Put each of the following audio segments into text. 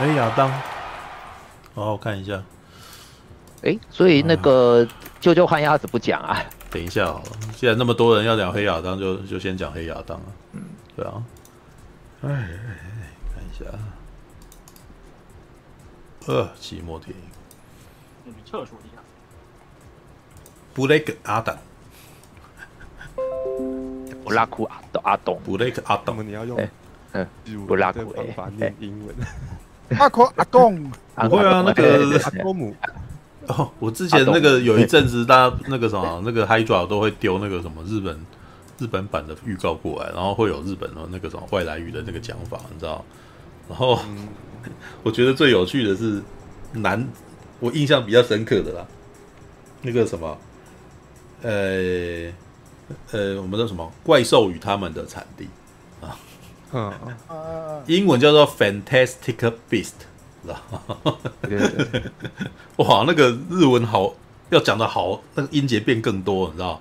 黑亚当，好好看一下。哎，所以那个舅舅换鸭子不讲啊？等一下好了，既然那么多人要讲黑亚当，就就先讲黑亚当啊。嗯，对啊。哎，看一下。呃，奇摩天。你去厕所一下。布雷克阿当。布拉库阿东阿东。布雷克阿东，你要用嗯，布拉库方法念英文。阿公阿公。不会啊，那个阿公姆。哦，我之前那个有一阵子，大家那个什么，那个 Hydra 都会丢那个什么日本日本版的预告过来，然后会有日本的那个什么外来语的那个讲法，你知道？然后、嗯、我觉得最有趣的是男，我印象比较深刻的啦，那个什么，呃呃，我们的什么怪兽与他们的产地啊，嗯，英文叫做 Fantastic Beast。知道对对对哇，那个日文好，要讲的好，那个音节变更多，你知道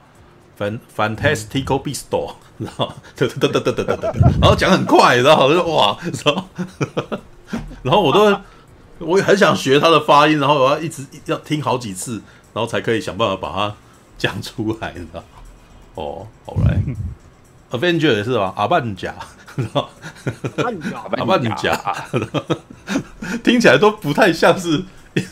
？Fantastical Beasts，你知道？哒哒哒哒哒哒哒，然后讲很快，然后就哇，知道？然后我都，我也很想学他的发音，然后我要一直要听好几次，然后才可以想办法把它讲出来，你知道？哦，好来，Avenger 也是吧？阿半甲。阿曼尼加，听起来都不太像是，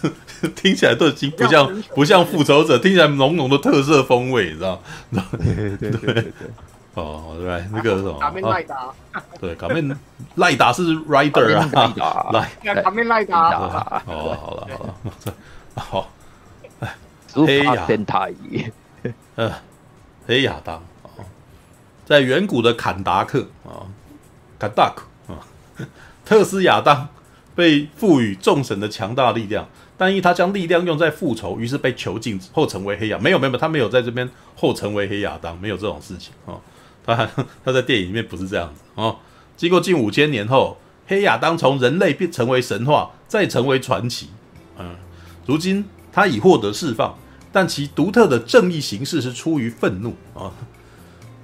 听起来都已经不像不像复仇者，听起来浓浓的特色风味，你知道？对对对对，哦，对，那个什么？卡面赖达，对，卡面赖达是 Rider 啊，来，卡面赖达，哦，好了好了，好，哎，黑亚，呃，黑亚当，在远古的坎达克啊。卡达克啊，特斯亚当被赋予众神的强大力量，但因他将力量用在复仇，于是被囚禁后成为黑亚。没有没有，他没有在这边后成为黑亚当，没有这种事情啊。他他在电影里面不是这样子啊。经过近五千年后，黑亚当从人类变成为神话，再成为传奇。嗯，如今他已获得释放，但其独特的正义形式是出于愤怒啊。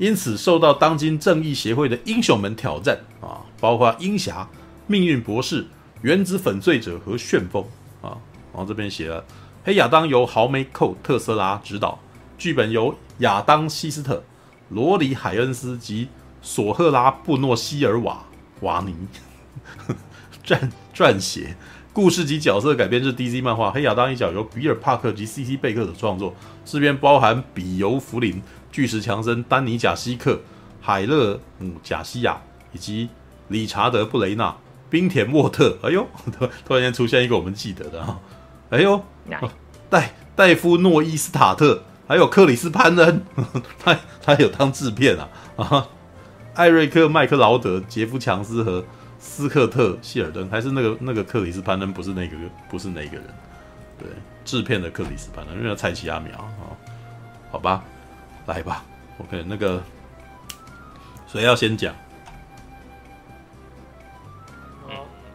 因此受到当今正义协会的英雄们挑战啊，包括鹰侠、命运博士、原子粉碎者和旋风啊。然后这边写了，黑亚当由豪梅寇特斯拉执导，剧本由亚当希斯特、罗里海恩斯及索赫拉布诺希尔瓦瓦尼 撰撰写。故事及角色改编自 DC 漫画《黑亚当》一角，由比尔帕克及 CC 贝克的创作，这边包含比尤弗林。巨石强森、丹尼贾西克、海勒姆贾西亚以及理查德布雷纳、冰田沃特，哎呦，突然间出现一个我们记得的哈，哎呦，戴戴夫诺伊斯塔特，还有克里斯潘恩，他他有当制片啊。啊，艾瑞克麦克劳德、杰夫强斯和斯科特希尔登，还是那个那个克里斯潘恩，不是那个不是那个人，对，制片的克里斯潘恩，因为蔡奇阿苗啊，好吧。来吧，OK，那个谁要先讲？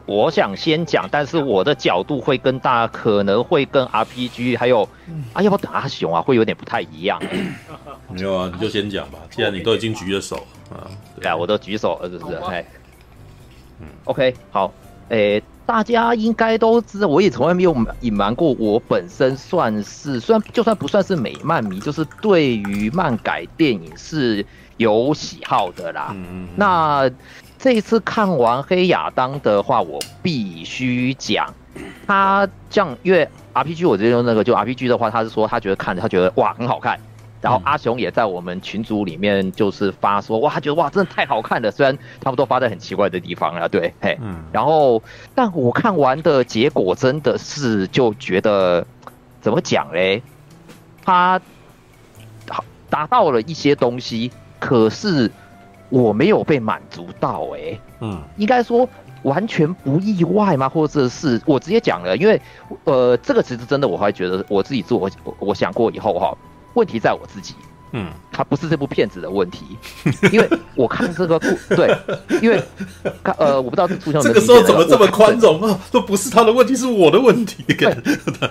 我想先讲，但是我的角度会跟大家可能会跟 RPG 还有，嗯、啊，要不要等阿雄啊？会有点不太一样。没有啊，你就先讲吧。既然你都已经举了手啊，对，我都举手了，是不是？哎，嗯，OK，好，诶。大家应该都知道，我也从来没有隐瞒过，我本身算是虽然就算不算是美漫迷，就是对于漫改电影是有喜好的啦。嗯，那这一次看完《黑亚当》的话，我必须讲，他这样，因为 RPG 我直接用那个，就 RPG 的话，他是说他觉得看着他觉得哇很好看。然后阿雄也在我们群组里面就是发说，哇，他觉得哇，真的太好看了。虽然他们都发在很奇怪的地方啊，对，嘿，嗯。然后，但我看完的结果真的是就觉得，怎么讲嘞？他达到了一些东西，可是我没有被满足到，哎，嗯，应该说完全不意外吗？或者是我直接讲了，因为呃，这个其实真的我还觉得我自己做，我我想过以后哈。问题在我自己，嗯，他不是这部片子的问题，因为我看这个故对，因为看呃，我不知道是出现这个时候怎么这么宽容啊？都不是他的问题，是我的问题。对，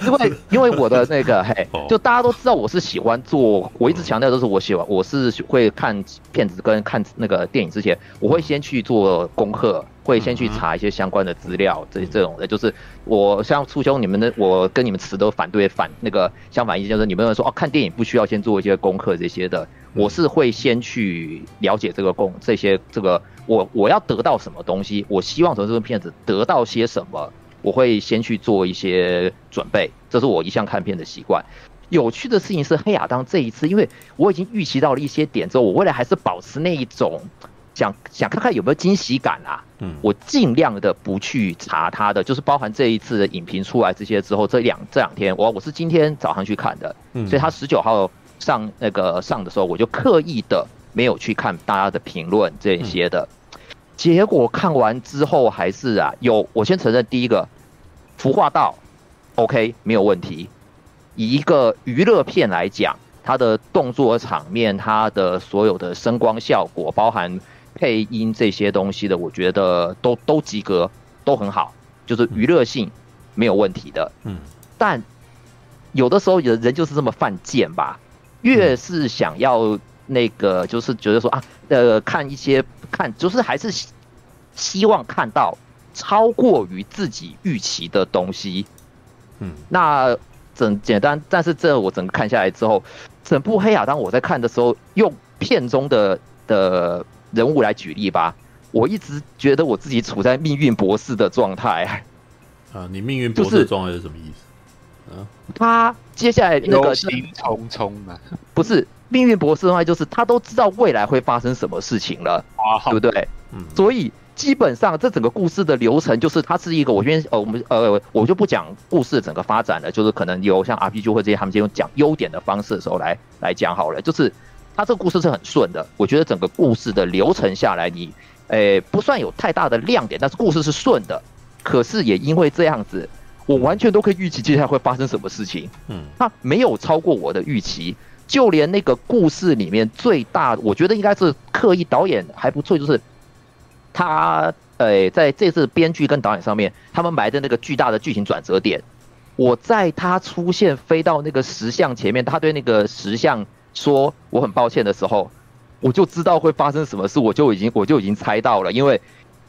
因为因为我的那个嘿，就大家都知道我是喜欢做，我一直强调都是我喜欢，我是会看片子跟看那个电影之前，我会先去做功课，会先去查一些相关的资料，这这种的，就是我像初兄你们的，我跟你们持都反对反那个相反意见，就是你们说哦，看电影不需要先做一些功课这些的，我是会先去了解这个功这些这个我我要得到什么东西，我希望从这个片子得到些什么，我会先去做一些准备，这是我一向看片的习惯。有趣的事情是黑亚当这一次，因为我已经预期到了一些点之后，我未来还是保持那一种。想想看看有没有惊喜感啊？嗯，我尽量的不去查他的，就是包含这一次的影评出来这些之后，这两这两天我我是今天早上去看的，嗯，所以他十九号上那个上的时候，我就刻意的没有去看大家的评论这些的，结果看完之后还是啊有，我先承认第一个服化道，OK 没有问题，以一个娱乐片来讲，它的动作场面，它的所有的声光效果，包含。配音这些东西的，我觉得都都及格，都很好，就是娱乐性没有问题的。嗯，但有的时候人人就是这么犯贱吧，越是想要那个，就是觉得说啊，呃，看一些看，就是还是希望看到超过于自己预期的东西。嗯，那整简单，但是这我整个看下来之后，整部黑亚当我在看的时候，用片中的的。人物来举例吧，我一直觉得我自己处在命运博士的状态。啊，你命运博士的状态是什么意思？嗯，他接下来那个忧心匆匆的，不是命运博士的话，就是他都知道未来会发生什么事情了，对不对？嗯，所以基本上这整个故事的流程就是，它是一个我先呃我们呃我就不讲故事的整个发展了，就是可能有像 RPG 或这些他们先用讲优点的方式的时候来来讲好了，就是。他这个故事是很顺的，我觉得整个故事的流程下来，你，诶不算有太大的亮点，但是故事是顺的。可是也因为这样子，我完全都可以预期接下来会发生什么事情。嗯，他没有超过我的预期，就连那个故事里面最大，我觉得应该是刻意导演还不错，就是他诶在这次编剧跟导演上面，他们埋的那个巨大的剧情转折点，我在他出现飞到那个石像前面，他对那个石像。说我很抱歉的时候，我就知道会发生什么事，我就已经我就已经猜到了，因为，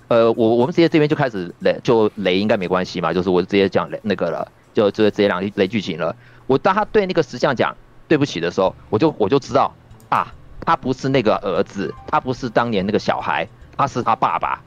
呃，我我们直接这边就开始雷，就雷应该没关系嘛，就是我直接讲雷那个了，就就直接讲雷剧情了。我当他对那个石像讲对不起的时候，我就我就知道啊，他不是那个儿子，他不是当年那个小孩，他是他爸爸。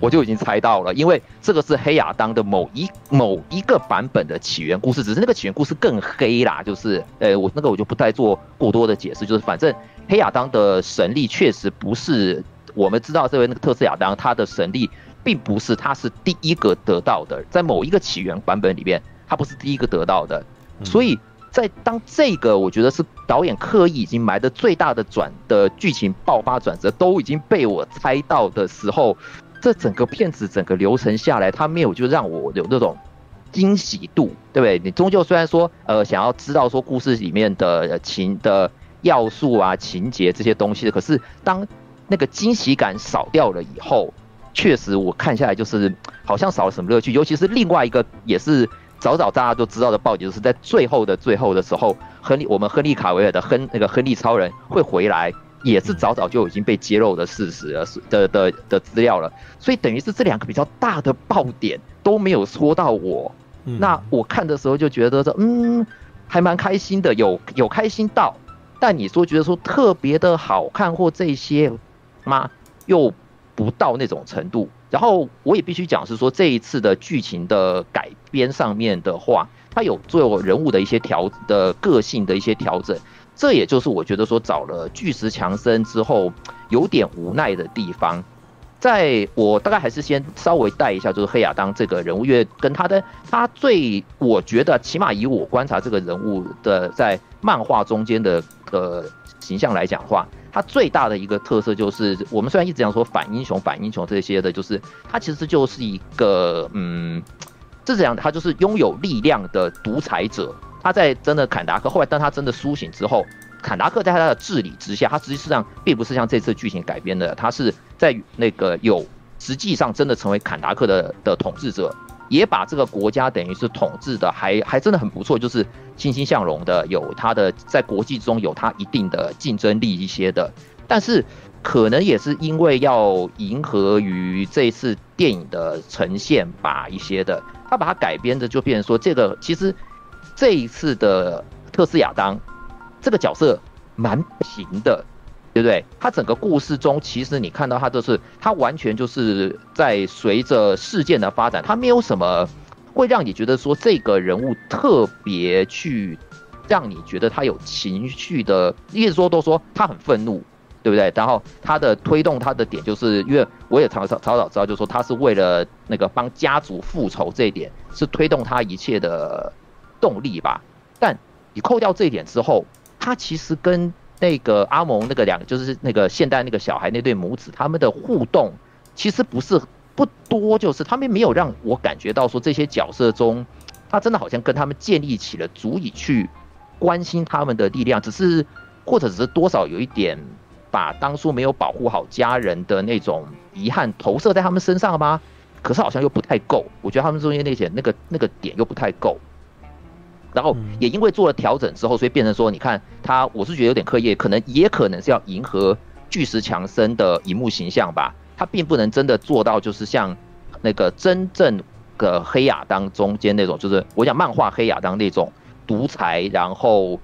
我就已经猜到了，因为这个是黑亚当的某一某一个版本的起源故事，只是那个起源故事更黑啦。就是，呃，我那个我就不再做过多的解释。就是，反正黑亚当的神力确实不是我们知道这位那个特斯亚当他的神力，并不是他是第一个得到的，在某一个起源版本里边，他不是第一个得到的。所以在当这个我觉得是导演刻意已经埋的最大的转的剧情爆发转折都已经被我猜到的时候。这整个片子整个流程下来，它没有就让我有那种惊喜度，对不对？你终究虽然说，呃，想要知道说故事里面的情的要素啊、情节这些东西，可是当那个惊喜感少掉了以后，确实我看下来就是好像少了什么乐趣。尤其是另外一个也是早早大家都知道的爆点，就是在最后的最后的时候，亨利我们亨利卡维尔的亨那个亨利超人会回来。也是早早就已经被揭露的事实了，的的的资料了，所以等于是这两个比较大的爆点都没有说到我，那我看的时候就觉得说，嗯，还蛮开心的，有有开心到，但你说觉得说特别的好看或这些吗？又不到那种程度。然后我也必须讲是说，这一次的剧情的改编上面的话，它有做人物的一些调的个性的一些调整。这也就是我觉得说找了巨石强森之后有点无奈的地方，在我大概还是先稍微带一下，就是黑亚当这个人物，因为跟他的他最我觉得起码以我观察这个人物的在漫画中间的呃形象来讲话，他最大的一个特色就是我们虽然一直讲说反英雄反英雄这些的，就是他其实就是一个嗯，是这样的，他就是拥有力量的独裁者。他在真的坎达克后来，当他真的苏醒之后，坎达克在他的治理之下，他实际上并不是像这次剧情改编的，他是在那个有实际上真的成为坎达克的的统治者，也把这个国家等于是统治的还还真的很不错，就是欣欣向荣的，有他的在国际中有他一定的竞争力一些的。但是可能也是因为要迎合于这次电影的呈现吧，一些的，他把它改编的就变成说，这个其实这一次的特斯亚当这个角色蛮平的，对不对？他整个故事中，其实你看到他就是他完全就是在随着事件的发展，他没有什么会让你觉得说这个人物特别去让你觉得他有情绪的，一直说都说他很愤怒。对不对？然后他的推动他的点，就是因为我也常常早早知道，就是说他是为了那个帮家族复仇这一点，是推动他一切的动力吧。但你扣掉这一点之后，他其实跟那个阿蒙那个两，就是那个现代那个小孩那对母子，他们的互动其实不是不多，就是他们没有让我感觉到说这些角色中，他真的好像跟他们建立起了足以去关心他们的力量，只是或者只是多少有一点。把当初没有保护好家人的那种遗憾投射在他们身上吗？可是好像又不太够，我觉得他们中间那些那个那个点又不太够。然后也因为做了调整之后，所以变成说，你看他，我是觉得有点刻意，可能也可能是要迎合巨石强森的荧幕形象吧。他并不能真的做到，就是像那个真正的黑亚当中间那种，就是我讲漫画黑亚当那种独裁，然后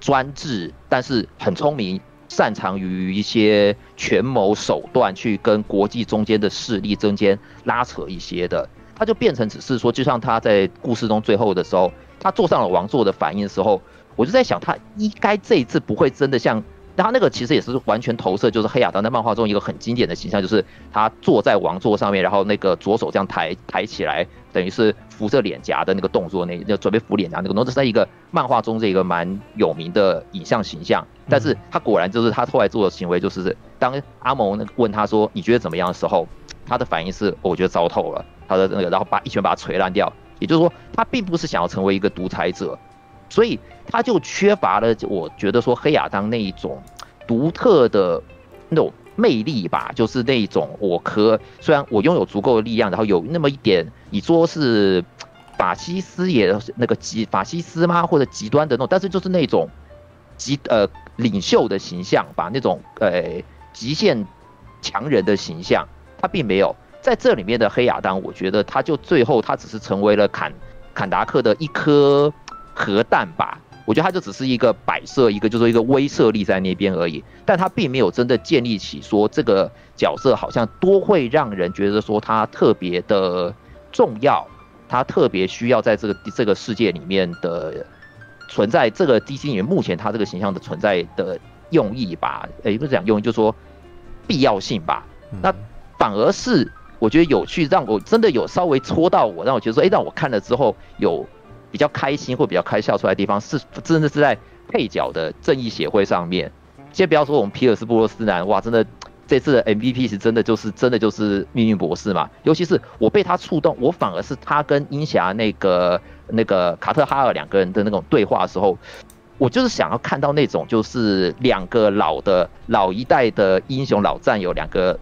专制，但是很聪明。擅长于一些权谋手段，去跟国际中间的势力中间拉扯一些的，他就变成只是说，就像他在故事中最后的时候，他坐上了王座的反应的时候，我就在想，他应该这一次不会真的像。他那个其实也是完全投射，就是黑亚当在漫画中一个很经典的形象，就是他坐在王座上面，然后那个左手这样抬抬起来，等于是扶着脸颊的那个动作，那那准备扶脸颊那个，那这是在一个漫画中这一个蛮有名的影像形象。但是他果然就是他后来做的行为，就是当阿蒙问他说你觉得怎么样的时候，他的反应是我觉得糟透了，他的那个然后把一拳把他捶烂掉。也就是说，他并不是想要成为一个独裁者。所以他就缺乏了，我觉得说黑亚当那一种独特的那种魅力吧，就是那种我可虽然我拥有足够的力量，然后有那么一点，你说是法西斯也那个极法西斯吗？或者极端的那种，但是就是那种极呃领袖的形象吧，那种呃极限强人的形象，他并没有在这里面的黑亚当，我觉得他就最后他只是成为了坎坎达克的一颗。核弹吧，我觉得他就只是一个摆设，一个就是一个威慑力在那边而已，但他并没有真的建立起说这个角色好像多会让人觉得说他特别的重要，他特别需要在这个这个世界里面的存在，这个 DC 里面目前他这个形象的存在的用意吧，诶，不是讲用意，就是说必要性吧，那反而是我觉得有趣，让我真的有稍微戳到我，让我觉得说，诶，让我看了之后有。比较开心或比较开笑出来的地方是真的是在配角的正义协会上面。先不要说我们皮尔斯布洛斯南，哇，真的这次的 MVP 是真的就是真的就是命运博士嘛。尤其是我被他触动，我反而是他跟鹰侠那个那个卡特哈尔两个人的那种对话的时候，我就是想要看到那种就是两个老的老一代的英雄老战友两个。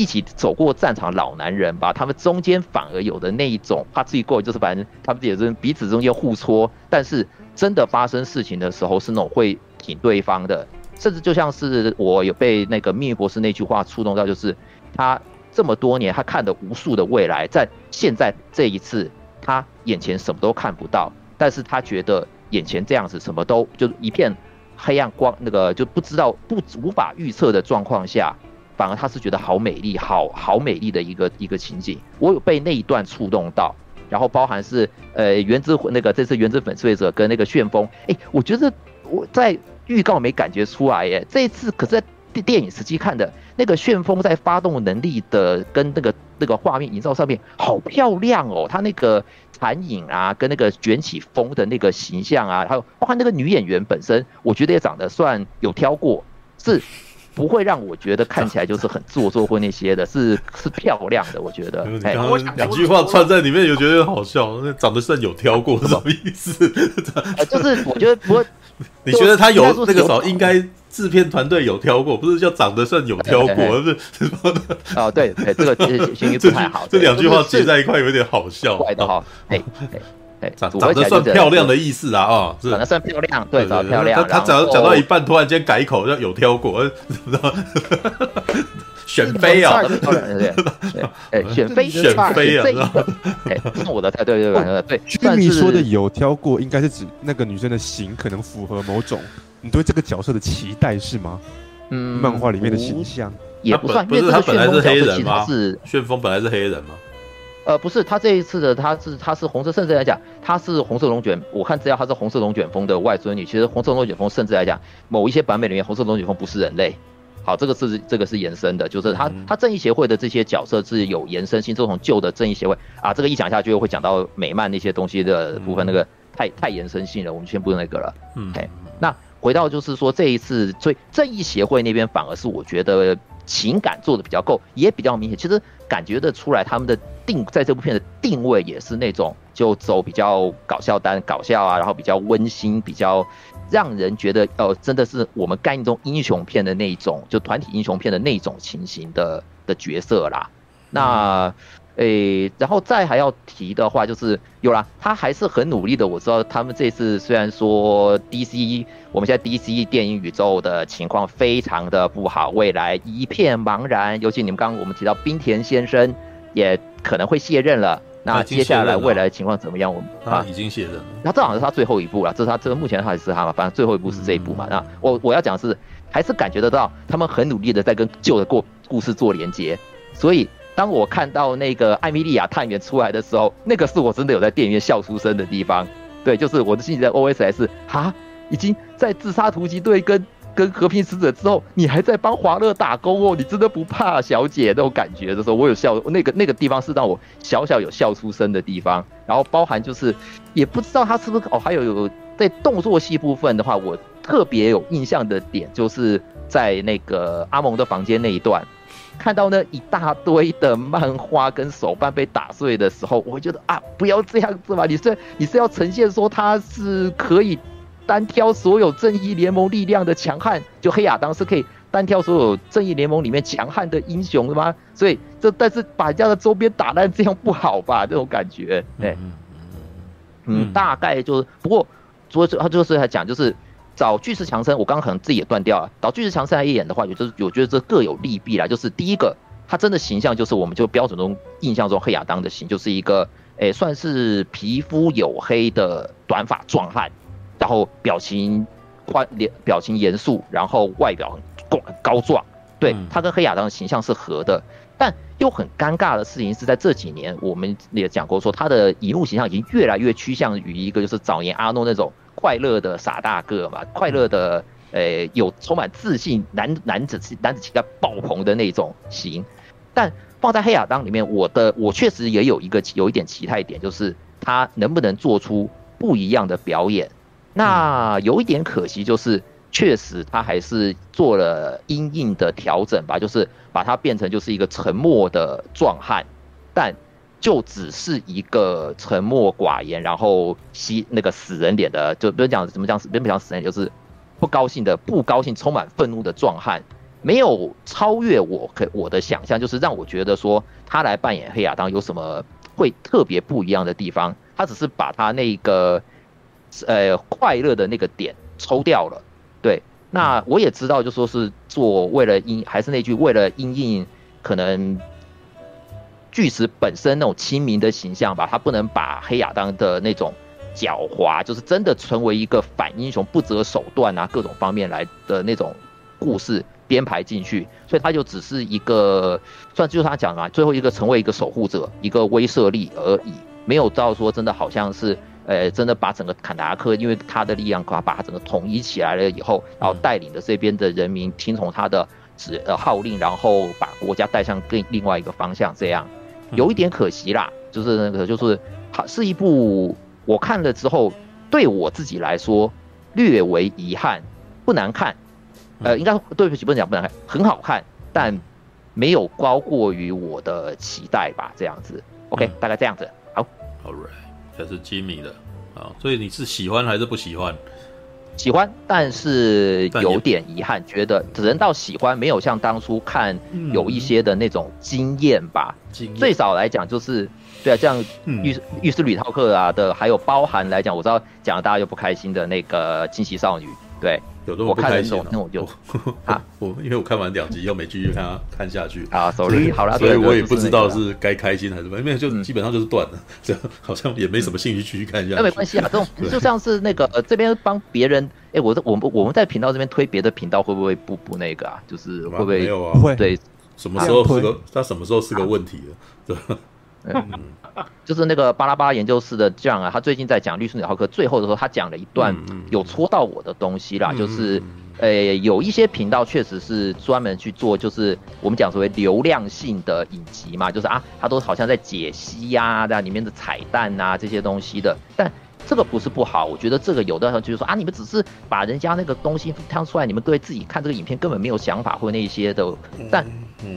一起走过战场老男人吧，他们中间反而有的那一种怕自己过，就是反正他们也是彼此中间互戳，但是真的发生事情的时候是那种会挺对方的，甚至就像是我有被那个命运博士那句话触动到，就是他这么多年他看的无数的未来，在现在这一次他眼前什么都看不到，但是他觉得眼前这样子什么都就一片黑暗光，那个就不知道不无法预测的状况下。反而他是觉得好美丽，好好美丽的一个一个情景，我有被那一段触动到，然后包含是呃原子那个这次原子粉碎者跟那个旋风，哎，我觉得我在预告没感觉出来耶，这一次可是在电影实际看的那个旋风在发动能力的跟那个那个画面营造上面好漂亮哦，他那个残影啊，跟那个卷起风的那个形象啊，还有包括那个女演员本身，我觉得也长得算有挑过，是。不会让我觉得看起来就是很做作或那些的，是是漂亮的，我觉得。哎，两句话串在里面，有觉得好笑。那长得算有挑过，是什么意思？就是我觉得不会。你觉得他有那个时候应该制片团队有挑过，不是叫长得算有挑过，不是什么的？哦，对对，这个其实形容不太好。这两句话结在一块有点好笑。怪的哈，哎哎，长长得算漂亮的意思啊，哦，长得算漂亮，对，长得漂亮。他讲讲到一半，突然间改口，有挑过，选妃啊，对对对，哎，选妃选妃啊，哎，是我的菜，对对对对。居民说的有挑过，应该是指那个女生的型可能符合某种你对这个角色的期待是吗？嗯，漫画里面的形象也不算，不是他本来是黑人吗？是旋风本来是黑人吗？呃，不是，他这一次的他是他是红色，甚至来讲他是红色龙卷。我看资料，他是红色龙卷风的外孙女。其实红色龙卷风甚至来讲，某一些版本里面，红色龙卷风不是人类。好，这个是这个是延伸的，就是他他正义协会的这些角色是有延伸性，这种旧的正义协会啊，这个一讲下去会讲到美漫那些东西的部分，那个太太延伸性了，我们先不用那个了。嗯，嘿，那回到就是说这一次，所以正义协会那边反而是我觉得。情感做的比较够，也比较明显。其实感觉得出来，他们的定在这部片的定位也是那种就走比较搞笑单、搞笑啊，然后比较温馨，比较让人觉得哦，真的是我们概念中英雄片的那种，就团体英雄片的那种情形的的角色啦。那。诶、欸，然后再还要提的话，就是有啦，他还是很努力的。我知道他们这次虽然说 DC，我们现在 DC 电影宇宙的情况非常的不好，未来一片茫然。尤其你们刚刚我们提到冰田先生也可能会卸任了，那接下来未来的情况怎么样？我们啊已经卸任了。那这好像是他最后一步了，这是他这个目前还是他嘛，反正最后一步是这一部嘛。嗯、那我我要讲的是，还是感觉得到他们很努力的在跟旧的过故事做连接，所以。当我看到那个艾米莉亚探员出来的时候，那个是我真的有在电影院笑出声的地方。对，就是我的心里在 OS 哈，已经在自杀突击队跟跟和平使者之后，你还在帮华勒打工哦，你真的不怕小姐那种感觉的时候，我有笑，那个那个地方是让我小小有笑出声的地方。然后包含就是也不知道他是不是哦，还有有在动作戏部分的话，我特别有印象的点就是在那个阿蒙的房间那一段。看到那一大堆的漫画跟手办被打碎的时候，我会觉得啊，不要这样子嘛！你是你是要呈现说他是可以单挑所有正义联盟力量的强悍，就黑亚当是可以单挑所有正义联盟里面强悍的英雄的吗？所以这但是把人家的周边打烂这样不好吧？这种感觉，哎，嗯，大概就是不过，所以他就是他讲就是。找巨石强森，我刚刚可能自己也断掉了。找巨石强森来演的话，就是我觉得这各有利弊啦。就是第一个，他真的形象就是我们就标准中印象中黑亚当的形，就是一个诶、欸、算是皮肤黝黑的短发壮汉，然后表情宽脸表情严肃，然后外表很高壮。对，他跟黑亚当的形象是合的，但又很尴尬的事情是在这几年我们也讲过说，他的荧幕形象已经越来越趋向于一个就是早年阿诺那种。快乐的傻大个嘛，快乐的，呃、欸，有充满自信男男子气男子气概爆棚的那种型。但放在黑亚当里面，我的我确实也有一个有一点期待点，就是他能不能做出不一样的表演。那有一点可惜，就是确实他还是做了阴影的调整吧，就是把它变成就是一个沉默的壮汉，但。就只是一个沉默寡言，然后吸那个死人脸的，就不是讲怎么讲死，不讲死人，就是不高兴的、不高兴、充满愤怒的壮汉，没有超越我可我的想象，就是让我觉得说他来扮演黑亚当有什么会特别不一样的地方。他只是把他那个呃快乐的那个点抽掉了。对，那我也知道，就说是做为了因，还是那句为了因应可能。巨石本身那种亲民的形象吧，他不能把黑亚当的那种狡猾，就是真的成为一个反英雄不择手段啊，各种方面来的那种故事编排进去，所以他就只是一个，算就他讲嘛，最后一个成为一个守护者，一个威慑力而已，没有到说真的好像是，呃，真的把整个坎达克，因为他的力量，把把他整个统一起来了以后，然后带领着这边的人民听从他的指呃号令，然后把国家带向更另外一个方向，这样。有一点可惜啦，就是那个，就是它是一部我看了之后，对我自己来说略为遗憾，不难看，呃，应该对不起，不能讲不难看，很好看，但没有高过于我的期待吧，这样子。OK，嗯，大概这样子。好，Alright，这是吉米的啊，所以你是喜欢还是不喜欢？喜欢，但是有点遗憾，觉得只能到喜欢，没有像当初看有一些的那种惊艳吧。最少来讲，就是对啊，这样浴浴室里逃课啊的，还有包含来讲，我知道讲了大家又不开心的那个惊喜少女，对。有这么不开心、啊？那我就啊，我 因为我看完两集又没继续看看下去啊，sorry，好了，所以我也不知道是该开心还是什么，因为就基本上就是断了，这、嗯、好像也没什么兴趣继续看下去。那、嗯、没关系啊，这种就像是那个呃这边帮别人，哎、欸，我我们我们在频道这边推别的频道，会不会不不那个啊？就是会不会没有啊？会对，什么时候是个他什么时候是个问题了？对、啊。嗯，就是那个巴拉巴拉研究室的这样啊，他最近在讲《律师女浩克》最后的时候，他讲了一段有戳到我的东西啦，就是，呃，有一些频道确实是专门去做，就是我们讲所谓流量性的影集嘛，就是啊，他都好像在解析呀，在里面的彩蛋啊这些东西的，但这个不是不好，我觉得这个有的时候就是说啊，你们只是把人家那个东西挑出来，你们各位自己看这个影片根本没有想法或那些的，但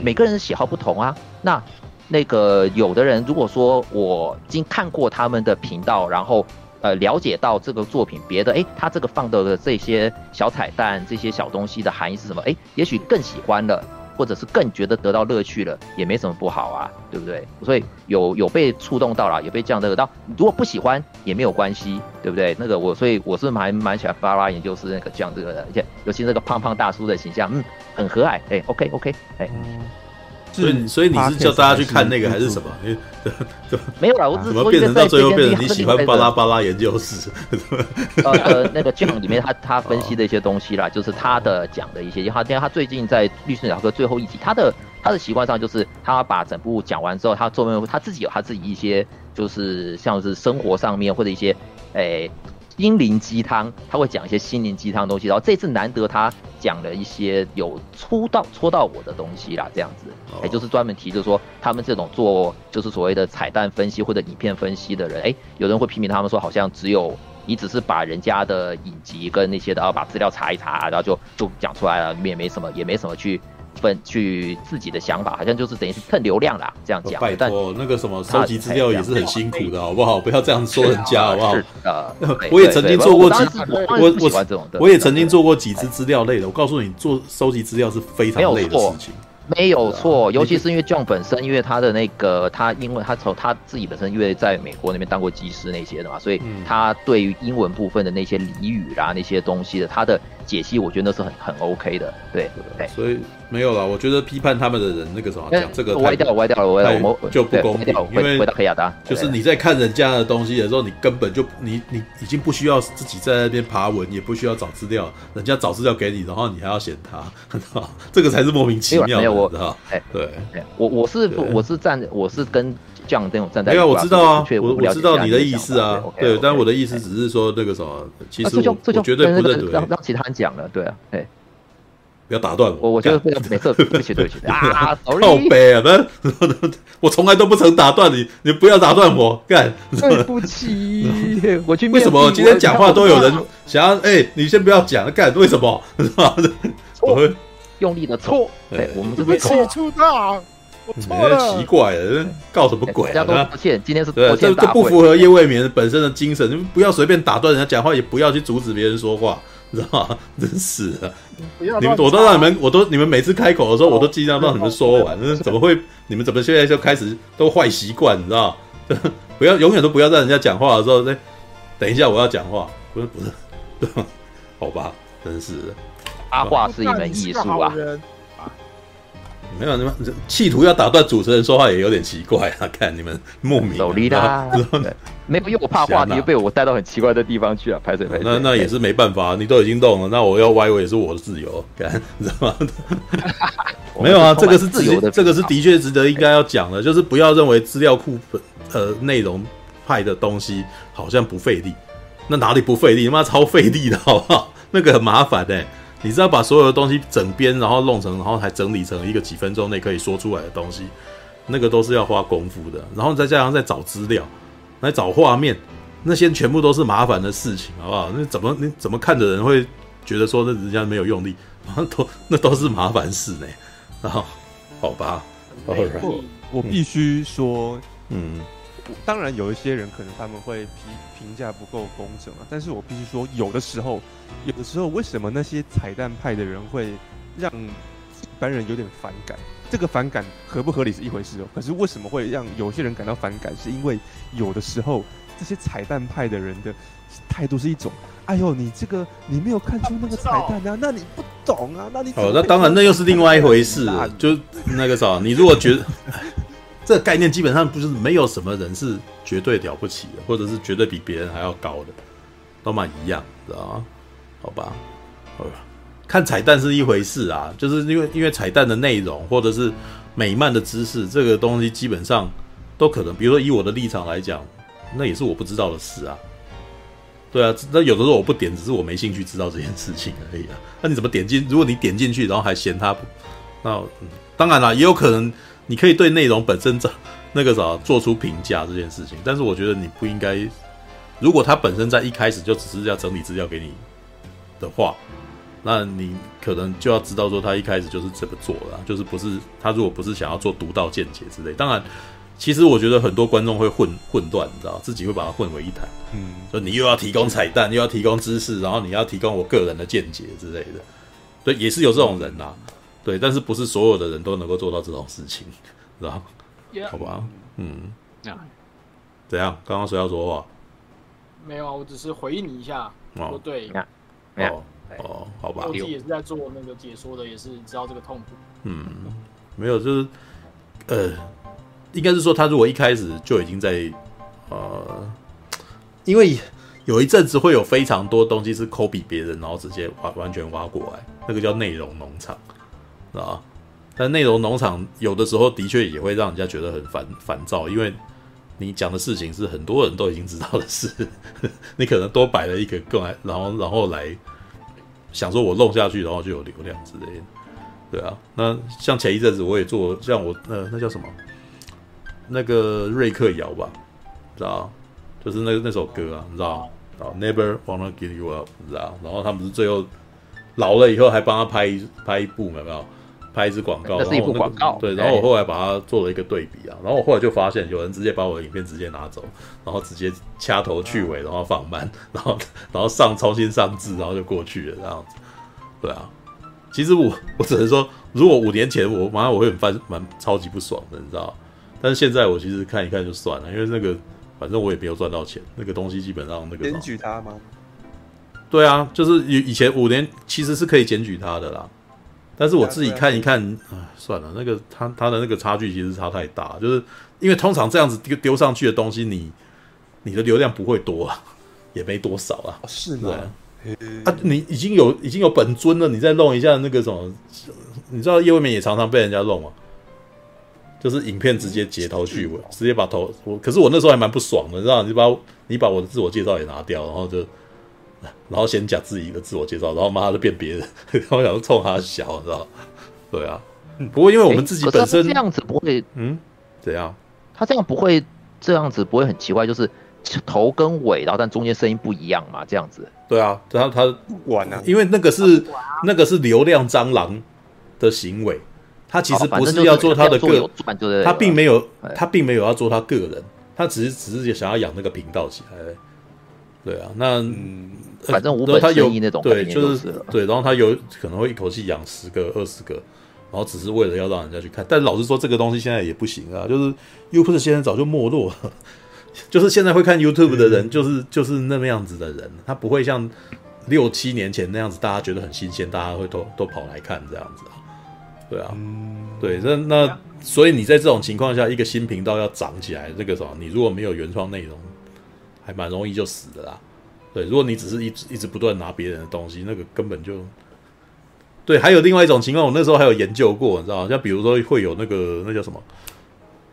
每个人的喜好不同啊，那。那个有的人如果说我已经看过他们的频道，然后呃了解到这个作品别的，诶，他这个放的这些小彩蛋、这些小东西的含义是什么？诶，也许更喜欢了，或者是更觉得得到乐趣了，也没什么不好啊，对不对？所以有有被触动到了，有被这样的到，如果不喜欢也没有关系，对不对？那个我所以我是蛮蛮喜欢巴拉研究室那个这样这个的，而且尤其那个胖胖大叔的形象，嗯，很和蔼，哎，OK OK，哎。所以，所以你是叫大家去看那个还是什么？没有啦，我只是怎么变成到最后变成你喜欢巴拉巴拉研究室？呃，那个 John 里面他他分析的一些东西啦，就是他的讲的一些，因为他因为他最近在《律师鸟哥》最后一集，他的他的习惯上就是他把整部讲完之后，他做没有他自己有他自己一些，就是像是生活上面或者一些诶。欸心灵鸡汤，他会讲一些心灵鸡汤的东西，然后这次难得他讲了一些有戳到戳到我的东西啦，这样子，也就是专门提着说他们这种做就是所谓的彩蛋分析或者影片分析的人，哎，有人会批评他们说，好像只有你只是把人家的影集跟那些的，然后把资料查一查，然后就就讲出来了，里面也没什么，也没什么去。分去自己的想法，好像就是等于是蹭流量啦，这样讲。拜托，那个什么收集资料也是很辛苦的，好不好？不要这样说人家，好不好？是的，我也曾经做过几，我我我也曾经做过几支资料类的。我告诉你，做收集资料是非常累的事情。没有错，尤其是因为 John 本身，因为他的那个他，因为他从他自己本身，因为在美国那边当过技师那些的嘛，所以他对于英文部分的那些俚语啦、那些东西的，他的解析，我觉得那是很很 OK 的，对对。所以没有了，我觉得批判他们的人那个什么讲这个歪掉了，歪掉了，歪掉了，就不公平，因为回到黑亚当，就是你在看人家的东西的时候，你根本就你你已经不需要自己在那边爬文，也不需要找资料，人家找资料给你，然后你还要嫌他，这个才是莫名其妙的。我哎，对，我我是我是站，我是跟这样那种站在。没有，我知道啊，我我知道你的意思啊，对，但我的意思只是说那个什么，其实我绝对不认同。让让其他人讲了，对啊，哎，不要打断我，我觉得 每次对不起对不起。啊，靠北啊，不是，我从来都不曾打断你，你不要打断我，干，对不起，我去。为什么今天讲话都有人想要？哎，你先不要讲，干，为什么？我会。用力的错，对，我们这边错。出大，我错了，奇怪了，告什么鬼？大家都抱歉，今天是抱歉这这不符合叶未眠本身的精神，你们不要随便打断人家讲话，也不要去阻止别人说话，知道吗？真是的，你们我都让你们，我都你们每次开口的时候，我都尽量让你们说完，怎么会？你们怎么现在就开始都坏习惯？你知道？不要永远都不要在人家讲话的时候，哎，等一下我要讲话，不是不是，对吧？好吧，真是的。插话是一门艺术啊！没有你们企图要打断主持人说话也有点奇怪啊！看你们莫名走离啦，没有，因为我怕话题被我带到很奇怪的地方去啊，拍水拍水。那那也是没办法，你都已经动了，那我要歪我也是我的自由，看知道吗？没有啊，这个是自由的，这个是的确值得应该要讲的，就是不要认为资料库本呃内容派的东西好像不费力，那哪里不费力？他妈超费力的好不好？那个很麻烦哎。你知道把所有的东西整编，然后弄成，然后还整理成一个几分钟内可以说出来的东西，那个都是要花功夫的。然后再加上再找资料，来找画面，那些全部都是麻烦的事情，好不好？那怎么你怎么看的人会觉得说那人家没有用力？都那都是麻烦事呢。然后好吧，我我必须说，嗯。当然，有一些人可能他们会评评价不够工整啊，但是我必须说，有的时候，有的时候，为什么那些彩蛋派的人会让一般人有点反感？这个反感合不合理是一回事哦。可是为什么会让有些人感到反感？是因为有的时候这些彩蛋派的人的态度是一种，哎呦，你这个你没有看出那个彩蛋啊，那你不懂啊，那你哦，那当然那又是另外一回事，就那个啥，你如果觉得这个概念基本上不就是没有什么人是绝对了不起的，或者是绝对比别人还要高的，都蛮一样，知道吗？好吧，好吧。看彩蛋是一回事啊，就是因为因为彩蛋的内容或者是美漫的知识，这个东西基本上都可能，比如说以我的立场来讲，那也是我不知道的事啊。对啊，那有的时候我不点，只是我没兴趣知道这件事情而已啊。那你怎么点进？如果你点进去，然后还嫌它，那、嗯、当然了，也有可能你可以对内容本身这那个啥做出评价这件事情，但是我觉得你不应该，如果他本身在一开始就只是要整理资料给你的话。那你可能就要知道说，他一开始就是这么做的，就是不是他如果不是想要做独到见解之类。当然，其实我觉得很多观众会混混乱，你知道，自己会把它混为一谈。嗯，就你又要提供彩蛋，又要提供知识，然后你要提供我个人的见解之类的。对，也是有这种人呐、啊。对，但是不是所有的人都能够做到这种事情，知道？Yeah. 好吧，嗯，啊，怎样？刚刚谁要说话？没有啊，我只是回应你一下。哦，对，哦。哦，好吧，我自己也是在做那个解说的，也是知道这个痛苦。嗯，没有，就是呃，应该是说他如果一开始就已经在呃，因为有一阵子会有非常多东西是 copy 别人，然后直接完完全挖过来，那个叫内容农场，啊，但内容农场有的时候的确也会让人家觉得很烦烦躁，因为你讲的事情是很多人都已经知道的事，你可能多摆了一个更来，然后然后来。想说我弄下去，然后就有流量之类的，对啊。那像前一阵子我也做，像我呃那叫什么，那个瑞克摇吧，知道？就是那那首歌啊，你知道？啊，Never wanna give you up，你知道？然后他们是最后老了以后还帮他拍拍一部，有没有？拍一支广告，那是一部广告。对，然后我后来把它做了一个对比啊，然后我后来就发现有人直接把我的影片直接拿走，然后直接掐头去尾，然后放慢，然后然后上重新上字，然后就过去了这样子。对啊，其实我我只能说，如果五年前我马上我会很翻蛮超级不爽的，你知道？但是现在我其实看一看就算了，因为那个反正我也没有赚到钱，那个东西基本上那个检举他吗？对啊，就是以以前五年其实是可以检举他的啦。但是我自己看一看，啊，算了，那个他他的那个差距其实差太大，就是因为通常这样子丢丢上去的东西你，你你的流量不会多啊，也没多少啊，是吗？啊，你已经有已经有本尊了，你再弄一下那个什么，你知道叶未眠也常常被人家弄啊？就是影片直接截头去尾，直接把头我，可是我那时候还蛮不爽的，你知道，你把你把我的自我介绍也拿掉，然后就。然后先讲自己的自我介绍，然后妈的变别人，然后想冲他小，你知道？对啊，不过因为我们自己本身这样子不会，嗯，怎样？他这样不会这样子不会很奇怪，就是头跟尾，然后但中间声音不一样嘛？这样子？对啊，然后他不管啊，因为那个是那个是流量蟑螂的行为，他其实不是要做他的个，他并没有他并没有要做他个人，他只是只是想要养那个频道起来。对啊，那嗯。反正无本生意那种，对，就是对，然后他有可能会一口气养十个、二十个，然后只是为了要让人家去看。但老实说，这个东西现在也不行啊，就是 YouTube 现在早就没落了，就是现在会看 YouTube 的人，就是就是那么样子的人，他不会像六七年前那样子，大家觉得很新鲜，大家会都都跑来看这样子啊。对啊，对，那那所以你在这种情况下，一个新频道要涨起来，这个什么，你如果没有原创内容，还蛮容易就死的啦。对，如果你只是一直一直不断拿别人的东西，那个根本就对。还有另外一种情况，我那时候还有研究过，你知道？像比如说会有那个那叫什么？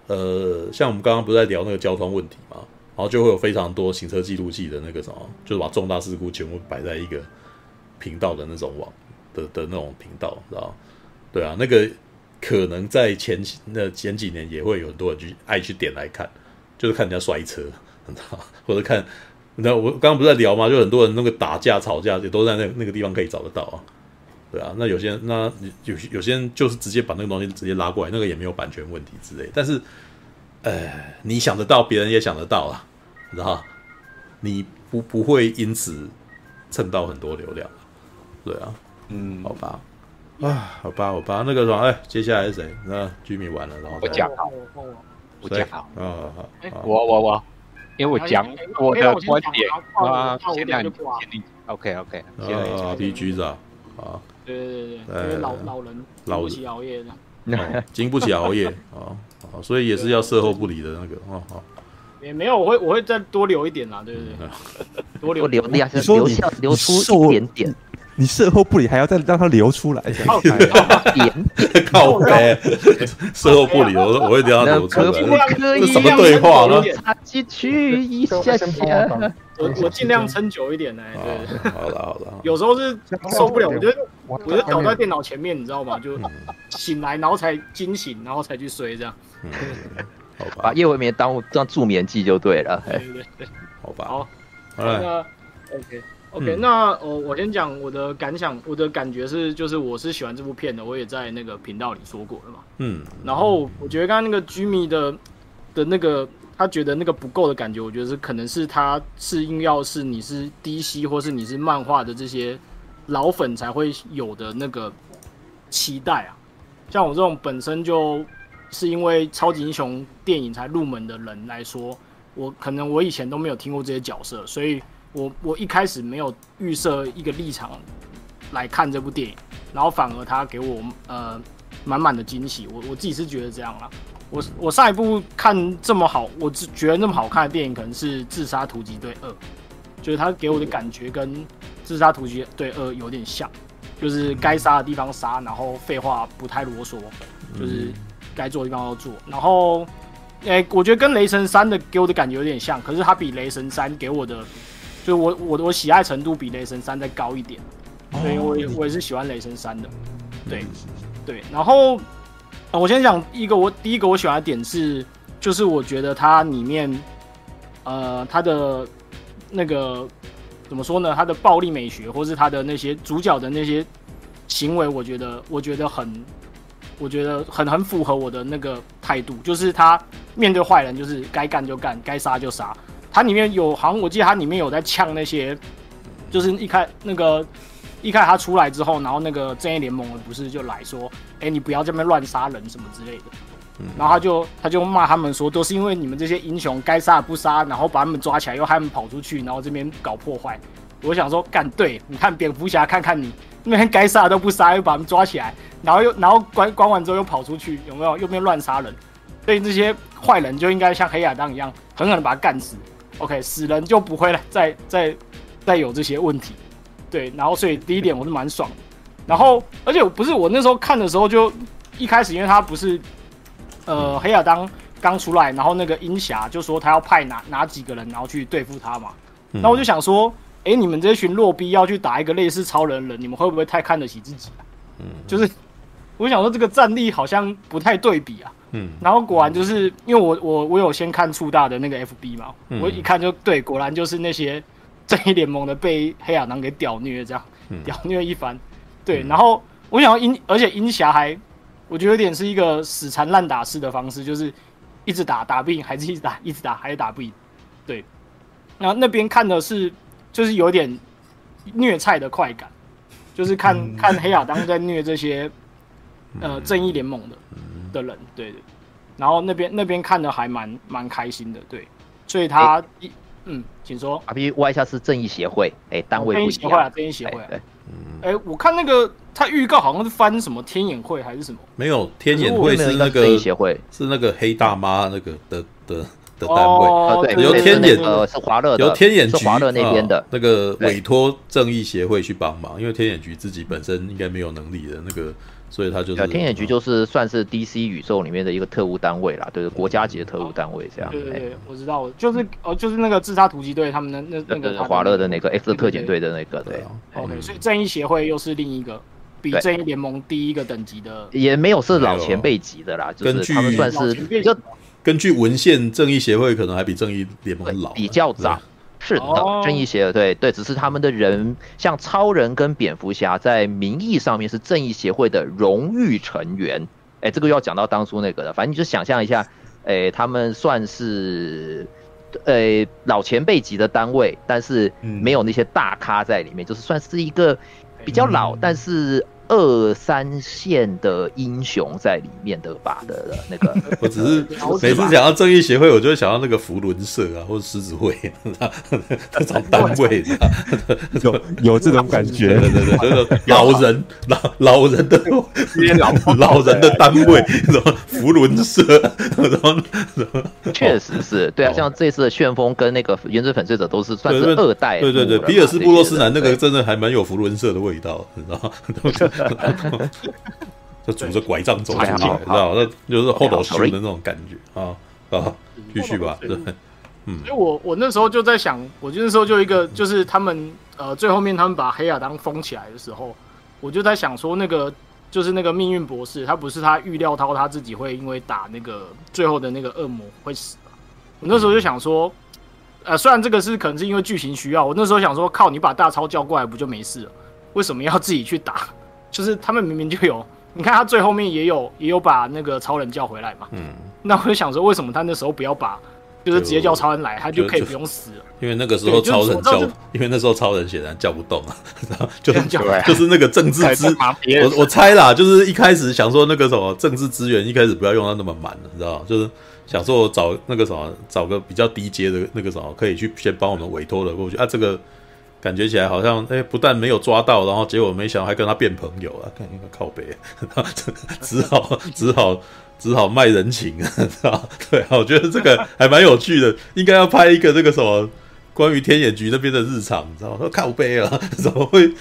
呃，像我们刚刚不是在聊那个交通问题嘛，然后就会有非常多行车记录器的那个什么，就是把重大事故全部摆在一个频道的那种网的的那种频道，知道？对啊，那个可能在前那前几年也会有很多人去爱去点来看，就是看人家摔车，或者看。那我刚刚不是在聊吗？就很多人那个打架吵架也都在那那个地方可以找得到啊，对啊。那有些人那有有些人就是直接把那个东西直接拉过来，那个也没有版权问题之类。但是，呃，你想得到，别人也想得到啊，你知道？你不不会因此蹭到很多流量，对啊，嗯，好吧。啊，好吧，好吧，那个什么，哎，接下来是谁？那居民完了，然后我讲好，我讲好，啊，好，我我我，因为我讲我的观点啊，现在你你 OK OK，现在啊，P 橘子啊，啊，对对对对，老老人老不起熬夜的，经不起熬夜啊，所以也是要售后不理的那个，哦好，也没有，我会我会再多留一点啦，对对对，多留留下，留下留出一点点。你售后不理，还要再让它流出来，靠北，售后不理，我我一定要流出来。这什么对话呢？插进去一下下，我我尽量撑久一点呢。对，好了好了，有时候是受不了，我觉得 我就倒在电脑前面，你知道吗？就醒来，然后才惊醒，然后才去睡，这样。好吧，把夜未眠当当助眠剂就对了。对对对，好吧。好，那 OK。OK，那呃，我先讲我的感想，我的感觉是，就是我是喜欢这部片的，我也在那个频道里说过了嘛。嗯。然后我觉得刚刚那个 Jimmy 的的那个，他觉得那个不够的感觉，我觉得是可能是他是硬要是你是 DC 或是你是漫画的这些老粉才会有的那个期待啊。像我这种本身就是因为超级英雄电影才入门的人来说，我可能我以前都没有听过这些角色，所以。我我一开始没有预设一个立场来看这部电影，然后反而他给我呃满满的惊喜。我我自己是觉得这样啦。我我上一部看这么好，我只觉得那么好看的电影可能是《自杀突击队二》，就是他给我的感觉跟《自杀突击队二》有点像，就是该杀的地方杀，然后废话不太啰嗦，就是该做的地方要做。然后，哎、欸，我觉得跟《雷神三》的给我的感觉有点像，可是他比《雷神三》给我的。就我我我喜爱程度比雷神三再高一点，所以我也我也是喜欢雷神三的，对对。然后我先讲一个，我第一个我喜欢的点是，就是我觉得它里面，呃，它的那个怎么说呢？它的暴力美学，或是它的那些主角的那些行为，我觉得我觉得很，我觉得很很符合我的那个态度，就是他面对坏人，就是该干就干，该杀就杀。它里面有，好像我记得它里面有在呛那些，就是一开那个一开始他出来之后，然后那个正义联盟不是就来说，哎、欸，你不要这边乱杀人什么之类的，然后他就他就骂他们说，都是因为你们这些英雄该杀不杀，然后把他们抓起来，又害他们跑出去，然后这边搞破坏。我想说，干对，你看蝙蝠侠，看看你那边该杀都不杀，又把他们抓起来，然后又然后关关完之后又跑出去，有没有？又没有乱杀人，所以这些坏人就应该像黑亚当一样，狠狠的把他干死。OK，死人就不会再再再有这些问题，对，然后所以第一点我是蛮爽的，然后而且不是我那时候看的时候就一开始，因为他不是呃黑亚当刚出来，然后那个鹰侠就说他要派哪哪几个人然后去对付他嘛，那我就想说，哎，你们这群弱逼要去打一个类似超人的人，你们会不会太看得起自己啊？嗯，就是我想说这个战力好像不太对比啊。嗯，然后果然就是因为我我我有先看触大的那个 FB 嘛，嗯、我一看就对，果然就是那些正义联盟的被黑亚当给屌虐这样，嗯、屌虐一番，对，嗯、然后我想要鹰，而且鹰侠还我觉得有点是一个死缠烂打式的方式，就是一直打打不赢，还是一直打一直打还是打不赢，对，然后那边看的是就是有点虐菜的快感，就是看、嗯、看黑亚当在虐这些呃正义联盟的。的人，对。的，然后那边那边看的还蛮蛮开心的，对，所以他一、欸、嗯，请说，R P Y 下是正义协会，哎、欸，单位不一样，正义协会啊，正义协会，对，哎、欸，我看那个他预告好像是翻什么天眼会还是什么，没有天眼会是那个正义协会，是那个黑大妈那个的的的单位，哦、对，由天眼呃是华乐，由天眼局华乐那边的、哦、那个委托正义协会去帮忙，因为天眼局自己本身应该没有能力的那个。所以他就是天眼局，就是算是 DC 宇宙里面的一个特务单位啦，对，国家级的特务单位这样。对对对，我知道，就是哦，就是那个自杀突击队他们的那那个华乐的那个 X 特警队的那个，对。OK，所以正义协会又是另一个比正义联盟低一个等级的，也没有是老前辈级的啦，就是他们算是比较根据文献，正义协会可能还比正义联盟老，比较早。是的，正义协会对对，只是他们的人像超人跟蝙蝠侠，在名义上面是正义协会的荣誉成员。哎，这个又要讲到当初那个了，反正你就想象一下，哎，他们算是呃老前辈级的单位，但是没有那些大咖在里面，就是算是一个比较老，但是二三线的英雄在里面的吧的那个。我只是每次讲到正义协会，我就会想到那个福伦社啊，或者狮子会 这种单位，有有这种感觉，对对对，就是老人老老人的老老人的单位，什么福伦社，什么什么，确实是对啊，像这次的旋风跟那个原子粉碎者都是算是二代，对对对，比尔斯布洛斯南那个真的还蛮有福伦社的味道，你知道吗？就拄着拐杖走出来，知道吗？那就是后头修的那种感觉啊啊！继续吧，对，嗯。所以我我那时候就在想，我就那时候就一个，就是他们呃最后面他们把黑亚当封起来的时候，我就在想说，那个就是那个命运博士，他不是他预料到他自己会因为打那个最后的那个恶魔会死。我那时候就想说，呃，虽然这个是可能是因为剧情需要，我那时候想说，靠，你把大超叫过来不就没事了？为什么要自己去打？就是他们明明就有，你看他最后面也有也有把那个超人叫回来嘛。嗯。那我就想说，为什么他那时候不要把，就是直接叫超人来，他就可以不用死了？因为那个时候超人叫，因为那时候超人显然叫不动啊，然 后就就是那个政治资，我我猜啦，就是一开始想说那个什么政治资源一开始不要用到那么满了，你知道吗？就是想说我找那个什么找个比较低阶的那个什么可以去先帮我们委托的过去啊，这个。感觉起来好像，哎、不但没有抓到，然后结果没想到还跟他变朋友啊！看一个靠背，只好只好只好卖人情 啊！对啊，我觉得这个还蛮有趣的，应该要拍一个这个什么关于天眼局那边的日常，你知道吗？靠背啊，怎么会？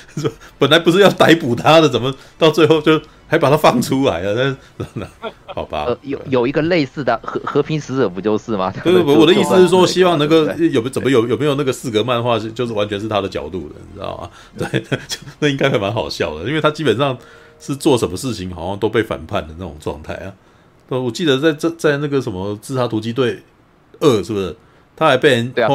本来不是要逮捕他的，怎么到最后就？还把它放出来了，那好吧？呃，有有一个类似的和和平使者不就是吗？对对，我的意思是说，希望能够有怎么有有没有那个四格漫画是就是完全是他的角度的，你知道吗？对，那应该会蛮好笑的，因为他基本上是做什么事情好像都被反叛的那种状态啊。我记得在在在那个什么自杀突击队二是不是？他还被人，对啊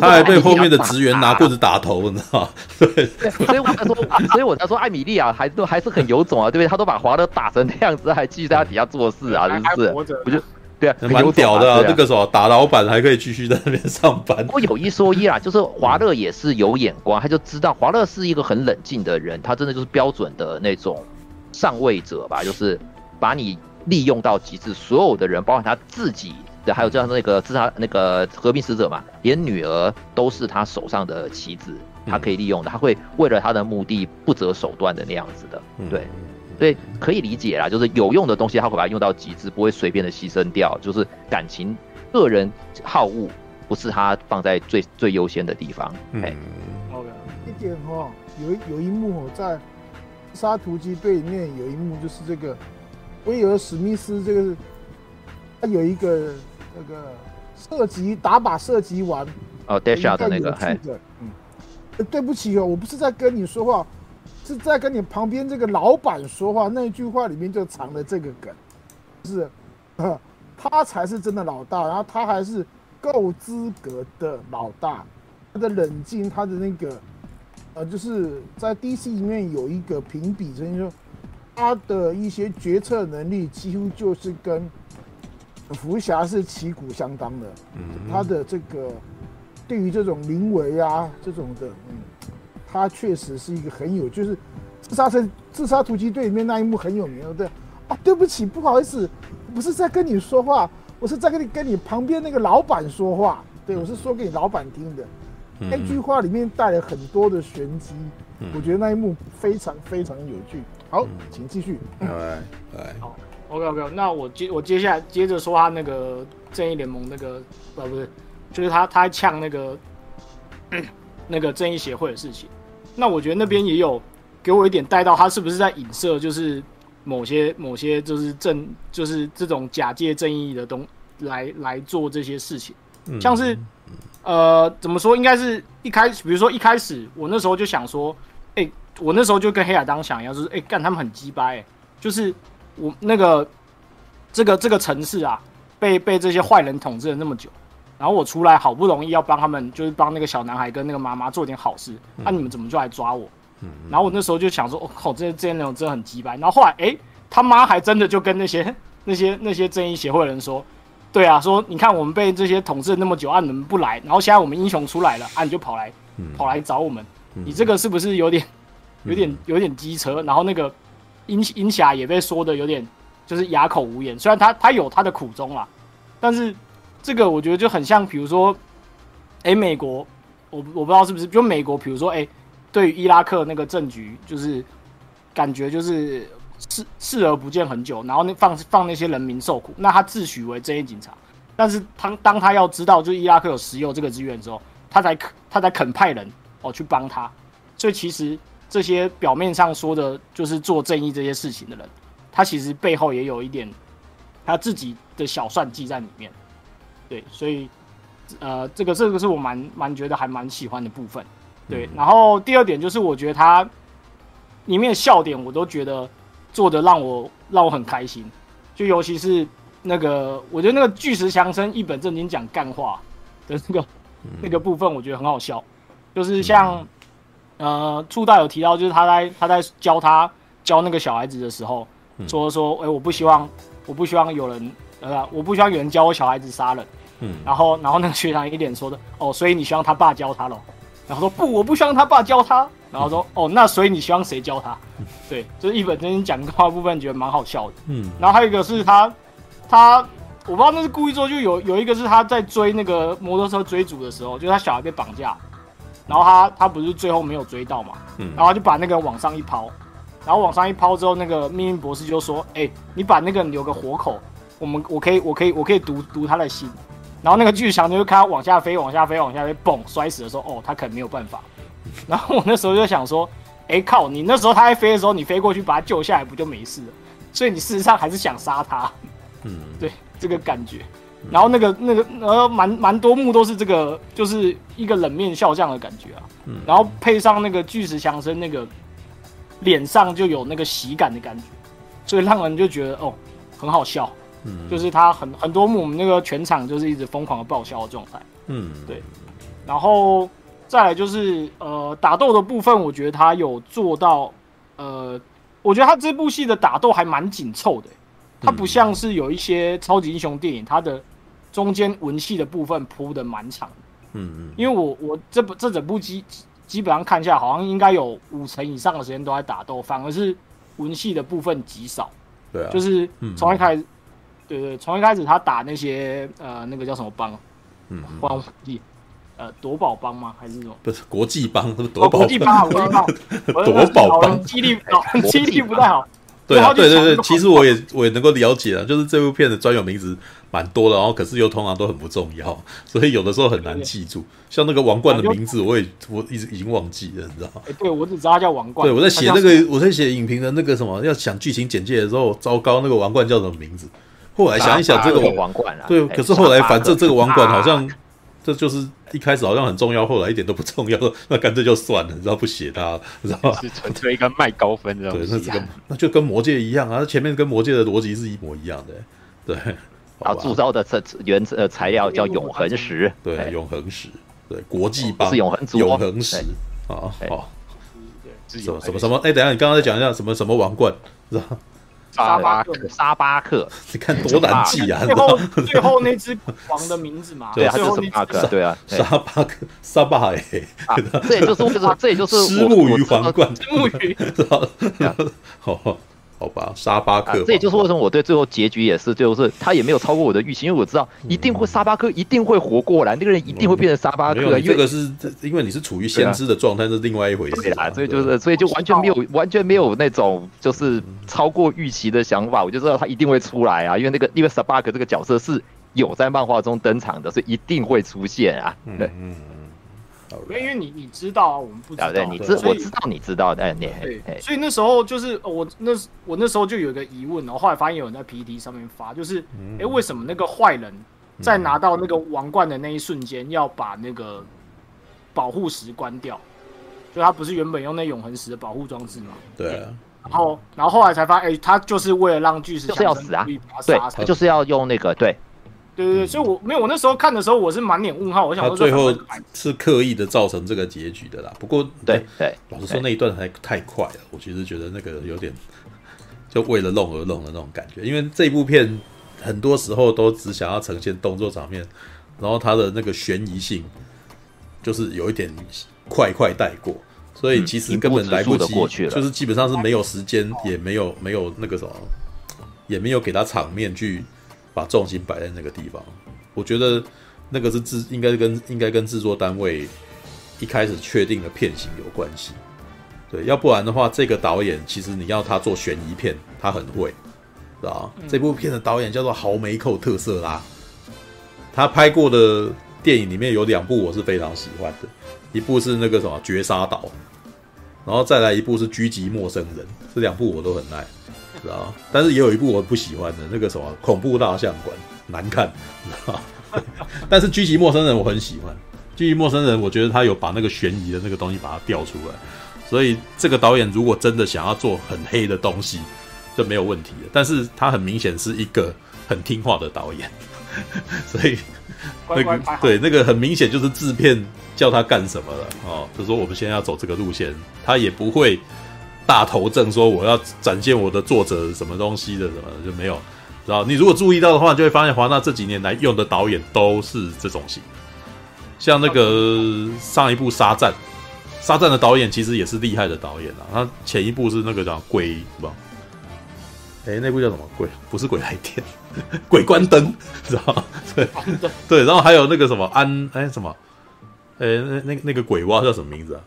他还被后面的职员拿棍子打头，你知道吗？对，所以我才说，所以我才说，艾米莉亚还都还是很有种啊，对不对？他都把华勒打成那样子，还继续在他底下做事啊，真是，不就对啊，蛮屌的啊。那个时候打老板还可以继续在那边上班。不过有一说一啦，就是华乐也是有眼光，他就知道华乐是一个很冷静的人，他真的就是标准的那种上位者吧，就是把你利用到极致，所有的人，包括他自己。对，还有这样那个自杀那个和平使者嘛，连女儿都是他手上的棋子，他可以利用的，他会为了他的目的不择手段的那样子的，对，所以可以理解啦，就是有用的东西他会把它用到极致，不会随便的牺牲掉，就是感情、个人好恶不是他放在最最优先的地方。嗯好的一点哈，有有一幕在杀突击队里面有一幕就是这个威尔史密斯这个他有一个。那个射击打靶射击完哦，Deadshot 的那个，嗯，对不起哦，我不是在跟你说话，是在跟你旁边这个老板说话。那一句话里面就藏了这个梗，是，他才是真的老大，然后他还是够资格的老大。他的冷静，他的那个，呃，就是在 DC 里面有一个评比，所以说他的一些决策能力几乎就是跟。福侠是旗鼓相当的，嗯，他的这个对于这种临危啊这种的，嗯，他确实是一个很有，就是自杀成自杀突击队里面那一幕很有名的，对啊，对不起，不好意思，不是在跟你说话，我是在跟你跟你旁边那个老板说话，对，我是说给你老板听的，嗯，那句话里面带了很多的玄机，嗯，我觉得那一幕非常非常有趣。好，请继续。来来，好。OK OK，那我接我接下来接着说他那个正义联盟那个呃不是，就是他他呛那个那个正义协会的事情。那我觉得那边也有给我一点带到他是不是在影射，就是某些某些就是正就是这种假借正义的东来来做这些事情，像是呃怎么说，应该是一开始，比如说一开始我那时候就想说，哎、欸，我那时候就跟黑亚当想一样，就是哎干、欸、他们很鸡掰、欸，就是。我那个这个这个城市啊，被被这些坏人统治了那么久，然后我出来好不容易要帮他们，就是帮那个小男孩跟那个妈妈做点好事，那、嗯啊、你们怎么就来抓我？嗯，然后我那时候就想说，我、哦、靠，这些这些内容真的很鸡掰。然后后来，哎，他妈还真的就跟那些 那些那些正义协会的人说，对啊，说你看我们被这些统治了那么久，啊，你们不来，然后现在我们英雄出来了，啊，你就跑来跑来找我们，你这个是不是有点有点有点机车？然后那个。鹰鹰侠也被说的有点就是哑口无言。虽然他他有他的苦衷啦，但是这个我觉得就很像，比如说，哎、美国，我我不知道是不是，就美国，比如说，哎、对于伊拉克那个政局，就是感觉就是视视而不见很久，然后那放放那些人民受苦，那他自诩为正义警察，但是他当他要知道就伊拉克有石油这个资源之后，他才他才肯派人哦去帮他，所以其实。这些表面上说的就是做正义这些事情的人，他其实背后也有一点他自己的小算计在里面。对，所以呃，这个这个是我蛮蛮觉得还蛮喜欢的部分。对，然后第二点就是我觉得他里面的笑点我都觉得做的让我让我很开心，就尤其是那个我觉得那个巨石强森一本正经讲干话的那个那个部分，我觉得很好笑，就是像。呃，初代有提到，就是他在他在教他教那个小孩子的时候，嗯、说说，哎、欸，我不希望，我不希望有人，呃，我不希望有人教我小孩子杀人。嗯，然后然后那个学长一脸说的，哦，所以你希望他爸教他咯？然后说不，我不希望他爸教他。然后说，哦，那所以你希望谁教他？对，就是一本正经讲话的部分，觉得蛮好笑的。嗯，然后还有一个是他，他我不知道那是故意做，就有有一个是他在追那个摩托车追逐的时候，就是他小孩被绑架。然后他他不是最后没有追到嘛，嗯，然后他就把那个往上一抛，然后往上一抛之后，那个命运博士就说：“哎，你把那个留个活口，我们我可以我可以我可以读读他的心。”然后那个巨石强就看他往下飞，往下飞，往下飞，嘣，摔死的时候，哦，他可能没有办法。然后我那时候就想说：“哎靠，你那时候他在飞的时候，你飞过去把他救下来，不就没事了？所以你事实上还是想杀他。”嗯，对，这个感觉。然后那个那个呃，蛮蛮多幕都是这个，就是一个冷面笑匠的感觉啊。嗯。然后配上那个巨石强森那个脸上就有那个喜感的感觉，所以让人就觉得哦，很好笑。嗯。就是他很很多幕，我们那个全场就是一直疯狂的爆笑的状态。嗯。对。然后再来就是呃打斗的部分，我觉得他有做到呃，我觉得他这部戏的打斗还蛮紧凑的，他不像是有一些超级英雄电影，他的。中间文戏的部分铺的蛮长。的，嗯嗯，因为我我这部这整部基基本上看下来，好像应该有五成以上的时间都在打斗，反而是文戏的部分极少，对啊，就是从一开始，嗯、对，对对，从一开始他打那些呃那个叫什么帮，嗯，帮呃夺宝帮吗？还是什么？不是国际帮，是夺宝国际帮，国际帮，夺宝帮，记忆力记忆力不太好。对啊，对对对，其实我也我也能够了解啊，就是这部片的专有名词蛮多的，然后可是又通常都很不重要，所以有的时候很难记住。像那个王冠的名字，我也我一直已经忘记了，你知道吗？对，我只知道他叫王冠。对，我在写那个我在写影评的那个什么，要想剧情简介的时候，糟糕，那个王冠叫什么名字？后来想一想，这个王冠啊，对，可是后来反正这个王冠好像。这就是一开始好像很重要，后来一点都不重要，那干脆就算了，你知道不写它，你知道吗？是纯粹一个卖高分的东西。对，那跟那就跟魔界一样啊，前面跟魔界的逻辑是一模一样的。对，啊，铸造的这原呃材料叫永恒石，对，永恒石，对，国际吧，是永恒永恒石啊，好，什么什么什么？哎，等下你刚刚在讲一下什么什么王冠，是吧？沙巴克，沙巴克，你看多难记啊！最 后最后那只王的名字嘛，对啊，就是沙巴克，对啊，沙巴克，沙巴哎，这也就是为什么，这也就是石目鱼皇冠，石目鱼，好。好吧，沙巴克、啊，这也就是为什么我对最后结局也是，就是他也没有超过我的预期，因为我知道一定会沙巴克一定会活过来，那个人一定会变成沙巴克。因为这个是因为你是处于先知的状态，是另外一回事啊。所以就是，所以就完全没有完全没有那种就是超过预期的想法，我就知道他一定会出来啊，因为那个因为沙巴克这个角色是有在漫画中登场的，所以一定会出现啊。对。因为你你知道啊，我们不知道。对，你知我知道你知道的，你，对。所以那时候就是我那我那时候就有一个疑问，然后后来发现有人在 PTT 上面发，就是哎，为什么那个坏人在拿到那个王冠的那一瞬间要把那个保护石关掉？就他不是原本用那永恒石的保护装置吗？对啊。然后然后后来才发现，哎，他就是为了让巨石就是要死啊，对，他就是要用那个对。对对对，所以我没有，我那时候看的时候，我是满脸问号。我想说，他最后是刻意的造成这个结局的啦。不过，对对，老实说那一段还太快了，我其实觉得那个有点就为了弄而弄的那种感觉。因为这部片很多时候都只想要呈现动作场面，然后它的那个悬疑性就是有一点快快带过。所以其实根本来不及，就是基本上是没有时间，也没有没有那个什么，也没有给他场面去把重心摆在那个地方。我觉得那个是制，应该跟应该跟制作单位一开始确定的片型有关系。对，要不然的话，这个导演其实你要他做悬疑片，他很会，是吧？嗯、这部片的导演叫做豪梅寇特色拉，他拍过的电影里面有两部我是非常喜欢的，一部是那个什么《绝杀岛》。然后再来一部是《狙击陌生人》，这两部我都很爱，知道？但是也有一部我不喜欢的，那个什么《恐怖大象馆》，难看，知道？但是《狙击陌生人》我很喜欢，《狙击陌生人》我觉得他有把那个悬疑的那个东西把它调出来，所以这个导演如果真的想要做很黑的东西，就没有问题了。但是他很明显是一个很听话的导演，所以那个对那个很明显就是制片。叫他干什么了？哦，就说我们现在要走这个路线，他也不会大头症说我要展现我的作者什么东西的什么的就没有，然后？你如果注意到的话，就会发现华纳这几年来用的导演都是这种型，像那个上一部《沙战》，《沙战》的导演其实也是厉害的导演啊。他前一部是那个叫《鬼》是吧？哎，那部叫什么？鬼不是《鬼来电》，《鬼关灯》知道？对 对，然后还有那个什么安哎什么？哎、欸，那那那个鬼蛙叫什么名字啊？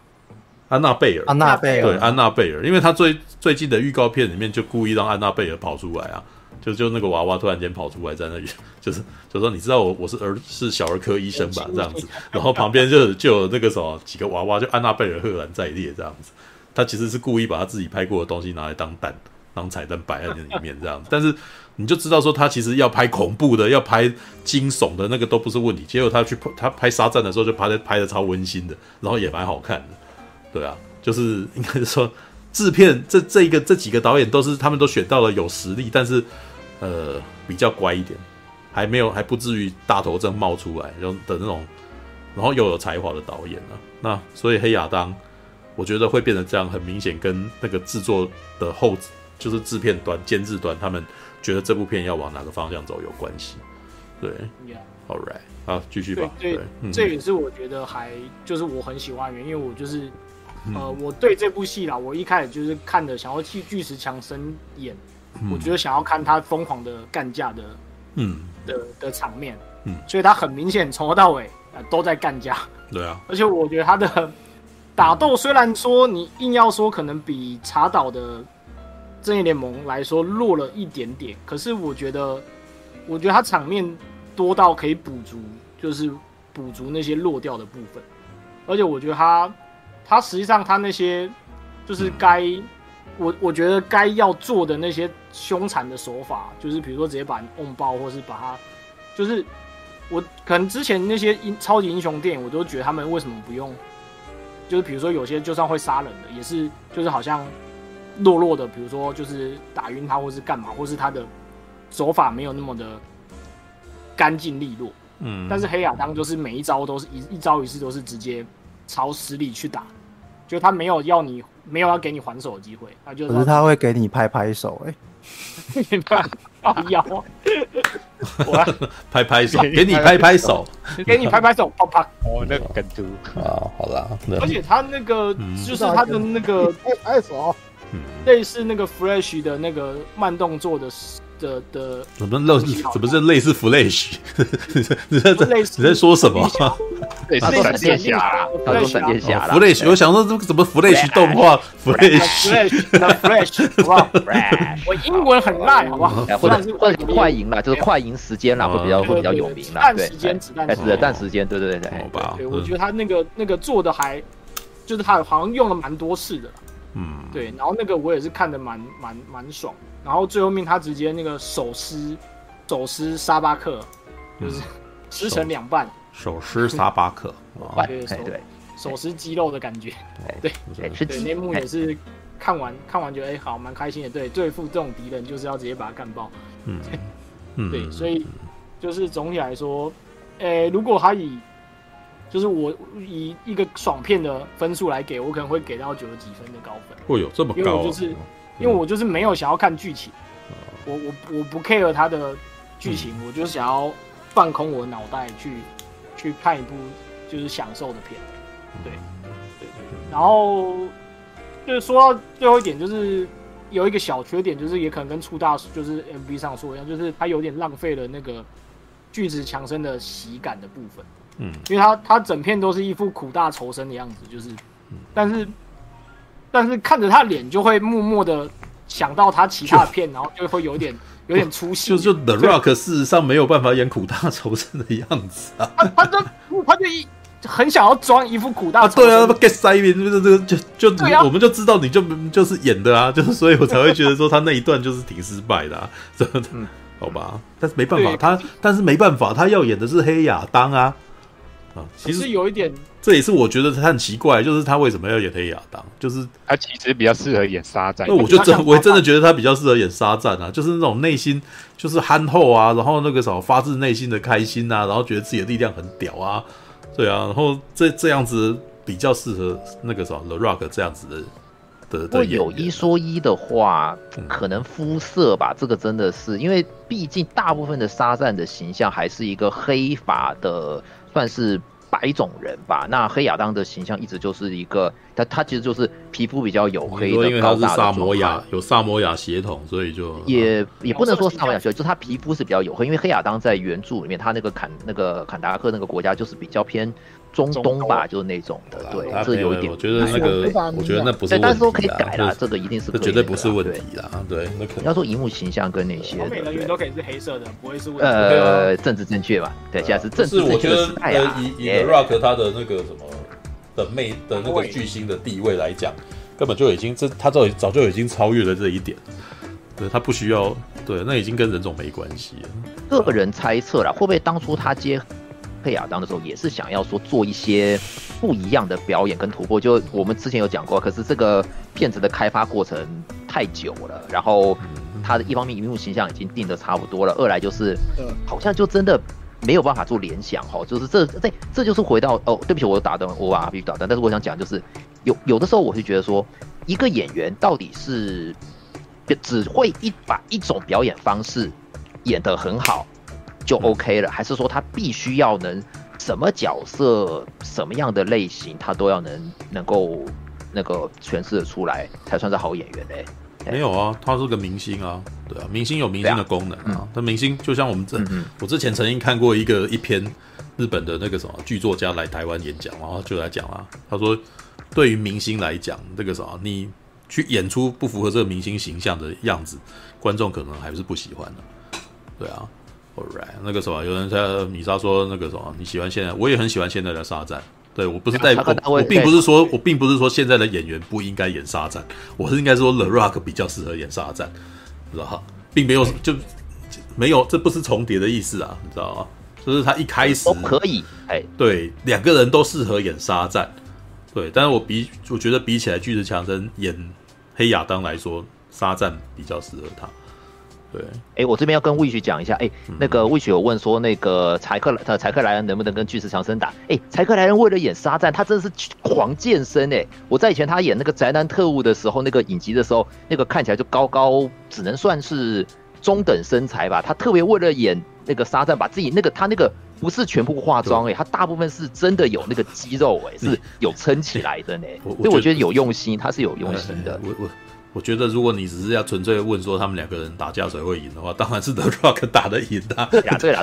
安娜贝尔。安娜贝尔。对，安娜贝尔，因为他最最近的预告片里面就故意让安娜贝尔跑出来啊，就就那个娃娃突然间跑出来在那里，就是就说你知道我我是儿是小儿科医生吧这样子，然后旁边就就有那个什么几个娃娃，就安娜贝尔赫然在列这样子，他其实是故意把他自己拍过的东西拿来当蛋当彩蛋摆在那里面这样子，但是。你就知道说他其实要拍恐怖的，要拍惊悚的那个都不是问题。结果他去拍他拍沙赞的时候就拍的拍的超温馨的，然后也蛮好看的。对啊，就是应该是说制片这这一个这几个导演都是他们都选到了有实力，但是呃比较乖一点，还没有还不至于大头症冒出来就的那种，然后又有才华的导演啊。那所以黑亚当我觉得会变成这样，很明显跟那个制作的后就是制片端监制端他们。觉得这部片要往哪个方向走有关系，对，Yeah.，All right，好，继续吧。对，对这也是我觉得还就是我很喜欢的原因，因为我就是，呃，我对这部戏啦，我一开始就是看的，想要去巨石强森演，嗯、我觉得想要看他疯狂的干架的，嗯，的的场面，嗯，所以他很明显从头到尾都在干架，对啊，而且我觉得他的打斗虽然说你硬要说可能比查岛的。正义联盟来说弱了一点点，可是我觉得，我觉得他场面多到可以补足，就是补足那些弱掉的部分。而且我觉得他，他实际上他那些就是该、嗯、我我觉得该要做的那些凶残的手法，就是比如说直接把人拥爆，或是把他，就是我可能之前那些英超级英雄电影，我都觉得他们为什么不用，就是比如说有些就算会杀人的，也是就是好像。弱弱的，比如说就是打晕他，或是干嘛，或是他的手法没有那么的干净利落。嗯，但是黑亚当就是每一招都是一一招一式都是直接朝死里去打，就他没有要你，没有要给你还手的机会，他就是。可是他会给你拍拍手，哎、欸，你看，要啊，拍拍手，给你拍拍手，给你拍拍手，啪啪，哦，那个跟图。啊，好啦，而且他那个、嗯、就是他的那个拍拍手。类似那个 Flash 的那个慢动作的的的，怎么类？怎么是类似 Flash？你在你在说什么？类似 闪电侠，他说闪电侠 Flash，我想说这个怎么 Flash 动画？Flash，Flash，我英文很烂，好不好？或者或者快银啦，就是快银时间啦，会比较会比较有名啦。对，时间，子弹时间，对对对对。好吧，对，我觉得他那个那个做的还，就是他好像用了蛮多次的。嗯，对，然后那个我也是看的蛮蛮蛮爽，然后最后面他直接那个手撕手撕沙巴克，就是撕成两半，手撕沙巴克，对对，手撕鸡肉的感觉，对对对，那幕也是看完看完觉得哎好蛮开心的，对，对付这种敌人就是要直接把他干爆，嗯，对，所以就是总体来说，诶，如果他以就是我以一个爽片的分数来给，我可能会给到九十几分的高分。会有这么高？因为我就是，因为我就是没有想要看剧情，我我我不 care 它的剧情，我就是想要放空我的脑袋去去看一部就是享受的片。对对对。然后就是说到最后一点，就是有一个小缺点，就是也可能跟初大就是 MV 上说一样，就是它有点浪费了那个巨石强森的喜感的部分。嗯，因为他他整片都是一副苦大仇深的样子，就是，但是但是看着他脸就会默默的想到他其他的片，然后就会有点有点出戏。就就 The Rock 事实上没有办法演苦大仇深的样子啊，他他就他就一很想要装一副苦大仇深。对啊，get 塞边就是这个就就我们就知道你就就是演的啊，就是所以我才会觉得说他那一段就是挺失败的，啊。真的，好吧，但是没办法，他但是没办法，他要演的是黑亚当啊。啊，其实有一点，这也是我觉得他很奇怪，就是他为什么要演黑亚当？就是他其实比较适合演沙赞。那我就真，我真的觉得他比较适合演沙赞啊，就是那种内心就是憨厚啊，然后那个什么发自内心的开心啊，然后觉得自己的力量很屌啊，对啊，然后这这样子比较适合那个什么 The Rock 这样子的的的。有一说一的话，可能肤色吧，嗯、这个真的是因为毕竟大部分的沙赞的形象还是一个黑发的。算是白种人吧。那黑亚当的形象一直就是一个，他他其实就是皮肤比较黝黑的，因为他是萨摩亚，有萨摩亚血统，所以就也、啊、也不能说萨摩亚血统，就他皮肤是比较黝黑。因为黑亚当在原著里面，他那个坎那个坎达克那个国家就是比较偏。中东吧，就是那种的，对，这有一点。我觉得那个，我觉得那不是，但是说可以改啦，这个一定是，这绝对不是问题啦，对。那可能要说荧幕形象跟那些，每个人都可以是黑色的，不会是问题。呃，政治正确吧？对，现在是政治正确的时代啊。以以 Rock 他的那个什么的魅的那个巨星的地位来讲，根本就已经这他早早就已经超越了这一点。对，他不需要，对，那已经跟人种没关系了。个人猜测啦，会不会当初他接？黑亚当的时候也是想要说做一些不一样的表演跟突破，就我们之前有讲过，可是这个片子的开发过程太久了，然后他的一方面荧幕形象已经定的差不多了，二来就是好像就真的没有办法做联想哈，就是这这这就是回到哦，对不起，我打断，我把必须打断，但是我想讲就是有有的时候我是觉得说一个演员到底是只会一把一种表演方式演得很好。就 OK 了，还是说他必须要能什么角色、什么样的类型，他都要能能够那个诠释的出来，才算是好演员嘞？没有啊，他是个明星啊，对啊，明星有明星的功能啊。他、嗯、明星就像我们这，嗯、我之前曾经看过一个一篇日本的那个什么剧作家来台湾演讲，然后就来讲啊，他说对于明星来讲，这个什么你去演出不符合这个明星形象的样子，观众可能还是不喜欢的，对啊。Alright，那个什么，有人在米莎说那个什么，你喜欢现在，我也很喜欢现在的沙赞。对，我不是代表，我并不是说，我并不是说现在的演员不应该演沙赞，我是应该说 The Rock 比较适合演沙赞，知道哈，并没有就没有，这不是重叠的意思啊，你知道吗？就是他一开始都可以，哎，对，两个人都适合演沙赞，对，但是我比我觉得比起来巨石强森演黑亚当来说，沙赞比较适合他。对，哎，我这边要跟 Wish 讲一下，哎，那个 Wish 有问说，那个柴克呃柴克莱恩能不能跟巨石强森打？哎，柴克莱恩为了演沙赞，他真的是狂健身哎！我在以前他演那个宅男特务的时候，那个影集的时候，那个看起来就高高，只能算是中等身材吧。他特别为了演那个沙赞，把自己那个他那个不是全部化妆哎，他大部分是真的有那个肌肉哎，是有撑起来的呢。所以我觉得有用心，他是有用心的。我我。我觉得，如果你只是要纯粹问说他们两个人打架谁会赢的话，当然是 The Rock 打得赢啊。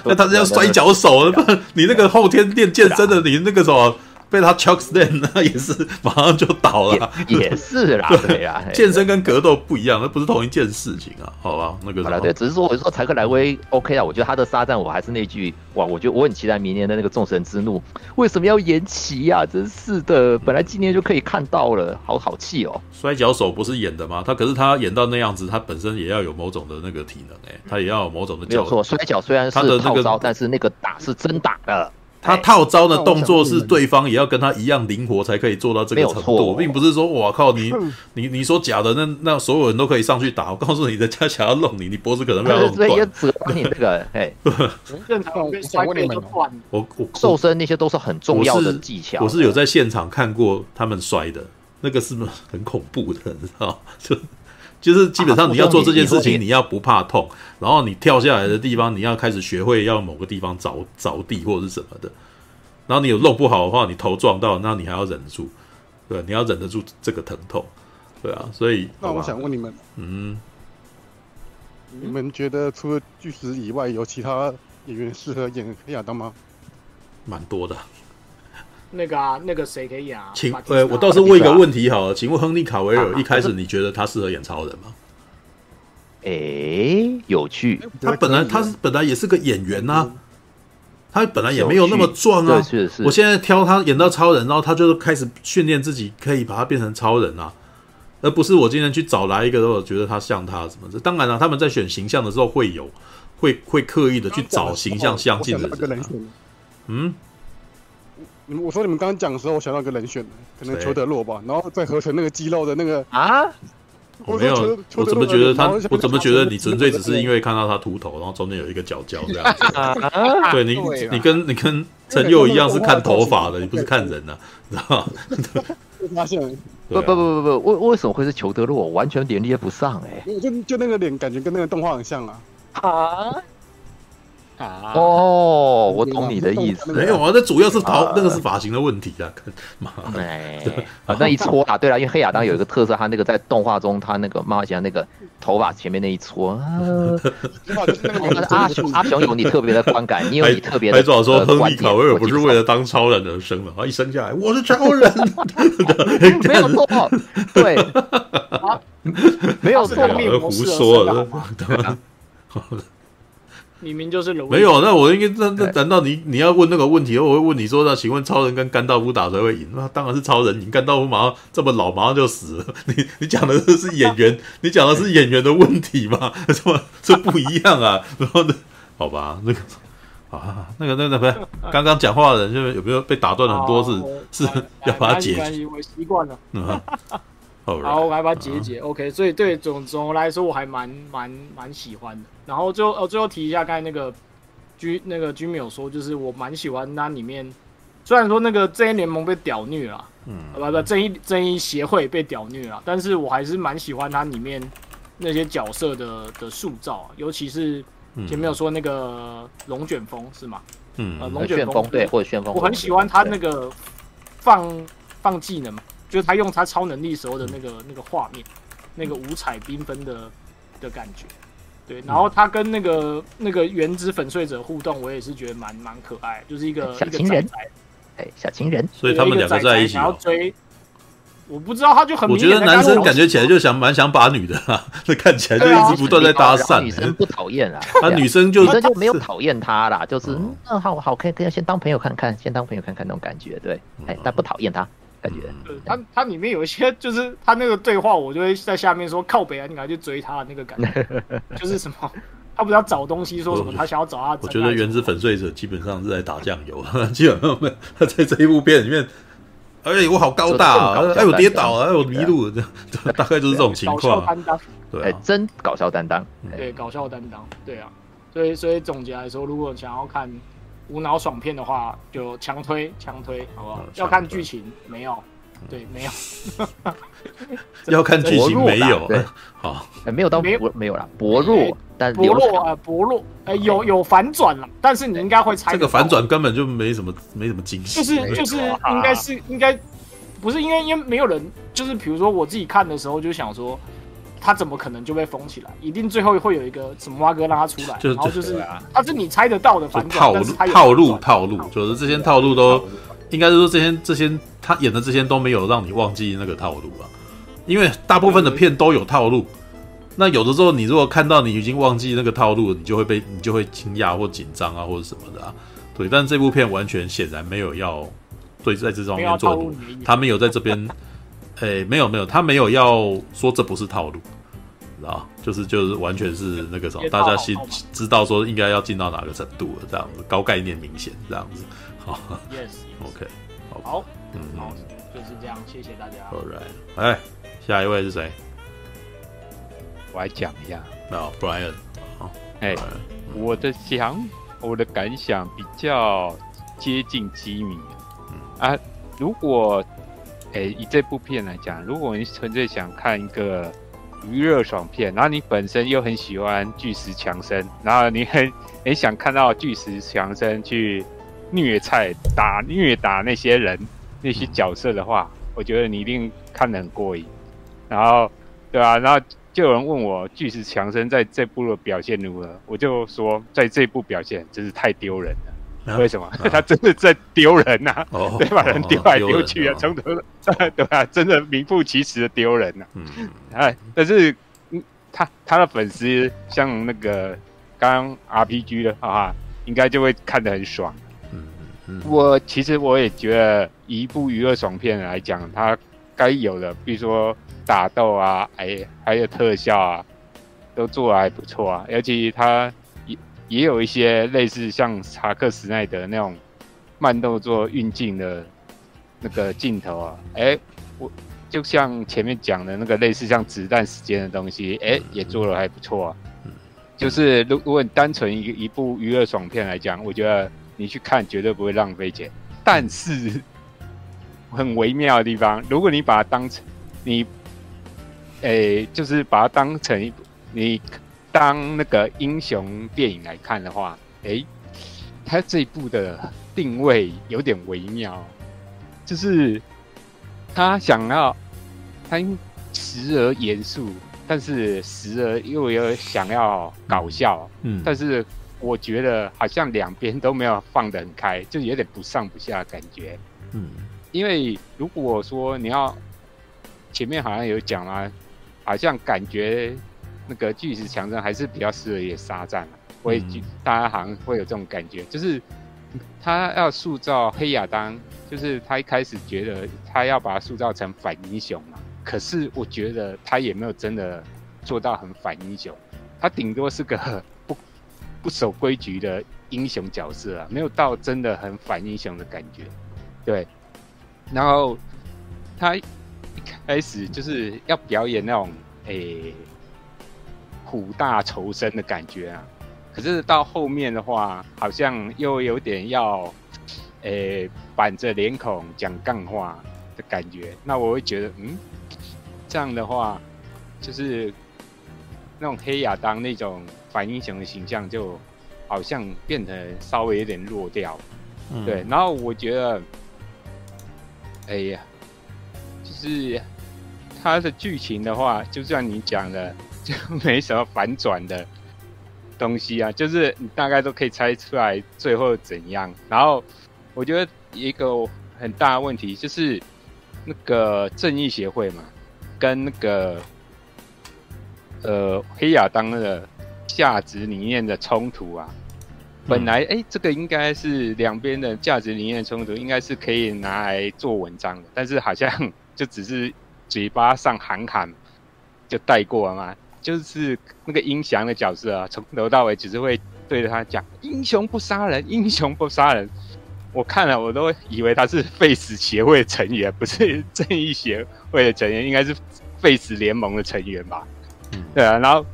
那他是要摔跤手，你那个后天练健身的，你那个什么。被他 chokeslam 那也是马上就倒了，也是啦，对呀，健身跟格斗不一样，那不是同一件事情啊，好吧？那个好了，对，只是说我说柴克莱威 OK 啊，我觉得他的沙战我还是那句哇，我觉得我很期待明年的那个众神之怒，为什么要延期呀？真是的，本来今年就可以看到了，好好气哦。摔跤手不是演的吗？他可是他演到那样子，他本身也要有某种的那个体能哎，他也要有某种的。没有错，摔跤虽然是套招，但是那个打是真打的。他套招的动作是对方也要跟他一样灵活才可以做到这个程度，并不是说我靠你你你说假的，那那所有人都可以上去打。我告诉你，人家想要弄你，你脖子可能 被弄断。你那个哎，我我瘦身那些都是很重要的技巧。我是有在现场看过他们摔的，那个是不是很恐怖的？你知道就。就是基本上你要做这件事情，你要不怕痛，然后你跳下来的地方，你要开始学会要某个地方着着地或者是什么的，然后你有弄不好的话，你头撞到，那你还要忍住，对，你要忍得住这个疼痛，对啊，所以那我想问你们，嗯，你们觉得除了巨石以外，有其他演员适合演黑亚当吗？蛮多的。那个啊，那个谁可以演啊？请，呃，我倒是问一个问题好了，请问亨利卡维尔一开始你觉得他适合演超人吗？诶，有趣。他本来他是本来也是个演员呐，他本来也没有那么壮啊。是是。我现在挑他演到超人，然后他就开始训练自己，可以把他变成超人啊，而不是我今天去找来一个，我觉得他像他什么的。当然了，他们在选形象的时候会有，会会刻意的去找形象相近的人。嗯。我说你们刚刚讲的时候，我想到一个人选，可能裘德洛吧，然后再合成那个肌肉的那个啊，我没有，我怎么觉得他？我怎么觉得你纯粹只是因为看到他秃头，然后中间有一个角角这样子？对你，你跟你跟陈佑一样是看头发的，你不是看人呐，知道吗？发现不不不不不，为为什么会是裘德洛？完全连接不上哎，就就那个脸，感觉跟那个动画很像啊。啊。哦，我懂你的意思。没有啊，那主要是头，那个是发型的问题啊。妈的，啊，那一撮啊，对了，因为黑亚当有一个特色，他那个在动画中，他那个漫画家那个头发前面那一撮啊。阿雄，阿雄有你特别的观感，你有你特别的。还早说，亨利卡维尔不是为了当超人而生的，他一生下来我是超人，没有错，对，没有错，胡说了。明明就是没有，那我应该那那难道你你要问那个问题，我会问你说，那请问超人跟甘道夫打谁会赢？那当然是超人赢，甘道夫马上这么老，马上就死了。你你讲的是是演员，你讲的是演员的问题吗？什么这不一样啊？然后呢？好吧，那个啊，那个那个不是刚刚讲话的人，就有没有被打断很多次？是要把它解决？我习惯了。嗯好，我来把它解解。OK，所以对总总的来说，我还蛮蛮蛮喜欢的。然后最后呃，最后提一下刚才那个居那个 Jimmy 有说，就是我蛮喜欢它里面，虽然说那个正义联盟被屌虐了，嗯，不不，正义正义协会被屌虐了，但是我还是蛮喜欢它里面那些角色的的塑造，啊尤其是前面有说那个龙卷风是吗？嗯，龙卷风对，或者旋风，我很喜欢他那个放放技能嘛。就是他用他超能力时候的那个、嗯、那个画面，那个五彩缤纷的的感觉，对。然后他跟那个那个原子粉碎者互动，我也是觉得蛮蛮可爱，就是一个小情人，哎，小情人。所以他们两个在一起，然后追。我不知道，他就很。我觉得男生感觉起来就想蛮想把女的，那看起来就一直不断在搭讪。女生不讨厌啊，那女生就女生就没有讨厌他啦，就是嗯好好可以可以先当朋友看看，先当朋友看看那种感觉，对，哎，但不讨厌他。感觉，他他里面有一些，就是他那个对话，我就会在下面说靠北啊，你赶快去追他那个感觉，就是什么，他不是要找东西，说什么他想要找他。我觉得原子粉碎者基本上是在打酱油，基本上没他在这一部片里面，哎，我好高大啊，哎，我跌倒了，哎，我迷路了，这大概就是这种情况。搞笑担当，对，真搞笑担当，对，搞笑担当，对啊，所以所以总结来说，如果想要看。无脑爽片的话，就强推强推，好不好？要看剧情没有？对，没有。要看剧情没有？对，好，没有到没没有了，薄弱，但薄弱啊，薄弱，哎，有有反转了，但是你应该会猜。这个反转根本就没什么，没什么惊喜。就是就是应该是应该不是因为因为没有人，就是比如说我自己看的时候就想说。他怎么可能就被封起来？一定最后会有一个什么蛙哥让他出来，然后就是他是你猜得到的反转，套路套路套路，就是这些套路都应该是说这些这些他演的这些都没有让你忘记那个套路啊，因为大部分的片都有套路。那有的时候你如果看到你已经忘记那个套路，你就会被你就会惊讶或紧张啊或者什么的啊。对，但这部片完全显然没有要对在这方面做，他们有在这边。哎、欸，没有没有，他没有要说这不是套路，知道？就是就是完全是那个什么，大家心知道说应该要进到哪个程度了，这样子高概念明显这样子。好，Yes，OK，好，嗯，好，就是这样，谢谢大家。All right，哎，下一位是谁？我来讲一下。那 Brian，好，哎，我的想，我的感想比较接近吉米，嗯啊，如果。诶、欸，以这部片来讲，如果你纯粹想看一个娱乐爽片，然后你本身又很喜欢巨石强森，然后你很很想看到巨石强森去虐菜打虐打那些人那些角色的话，我觉得你一定看得很过瘾。然后，对啊，然后就有人问我巨石强森在这部的表现如何，我就说在这部表现真是太丢人了。啊、为什么？啊、他真的在丢人呐、啊，哦、对，把人丢来丢去啊，从头，对啊，真的名副其实的丢人呐、啊。嗯，哎，但是，他他的粉丝像那个刚 RPG 的，哈哈，应该就会看得很爽。嗯嗯，我其实我也觉得，一部娱乐爽片来讲，它该有的，比如说打斗啊，哎，还有特效啊，都做得还不错啊，尤其他。也有一些类似像查克·史奈德那种慢动作运镜的那个镜头啊，哎、欸，我就像前面讲的那个类似像子弹时间的东西，哎、欸，也做的还不错啊。就是如如果你单纯一一部娱乐爽片来讲，我觉得你去看绝对不会浪费钱。但是很微妙的地方，如果你把它当成你，哎、欸，就是把它当成一部你。当那个英雄电影来看的话，诶、欸，他这一部的定位有点微妙，就是他想要他时而严肃，但是时而又有想要搞笑，嗯，但是我觉得好像两边都没有放得很开，就有点不上不下的感觉，嗯，因为如果说你要前面好像有讲啊，好像感觉。那个巨石强森还是比较适合演沙赞，我也觉大家好像会有这种感觉，就是他要塑造黑亚当，就是他一开始觉得他要把他塑造成反英雄嘛，可是我觉得他也没有真的做到很反英雄，他顶多是个 不不守规矩的英雄角色啊，没有到真的很反英雄的感觉，对，然后他一开始就是要表演那种诶。欸苦大仇深的感觉啊，可是到后面的话，好像又有点要，诶、欸，板着脸孔讲干话的感觉。那我会觉得，嗯，这样的话，就是那种黑亚当那种反英雄的形象，就好像变得稍微有点弱掉。嗯、对，然后我觉得，哎呀，就是他的剧情的话，就像你讲的。就没什么反转的东西啊，就是你大概都可以猜出来最后怎样。然后我觉得一个很大的问题就是那个正义协会嘛，跟那个呃黑亚当的价值理念的冲突啊。本来哎，这个应该是两边的价值理念冲突，应该是可以拿来做文章的，但是好像 就只是嘴巴上喊喊就带过了嘛。就是那个英翔的角色啊，从头到尾只是会对着他讲“英雄不杀人，英雄不杀人”。我看了，我都以为他是废死协会的成员，不是正义协会的成员，应该是废死联盟的成员吧？嗯，对啊。然后，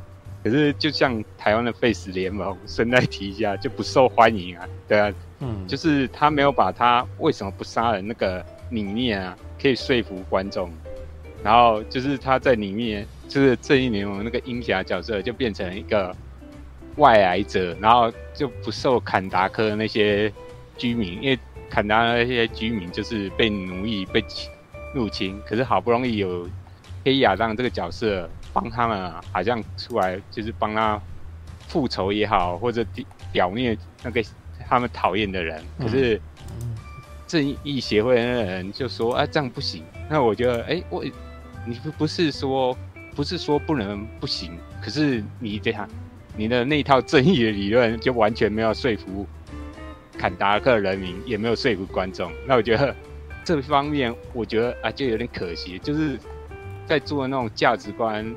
可是就像台湾的废死联盟，顺带提一下，就不受欢迎啊。对啊，嗯，就是他没有把他为什么不杀人那个理念啊，可以说服观众。然后就是他在里面。就是这一年我们那个鹰侠角色就变成一个外来者，然后就不受坎达科那些居民，因为坎达那些居民就是被奴役、被入侵。可是好不容易有黑亚当这个角色帮他们，好像出来就是帮他复仇也好，或者表面那个他们讨厌的人。可是正义协会的人就说：“啊，这样不行。”那我觉得，哎，我你不不是说。不是说不能不行，可是你这样，你的那套正义的理论就完全没有说服坎达克人民，也没有说服观众。那我觉得这方面，我觉得啊，就有点可惜，就是在做那种价值观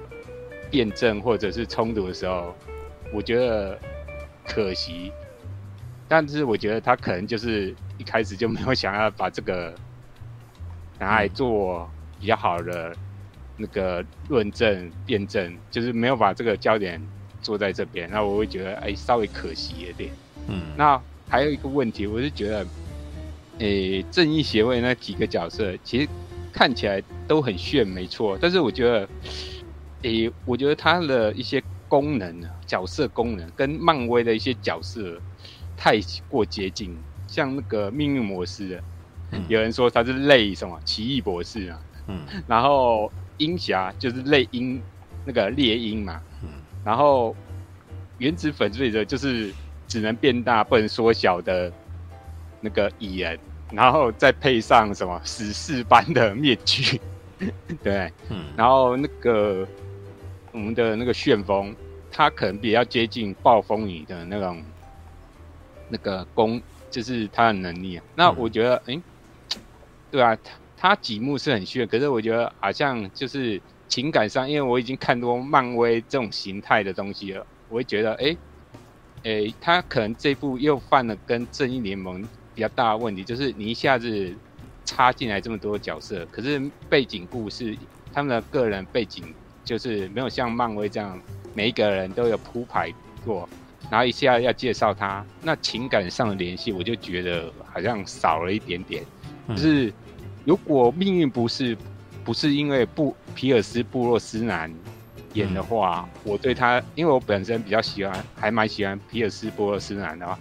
辩证或者是冲突的时候，我觉得可惜。但是我觉得他可能就是一开始就没有想要把这个拿来做比较好的。那个论证辩证，就是没有把这个焦点做在这边，那我会觉得哎，稍微可惜一点。嗯，那还有一个问题，我是觉得，诶，正义协会那几个角色其实看起来都很炫，没错。但是我觉得，诶，我觉得他的一些功能、角色功能跟漫威的一些角色太过接近，像那个命运模式。有人说他是类什么奇异博士啊，嗯，然后鹰侠就是类鹰那个猎鹰嘛，嗯，然后原子粉碎者就是只能变大不能缩小的那个蚁人，然后再配上什么死士般的面具，对，嗯，然后那个我们的那个旋风，他可能比较接近暴风雨的那种。那个攻就是他的能力啊，那我觉得，哎、嗯欸，对啊，他他几幕是很炫，可是我觉得好像就是情感上，因为我已经看多漫威这种形态的东西了，我会觉得，哎、欸，哎、欸，他可能这部又犯了跟正义联盟比较大的问题，就是你一下子插进来这么多角色，可是背景故事他们的个人背景就是没有像漫威这样每一个人都有铺排过。然后一下要介绍他，那情感上的联系，我就觉得好像少了一点点。就是如果命运不是不是因为布皮尔斯布洛斯南演的话，我对他，因为我本身比较喜欢，还蛮喜欢皮尔斯布洛斯南的话，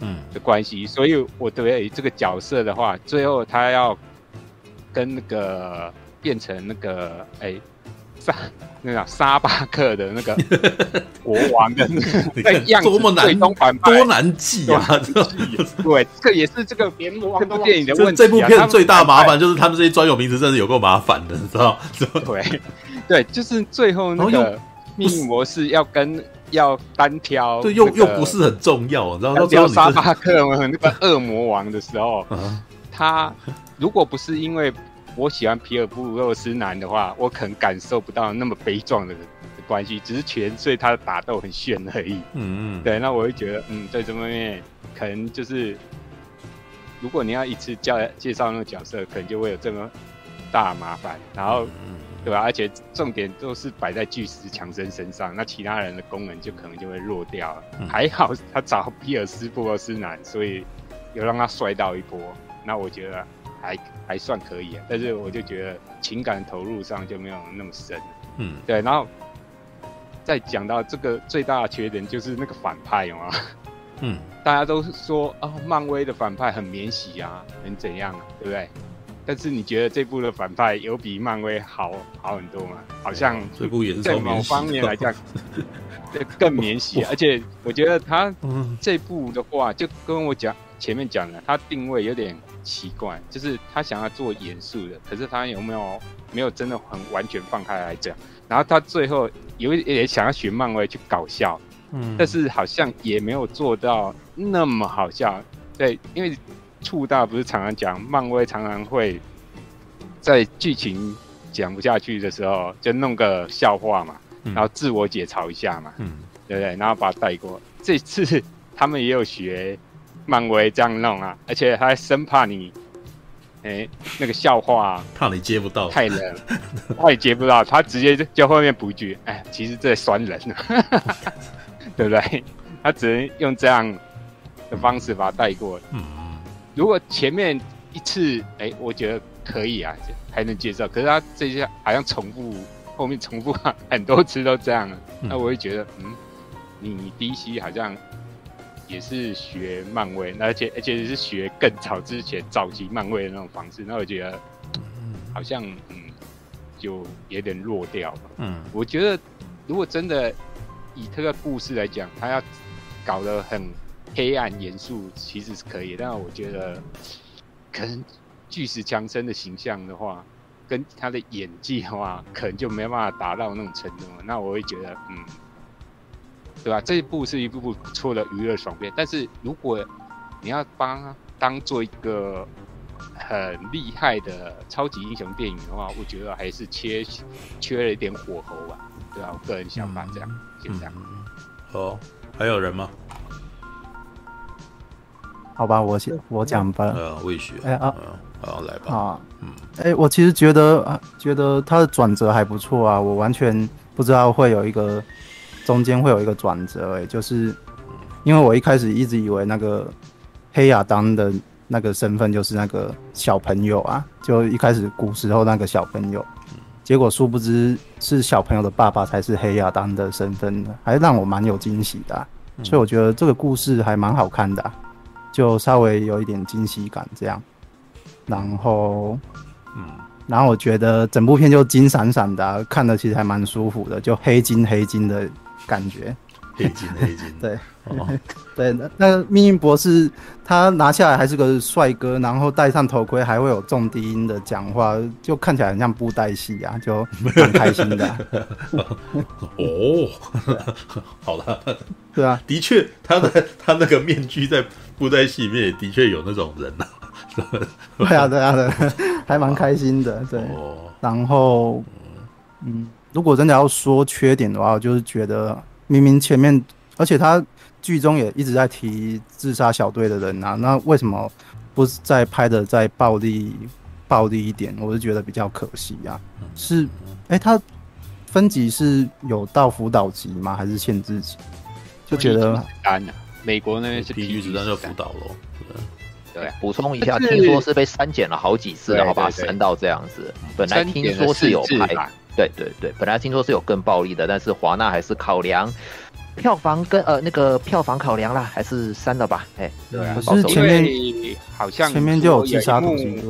嗯的关系，所以我对这个角色的话，最后他要跟那个变成那个哎。沙那个沙巴克的那个 国王的那个样子，多么难，多难记啊！对，这也是这个这部电影的问题。这部片最大麻烦就是他们这些专有名词真的有够麻烦的，你知道？对，对，就是最后那个命运模式要跟要单挑，对，又又不是很重要，然后挑沙巴克那个恶魔王的时候，他如果不是因为。我喜欢皮尔布洛斯男的话，我可能感受不到那么悲壮的关系，只是全所以他的打斗很炫而已。嗯嗯，对，那我会觉得，嗯，在这方面可能就是，如果你要一次介介绍那个角色，可能就会有这么大麻烦。然后，对吧？而且重点都是摆在巨石强森身上，那其他人的功能就可能就会弱掉了。还好他找皮尔斯布洛斯男，所以有让他摔到一波。那我觉得。还还算可以啊，但是我就觉得情感投入上就没有那么深。嗯，对。然后再讲到这个最大的缺点就是那个反派嘛。嗯，大家都说哦，漫威的反派很免洗啊，很怎样啊，对不对？但是你觉得这部的反派有比漫威好好很多吗？好像这部也是在某方面来讲，更免洗。而且我觉得他这部的话，就跟我讲前面讲的，他定位有点。奇怪，就是他想要做严肃的，可是他有没有没有真的很完全放开来讲？然后他最后有一点想要学漫威去搞笑，嗯，但是好像也没有做到那么好笑。对，因为触大不是常常讲漫威常常会在剧情讲不下去的时候，就弄个笑话嘛，然后自我解嘲一下嘛，嗯，对不对？然后把它带过。这次他们也有学。漫威这样弄啊，而且他还生怕你，哎、欸，那个笑话怕你接不到，太冷，怕你接不到，他直接就就后面补句，哎，其实这酸人，对不对？他只能用这样的方式把它带过。嗯，如果前面一次，哎、欸，我觉得可以啊，还能接受。可是他这些好像重复，后面重复很多次都这样，那我会觉得，嗯，你 DC 好像。也是学漫威，而且而且是学更早之前早期漫威的那种方式，那我觉得好像嗯，就有点弱掉了。嗯，我觉得如果真的以这个故事来讲，他要搞得很黑暗严肃，其实是可以。但是我觉得可能巨石强森的形象的话，跟他的演技的话，可能就没办法达到那种程度。那我会觉得嗯。对吧？这一部是一部不错的娱乐爽片，但是如果你要帮他当做一个很厉害的超级英雄电影的话，我觉得还是缺缺了一点火候吧。对吧？我个人想法这样，嗯、先这样。哦，还有人吗？好吧，我先我讲吧。呃，魏雪。哎啊，好来吧。啊，嗯，哎，我其实觉得啊，觉得他的转折还不错啊，我完全不知道会有一个。中间会有一个转折，哎，就是因为我一开始一直以为那个黑亚当的那个身份就是那个小朋友啊，就一开始古时候那个小朋友，结果殊不知是小朋友的爸爸才是黑亚当的身份，还让我蛮有惊喜的啊，所以我觉得这个故事还蛮好看的啊，就稍微有一点惊喜感这样。然后，嗯，然后我觉得整部片就金闪闪的、啊，看的其实还蛮舒服的，就黑金黑金的感觉。黑金 黑金，对，哦、对，那那命运博士他拿下来还是个帅哥，然后戴上头盔还会有重低音的讲话，就看起来很像布袋戏啊，就蛮开心的、啊。哦，好了，对啊，的确，他的他那个面具在布袋戏里面也的确有那种人呐、啊。对啊，对啊，对，还蛮开心的。对，哦、然后，嗯，如果真的要说缺点的话，我就是觉得。明明前面，而且他剧中也一直在提自杀小队的人啊，那为什么不是再拍的再暴力暴力一点？我是觉得比较可惜啊。是，哎、欸，他分级是有到辅导级吗？还是限制级？就觉得单的，美国那边是 PG 值，那就辅导咯。对，补充一下，听说是被删减了好几次，然后把它删到这样子。本来听说是有拍。对对对，本来听说是有更暴力的，但是华纳还是考量票房跟呃那个票房考量啦，还是删了吧。哎，对啊，可是前面好像前面就有自杀东西，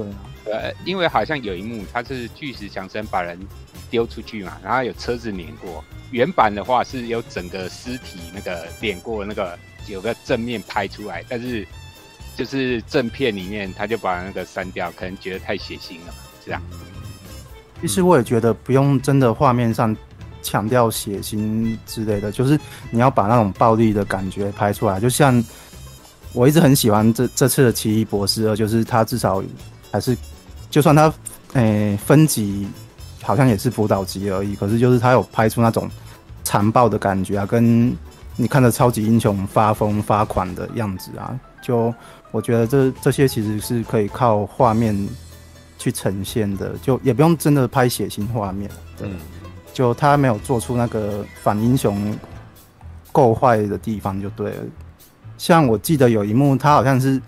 对，因为好像有一幕他是巨石强森把人丢出去嘛，然后有车子碾过。原版的话是有整个尸体那个碾过那个有个正面拍出来，但是就是正片里面他就把那个删掉，可能觉得太血腥了，这样。其实我也觉得不用真的画面上强调血腥之类的，就是你要把那种暴力的感觉拍出来。就像我一直很喜欢这这次的奇异博士二，就是他至少还是，就算他诶、分级好像也是辅导级而已，可是就是他有拍出那种残暴的感觉啊，跟你看着超级英雄发疯发狂的样子啊，就我觉得这这些其实是可以靠画面。去呈现的，就也不用真的拍血腥画面，对，就他没有做出那个反英雄够坏的地方就对了。像我记得有一幕，他好像是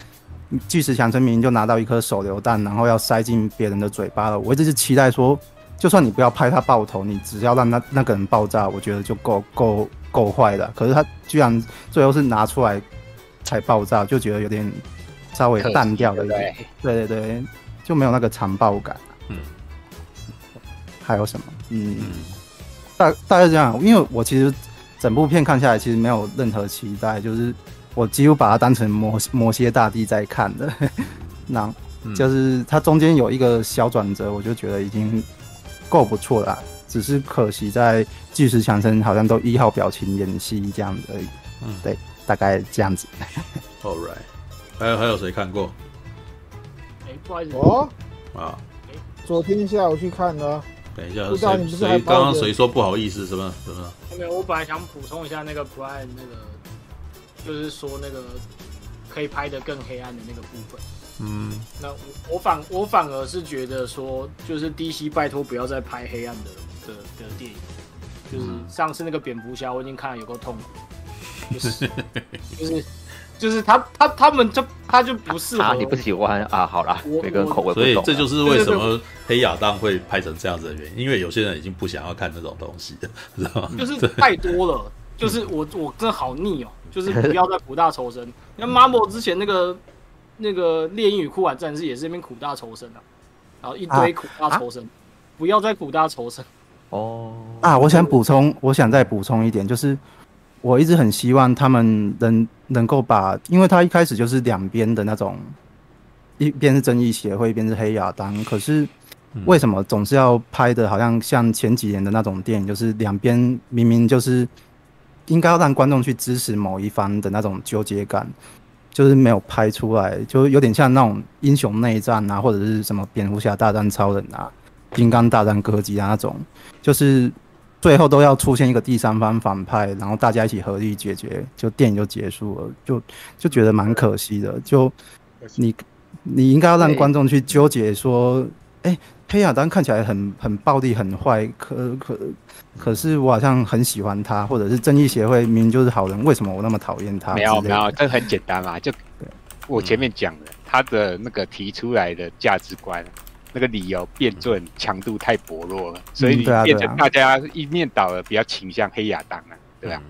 巨石强森明明就拿到一颗手榴弹，然后要塞进别人的嘴巴了。我一直是期待说，就算你不要拍他爆头，你只要让那那个人爆炸，我觉得就够够够坏的。可是他居然最后是拿出来才爆炸，就觉得有点稍微淡掉了一点。对对对。就没有那个残暴感。嗯，还有什么？嗯，大大概这样。因为我其实整部片看下来，其实没有任何期待，就是我几乎把它当成魔魔蝎大帝在看的。那，就是它中间有一个小转折，我就觉得已经够不错了。只是可惜在巨石强森好像都一号表情演戏这样子而已。嗯，对，大概这样子。All right，还有还有谁看过？哦啊！昨天下午去看的。等一下，谁谁刚刚谁说不好意思？什么什么？没有，我本来想补充一下那个 Brian 那个，就是说那个可以拍的更黑暗的那个部分。嗯，那我我反我反而是觉得说，就是 DC 拜托不要再拍黑暗的的的电影。就是上次那个蝙蝠侠，我已经看了有够痛苦，就是 就是。就是他他他们就他就不适合、啊、你不喜欢啊？好啦，每个人口味不同。所以这就是为什么黑亚当会拍成这样子的原因，因为有些人已经不想要看那种东西了，知道吗？就是太多了，就是 我我真的好腻哦、喔，就是不要再苦大仇深。那 Marvel 之前那个那个猎鹰与酷玩战士也是那边苦大仇深啊，然后一堆苦大仇深，啊、不要再苦大仇深。哦啊，我想补充，我想再补充一点，就是。我一直很希望他们能能够把，因为他一开始就是两边的那种，一边是正义协会，一边是黑亚当。可是为什么总是要拍的，好像像前几年的那种电影，就是两边明明就是应该要让观众去支持某一方的那种纠结感，就是没有拍出来，就有点像那种英雄内战啊，或者是什么蝙蝠侠大战超人啊，金刚大战哥吉拉那种，就是。最后都要出现一个第三方反派，然后大家一起合力解决，就电影就结束了，就就觉得蛮可惜的。就你你应该要让观众去纠结说，哎、欸，黑亚当看起来很很暴力很坏，可可可是我好像很喜欢他，或者是正义协会明明就是好人，为什么我那么讨厌他？没有没有，这很简单嘛，就我前面讲的，他的那个提出来的价值观。那个理由辩证强度太薄弱了，所以你变成大家一面倒的比较倾向黑亚当啊，对啊，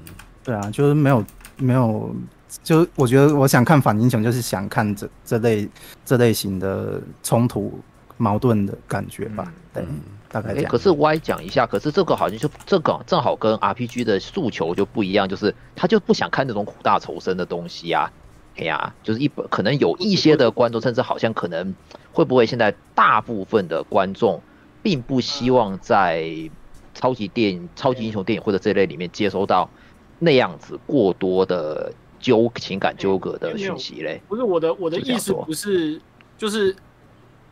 对啊，就是没有没有就我觉得我想看反英雄，就是想看这这类这类型的冲突矛盾的感觉吧。嗯、对，大概这样。可是我还讲一下，可是这个好像就这个正好跟 RPG 的诉求就不一样，就是他就不想看那种苦大仇深的东西啊。哎呀，就是一本可能有一些的观众，甚至好像可能会不会现在大部分的观众并不希望在超级电影、超级英雄电影或者这类里面接收到那样子过多的纠情感纠葛的讯息嘞。不是我的我的意思不是就是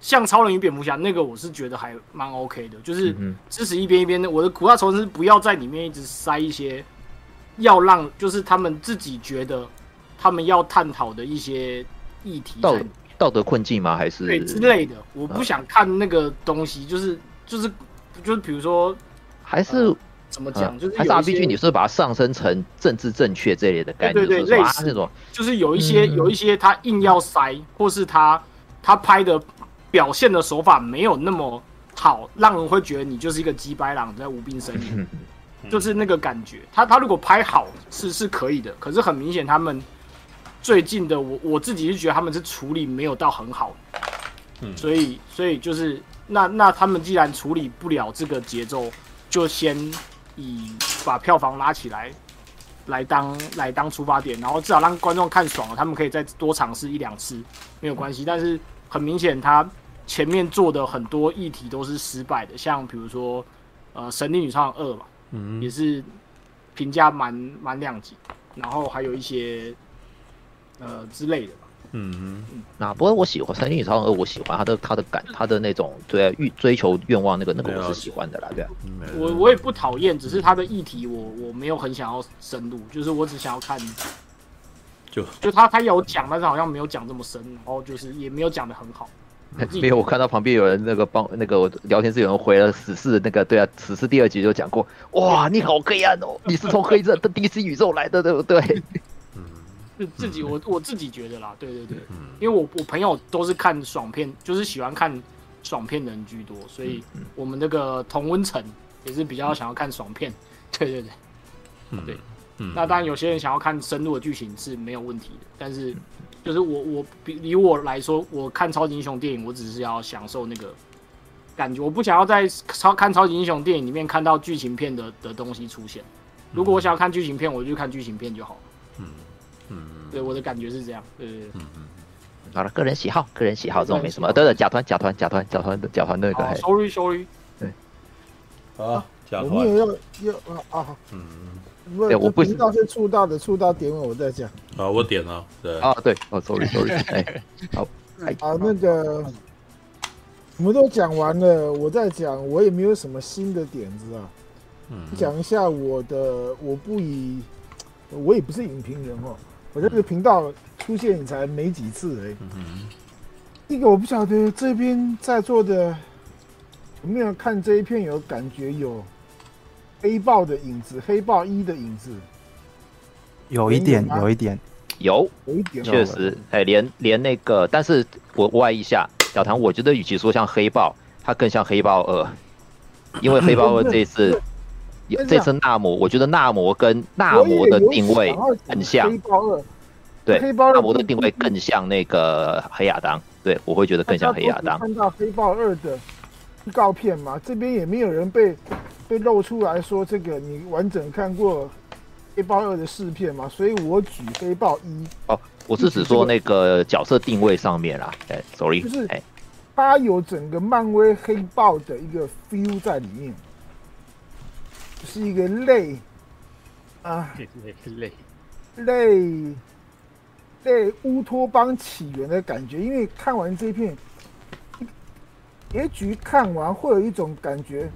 像超人与蝙蝠侠那个，我是觉得还蛮 OK 的，就是支持一边一边的。我的苦大仇深不要在里面一直塞一些，要让就是他们自己觉得。他们要探讨的一些议题，道道德困境吗？还是对之类的？我不想看那个东西，就是就是就是，比如说，还是怎么讲？就是还是 RPG，你是把它上升成政治正确这类的概念，对对，类似那种，就是有一些有一些他硬要塞，或是他他拍的表现的手法没有那么好，让人会觉得你就是一个鸡掰狼在无病呻吟，就是那个感觉。他他如果拍好是是可以的，可是很明显他们。最近的我我自己是觉得他们是处理没有到很好，嗯，所以所以就是那那他们既然处理不了这个节奏，就先以把票房拉起来来当来当出发点，然后至少让观众看爽了，他们可以再多尝试一两次没有关系。但是很明显，他前面做的很多议题都是失败的，像比如说呃《神力女超人二》嘛，嗯，也是评价蛮蛮两极，然后还有一些。呃之类的吧，嗯嗯，那不过我喜欢《神力女超人二》，我喜欢他的他的感，他的那种对欲追求愿望那个那个我是喜欢的啦，对啊，我我也不讨厌，只是他的议题我我没有很想要深入，就是我只想要看，就。就他他有讲，但是好像没有讲这么深，然后就是也没有讲的很好。没有，我看到旁边有人那个帮那个聊天室有人回了死侍那个，对啊，死侍第二集就讲过，哇，你好黑暗哦，你是从黑色 的 DC 宇宙来的，对不对？自自己我我自己觉得啦，对对对，因为我我朋友都是看爽片，就是喜欢看爽片的人居多，所以我们那个同温层也是比较想要看爽片，对对对，对，那当然有些人想要看深入的剧情是没有问题的，但是就是我我比以我来说，我看超级英雄电影，我只是要享受那个感觉，我不想要在超看超级英雄电影里面看到剧情片的的东西出现。如果我想要看剧情片，我就看剧情片就好了。嗯。嗯，对，我的感觉是这样。对对对，嗯嗯，好了，个人喜好，个人喜好这种没什么。对对，假团，假团，假团，假团的假团那个。Sorry Sorry。对。啊，假团。我们也要要啊啊。嗯。对，我不知道是触到的，触到点我我再讲。啊，我点了。对。啊，对，哦，Sorry Sorry。哎，好。啊，那个，我们都讲完了，我再讲，我也没有什么新的点子啊。嗯。讲一下我的，我不以，我也不是影评人哦。我这个频道出现才没几次哎，这个我不晓得这边在座的有没有看这一片有感觉有黑豹的影子，黑豹一的影子，有一点，有一点，有，有一点，确实，哎，连连那个，但是我歪一下，小唐，我觉得与其说像黑豹，它更像黑豹二，因为黑豹二这一次。这次纳摩，我觉得纳摩跟纳摩的定位很像。黑豹二，对，纳摩的定位更像那个黑亚当。对，我会觉得更像黑亚当。看到黑豹二的预告片嘛，这边也没有人被被露出来说这个你完整看过黑豹二的试片嘛，所以我举黑豹一。哦，我是指说那个角色定位上面啦。哎，sorry，就是哎它有整个漫威黑豹的一个 feel 在里面。是一个类啊，类类类乌托邦起源的感觉，因为看完这片，结局看完会有一种感觉，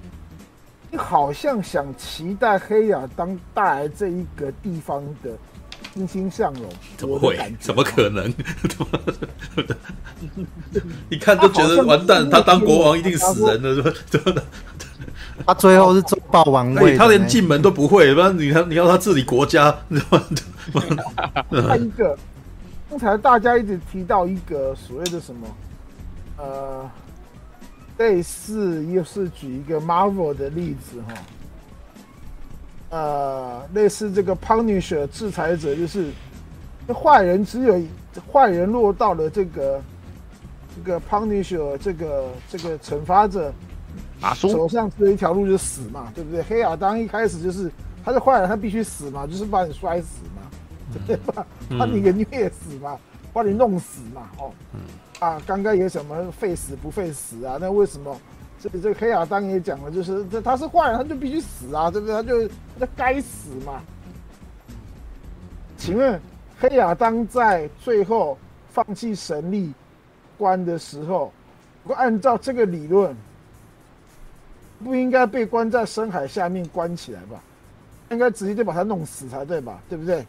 你好像想期待黑亚当带来这一个地方的欣欣向荣。怎么会？怎么可能？一看都觉得完蛋，他当国王一定死人了，是吧？他最后是做霸王位，他连进门都不会，不然你看你要他治理国家，你知道吗？他一个，刚才大家一直提到一个所谓的什么，呃，类似又是举一个 Marvel 的例子哈，呃，类似这个 Punisher 制裁者，就是坏人只有坏人落到了这个这个 Punisher 这个这个惩罚者手上只有一条路就是死嘛，对不对？黑亚当一开始就是他是坏人，他必须死嘛，就是把你摔死嘛，对吧？把你给虐死嘛，把你弄死嘛，哦，啊，刚刚有什么废死不废死啊？那为什么这这个黑亚当也讲了，就是这他是坏人，他就必须死啊，对不对？他就他该死嘛。请问？黑亚当在最后放弃神力关的时候，如果按照这个理论，不应该被关在深海下面关起来吧？应该直接就把他弄死才对吧？对不对？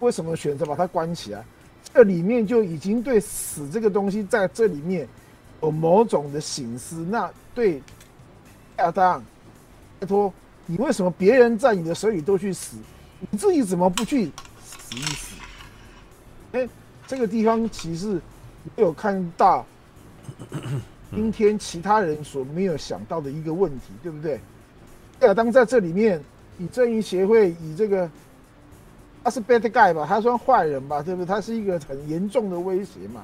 为什么选择把他关起来？这里面就已经对死这个东西在这里面有某种的醒思。那对亚当，拜托你为什么别人在你的手里都去死，你自己怎么不去死一死？哎，这个地方其实没有看到今天其他人所没有想到的一个问题，对不对？亚当在这里面以正义协会以这个他是 bad guy 吧，他算坏人吧，对不对？他是一个很严重的威胁嘛。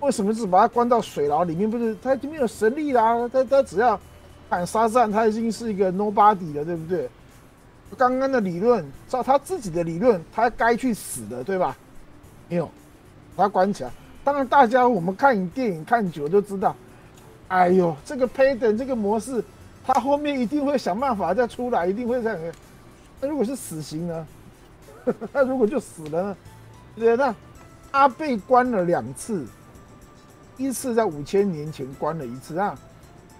为什么只把他关到水牢里面？不是他已经没有神力啦，他他只要喊沙赞，他已经是一个 nobody 了，对不对？刚刚的理论，照他自己的理论，他该去死的，对吧？没有，把他关起来。当然，大家我们看电影看久就知道，哎呦，这个 Payton 这个模式，他后面一定会想办法再出来，一定会这样。那如果是死刑呢？那如果就死了呢？对，那他被关了两次，一次在五千年前关了一次啊。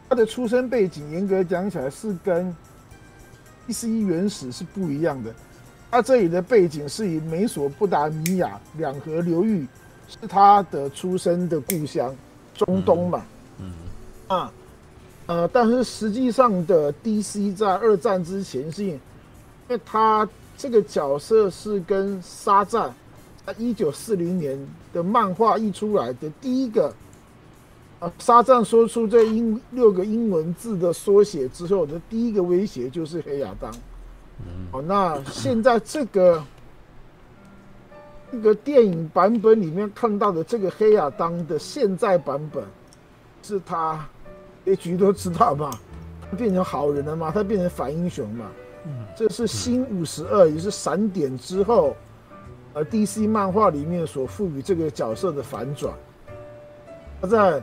他的出生背景严格讲起来是跟 DC 原始是不一样的。他这里的背景是以美索不达米亚两河流域是他的出生的故乡，中东嘛，嗯，啊，呃，但是实际上的 DC 在二战之前是，因为他这个角色是跟沙赞在一九四零年的漫画一出来的第一个，啊，沙赞说出这英六个英文字的缩写之后的第一个威胁就是黑亚当。哦，那现在这个这个电影版本里面看到的这个黑亚当的现在版本，是他结局都知道嘛？他变成好人了嘛？他变成反英雄嘛？嗯这是新五十二，也是闪点之后，呃，DC 漫画里面所赋予这个角色的反转。他在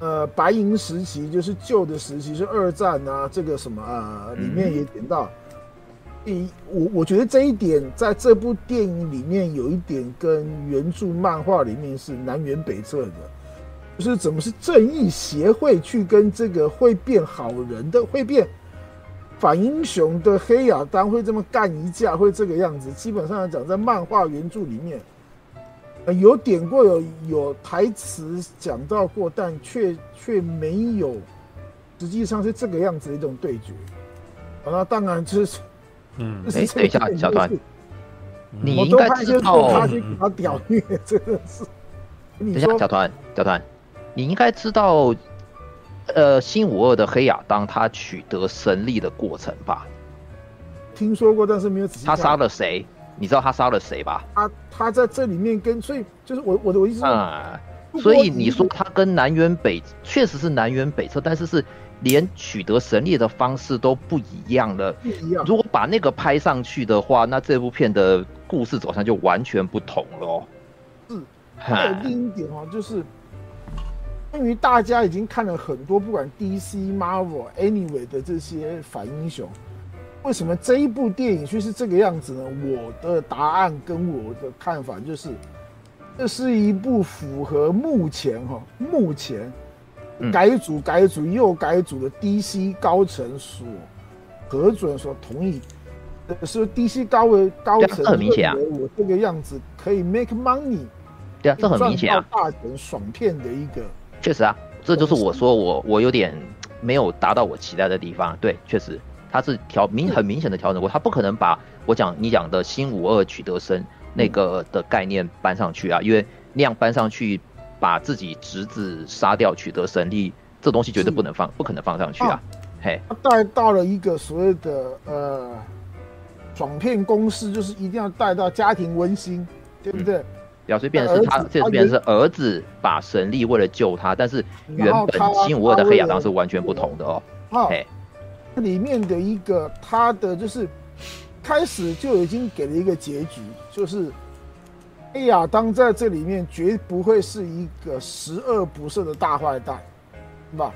呃白银时期，就是旧的时期，是二战啊，这个什么啊，里面也点到。一我我觉得这一点在这部电影里面有一点跟原著漫画里面是南辕北辙的，就是怎么是正义协会去跟这个会变好人的、会变反英雄的黑亚当会这么干一架，会这个样子。基本上来讲，在漫画原著里面，有点过有有台词讲到过，但却却没有，实际上是这个样子的一种对决。那当然就是。嗯，哎，等一下，小团，你应该知道，他屌虐真的是。等一下，小团，小团，你应该知道，呃，新五二的黑亚当他取得神力的过程吧？听说过，但是没有仔细。他杀了谁？你知道他杀了谁吧？他他在这里面跟，所以就是我我的我意思啊，所以你说他跟南辕北确实是南辕北辙，但是是。连取得神力的方式都不一样了。不一样。如果把那个拍上去的话，那这部片的故事走向就完全不同了。是。还有另一点哦，就是关于大家已经看了很多，不管 DC、Marvel、Anyway 的这些反英雄，为什么这一部电影却是这个样子呢？我的答案跟我的看法就是，这是一部符合目前哈目前。改组、改组又改组的 DC 高层所核准、所同意，是 DC 高位高层认为我这个样子可以 make money，对啊，这很明显啊，大钱爽片的一个，确实啊，这就是我说我我有点没有达到我期待的地方，对，确实他是调明很明显的调整过，他不可能把我讲你讲的新五二取得生那个的概念搬上去啊，因为那样搬上去。把自己侄子杀掉，取得神力，这东西绝对不能放，不可能放上去啊！他带到了一个所谓的呃爽片公式，就是一定要带到家庭温馨，对不对？表示变成是他，这变成是儿子把神力为了救他，但是原本新五二的黑亚当是完全不同的哦。好，里面的一个他的就是开始就已经给了一个结局，就是黑亚当在这里面绝不会是一个十恶不赦的大坏蛋，是吧？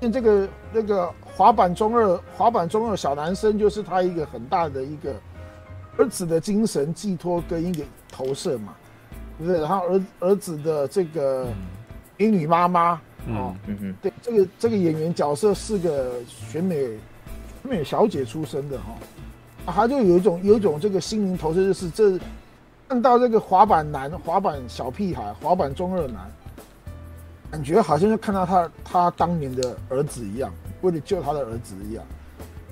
因为这个那个滑板中二滑板中二小男生就是他一个很大的一个儿子的精神寄托跟一个投射嘛。对，然后儿儿子的这个英女妈妈哦，嗯。嗯，对，这个这个演员角色是个选美选美小姐出身的哈，啊，他就有一种有一种这个心灵投射，就是这看到这个滑板男、滑板小屁孩、滑板中二男，感觉好像就看到他他当年的儿子一样，为了救他的儿子一样，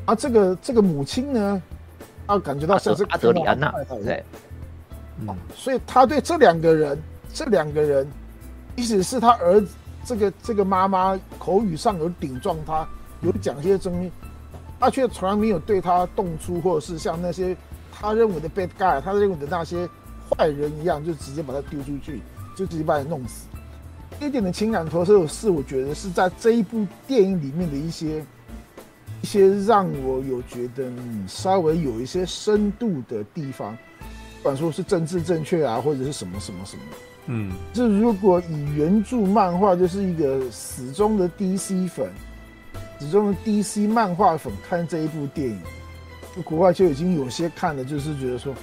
啊，这个这个母亲呢，啊，感觉到像是阿德里安娜，对。所以他对这两个人，这两个人，即使是他儿子，这个这个妈妈口语上有顶撞他，有讲些东西，他却从来没有对他动粗，或者是像那些他认为的 bad guy，他认为的那些坏人一样，就直接把他丢出去，就直接把他弄死。这一点的情感投射是，我觉得是在这一部电影里面的一些一些让我有觉得稍微有一些深度的地方。不管说是政治正确啊，或者是什么什么什么，嗯，这如果以原著漫画就是一个死忠的 DC 粉，始终的 DC 漫画粉看这一部电影，国外就已经有些看了，就是觉得说，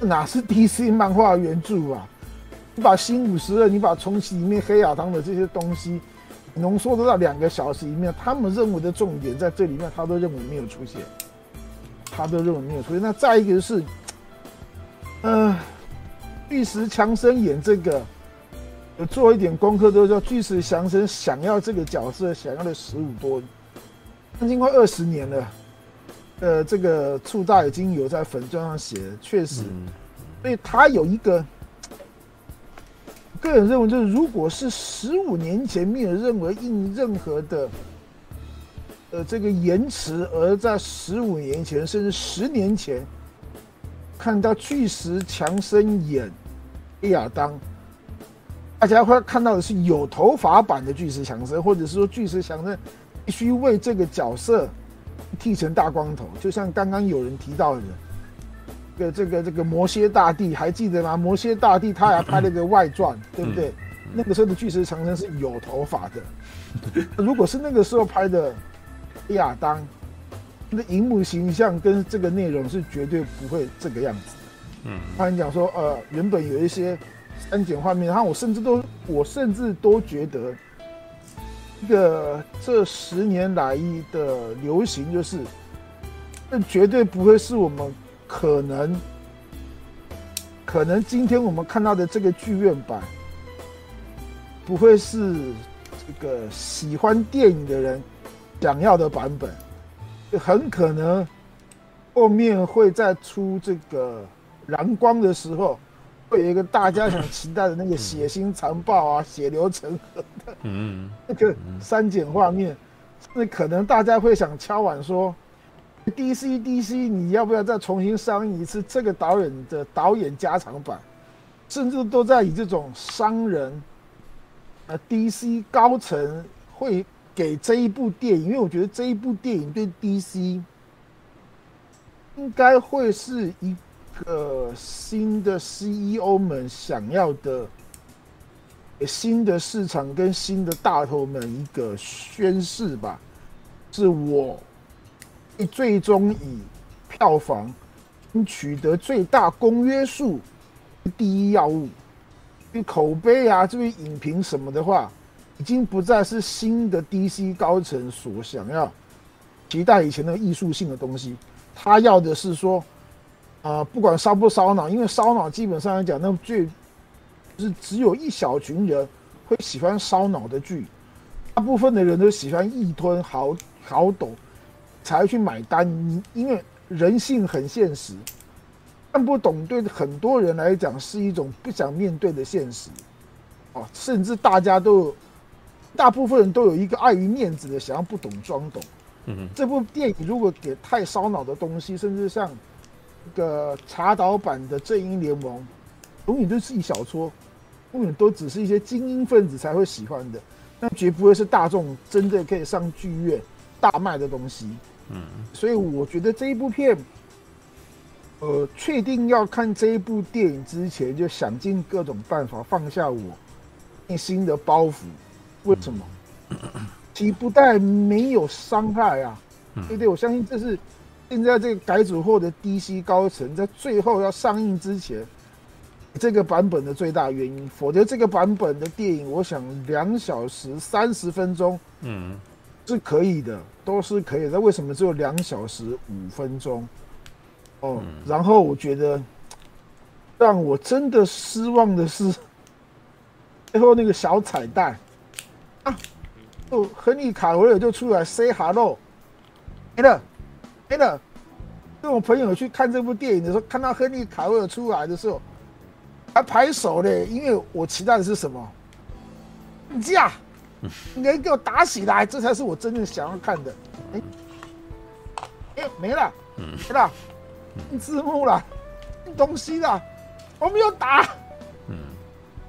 哪是 DC 漫画原著啊？你把新五十二，你把重启里面黑亚当的这些东西浓缩到两个小时里面，他们认为的重点在这里面，他都认为没有出现，他都认为没有出现。那再一个就是。嗯、呃，巨石强森演这个，有做一点功课，都叫巨石强森想要这个角色，想要了十五多年，将近快二十年了。呃，这个触大已经有在粉砖上写了，确实，所以他有一个个人认为，就是如果是十五年前没有认为印任何的呃这个延迟，而在十五年前甚至十年前。看到巨石强森演黑亚当，大家会看到的是有头发版的巨石强森，或者是说巨石强森必须为这个角色剃成大光头，就像刚刚有人提到的，这个这个这个摩蝎大帝还记得吗？摩蝎大帝他还拍了个外传，对不对？那个时候的巨石强森是有头发的，如果是那个时候拍的亚当。那荧幕形象跟这个内容是绝对不会这个样子的。嗯，他讲说，呃，原本有一些删减画面，然后我甚至都，我甚至都觉得，一个这十年来的流行就是，那绝对不会是我们可能，可能今天我们看到的这个剧院版，不会是这个喜欢电影的人想要的版本。很可能后面会再出这个蓝光的时候，会有一个大家想期待的那个血腥残暴啊、血流成河的，嗯，那个删减画面，那可能大家会想敲碗说，DC DC，你要不要再重新上映一次这个导演的导演加长版？甚至都在以这种商人啊，DC 高层会。给这一部电影，因为我觉得这一部电影对 DC 应该会是一个新的 CEO 们想要的新的市场跟新的大头们一个宣誓吧。是我最终以票房取得最大公约数第一要务，对口碑啊，这位影评什么的话。已经不再是新的 DC 高层所想要期待以前的艺术性的东西，他要的是说，啊、不管烧不烧脑，因为烧脑基本上来讲，那最就是只有一小群人会喜欢烧脑的剧，大部分的人都喜欢易吞好好懂才去买单。你因为人性很现实，看不懂对很多人来讲是一种不想面对的现实，哦，甚至大家都。大部分人都有一个碍于面子的想要不懂装懂。嗯哼，这部电影如果给太烧脑的东西，甚至像这个茶导版的《正义联盟》，永远都是一小撮，永远都只是一些精英分子才会喜欢的，那绝不会是大众真的可以上剧院大卖的东西。嗯，所以我觉得这一部片，呃，确定要看这一部电影之前，就想尽各种办法放下我内心的包袱。为什么？其不但没有伤害啊，对不对？我相信这是现在这个改组后的 DC 高层在最后要上映之前，这个版本的最大原因。否则这个版本的电影，我想两小时三十分钟，嗯，是可以的。都是可以，那为什么只有两小时五分钟？哦，嗯、然后我觉得让我真的失望的是最后那个小彩蛋啊，就亨利卡维尔就出来 say hello，没了没了。跟我朋友去看这部电影的时候，看到亨利卡维尔出来的时候，还拍手嘞，因为我期待的是什么？你这样。你给我打起来，这才是我真正想要看的。哎，哎，没了，没了，字幕了，东西了，我没有打。嗯，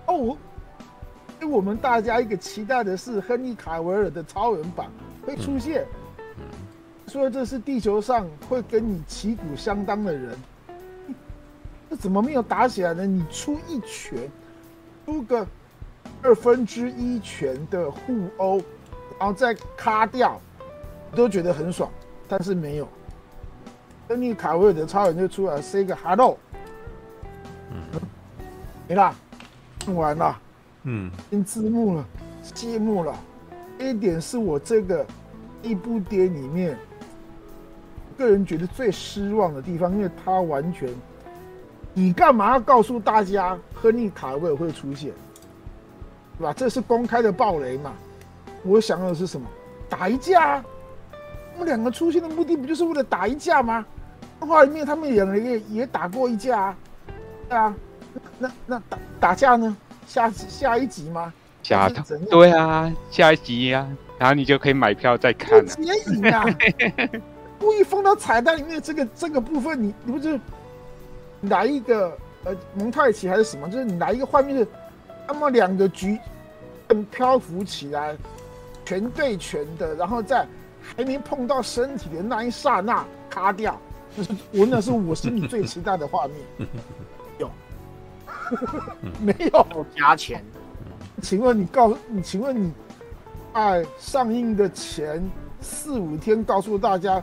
哦，因为我们大家一个期待的是亨利卡维尔的超人版会出现。说这是地球上会跟你旗鼓相当的人，这怎么没有打起来呢？你出一拳，出个。二分之一拳的互殴，然后再卡掉，都觉得很爽。但是没有，亨利卡维尔的超人就出来 say 个 hello，嗯，没啦，看完了，嗯，进字幕了，谢幕了。这一点是我这个一部电影里面个人觉得最失望的地方，因为他完全，你干嘛要告诉大家亨利卡维尔会出现？对吧？这是公开的爆雷嘛？我想要的是什么？打一架？他们两个出现的目的不就是为了打一架吗？动画里面他们两个也也打过一架啊，对啊。那，那打打架呢？下下一集吗？下对啊，下一集呀、啊，然后你就可以买票再看了。电影啊，故意放到彩蛋里面这个这个部分你，你你不是来一个呃蒙太奇还是什么？就是你来一个画面是。那么两个局，漂浮起来，全对全的，然后在还没碰到身体的那一刹那卡掉，就是我那是我心里最期待的画面。有，没有。加钱？请问你告诉你，请问你，在上映的前四五天告诉大家，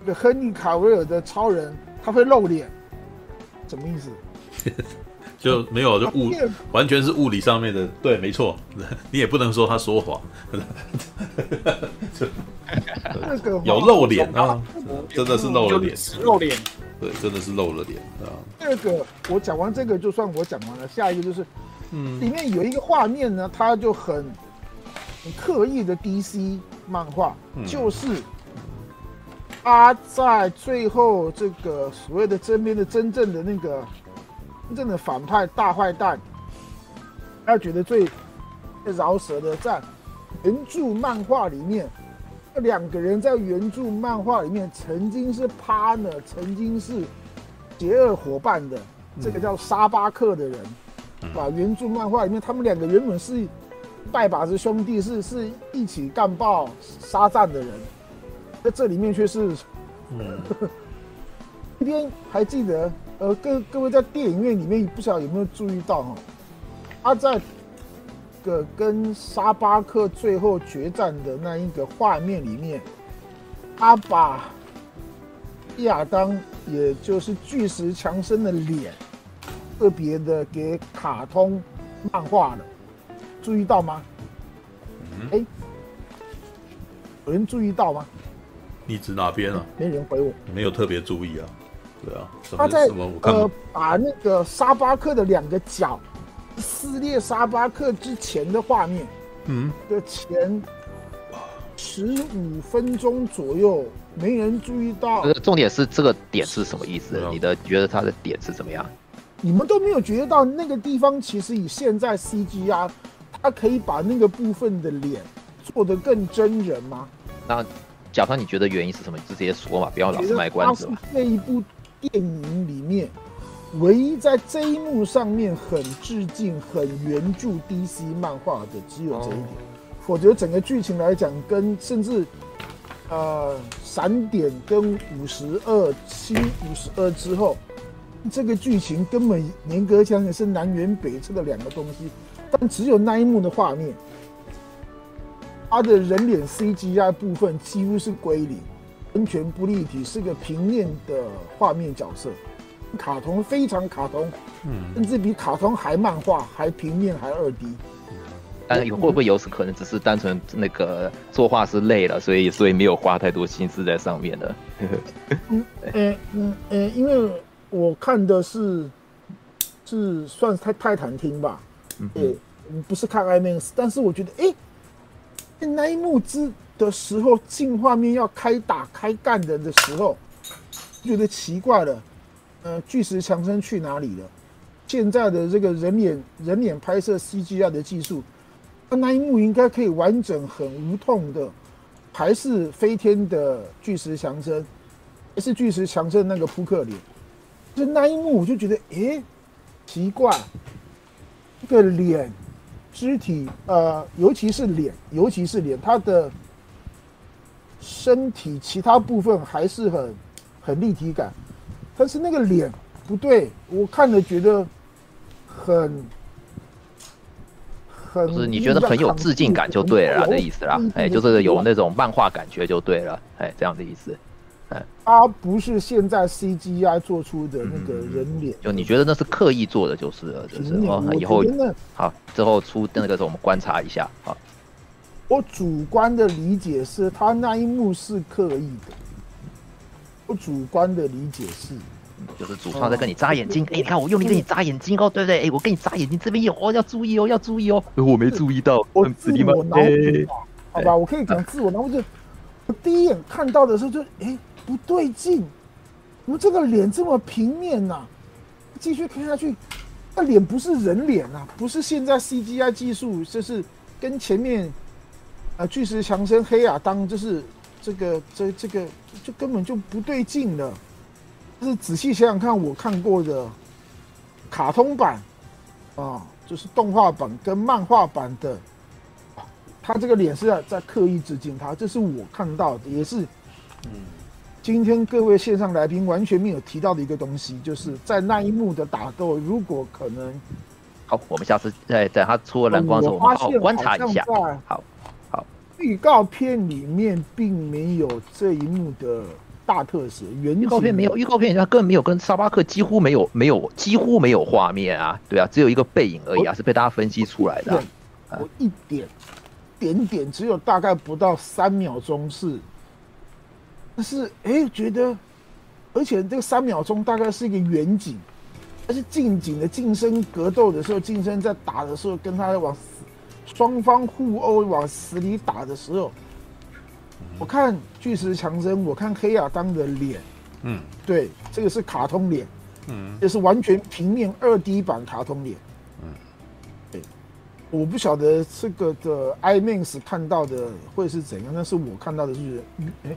这个亨利卡维尔的超人他会露脸，什么意思？就没有，就物完全是物理上面的，对，没错，你也不能说他说谎，有露脸啊，真的是露了脸，露脸，对，真的是露了脸啊。这个我讲完这个就算我讲完了，下一个就是，嗯，里面有一个画面呢，它就很很刻意的 DC 漫画，就是他在最后这个所谓的真边的真正的那个。真正的反派大坏蛋，他觉得最饶舌的，在原著漫画里面，这两个人在原著漫画里面曾经是 partner，曾经是邪恶伙伴的，这个叫沙巴克的人，把原著漫画里面他们两个原本是拜把子兄弟，是是一起干爆沙赞的人，在这里面却是，嗯，一边还记得。呃，各各位在电影院里面不晓得有没有注意到哈，他在个跟沙巴克最后决战的那一个画面里面，他把亚当，也就是巨石强森的脸，特别的给卡通漫画了，注意到吗？哎，有人注意到吗？你指哪边啊？没人回我，没有特别注意啊。对啊，他在呃把那个沙巴克的两个脚撕裂沙巴克之前的画面，嗯，的前十五分钟左右，没人注意到。重点是这个点是什么意思？你的觉得他的点是怎么样？你们都没有觉得到那个地方，其实以现在 CG 啊，它可以把那个部分的脸做得更真人吗？那假设你觉得原因是什么？你就直接说嘛，不要老是卖关子嘛。那一部。电影里面唯一在这一幕上面很致敬、很原著 DC 漫画的，只有这一点。否则整个剧情来讲，跟甚至呃闪点跟五十二七五十二之后，这个剧情根本严格讲也是南辕北辙的两个东西。但只有那一幕的画面，他的人脸 CGI 部分几乎是归零，完全不立体，是个平面的画面角色。卡通非常卡通，嗯，甚至比卡通还漫画，还平面，还二 D。但会不会有可能只是单纯那个作画师累了，所以所以没有花太多心思在上面的？嗯嗯嗯嗯，因为我看的是是算是泰泰坦厅吧，嗯，不是看 IMAX，但是我觉得哎，那一幕之的时候进画面要开打开干的的时候，觉得奇怪了。呃，巨石强森去哪里了？现在的这个人脸人脸拍摄 CGI 的技术，那一幕应该可以完整、很无痛的，还是飞天的巨石强森，还是巨石强森那个扑克脸？就那一幕，我就觉得，诶，奇怪，这个脸、肢体，呃，尤其是脸，尤其是脸，他的身体其他部分还是很很立体感。但是那个脸不对，我看了觉得很很，就是你觉得很有致敬感就对了的意思啦，哎，就是有那种漫画感觉就对了，哎，这样的意思，哎，他不是现在 CGI 做出的那个人脸，就你觉得那是刻意做的，就是了，就是哦，以后好之后出那个时候我们观察一下，好，我主观的理解是他那一幕是刻意的。我主观的理解是，就是主创在跟你眨眼睛。哎、哦欸，你看我用力跟你眨眼睛哦，对不对？哎、欸，我跟你眨眼睛，这边有哦，要注意哦，要注意哦。我没注意到，我自我脑补、欸、好吧，我可以讲自我脑补。就我第一眼看到的时候就，哎不对劲，怎么这个脸这么平面呐、啊？继续看下去，那脸不是人脸啊，不是现在 CGI 技术，就是跟前面啊巨石强森、黑亚当就是。这个这这个就根本就不对劲了。但是仔细想想看，我看过的卡通版啊，就是动画版跟漫画版的，他这个脸是在在刻意致敬他，这是我看到的，也是嗯，今天各位线上来宾完全没有提到的一个东西，就是在那一幕的打斗，如果可能，好，我们下次再等他出了蓝光的时候，我们好好观察一下，好。预告片里面并没有这一幕的大特写，原预告片没有，预告片它根本没有跟沙巴克几乎没有没有几乎没有画面啊，对啊，只有一个背影而已啊，是被大家分析出来的、啊。我一点点点只有大概不到三秒钟是，但是哎、欸，觉得而且这个三秒钟大概是一个远景，但是近景的近身格斗的时候，近身在打的时候跟他往。双方互殴往死里打的时候，我看巨石强森，我看黑亚当的脸，嗯，对，这个是卡通脸，嗯，这是完全平面二 D 版卡通脸，嗯，对，我不晓得这个的 IMAX 看到的会是怎样，但是我看到的是，哎，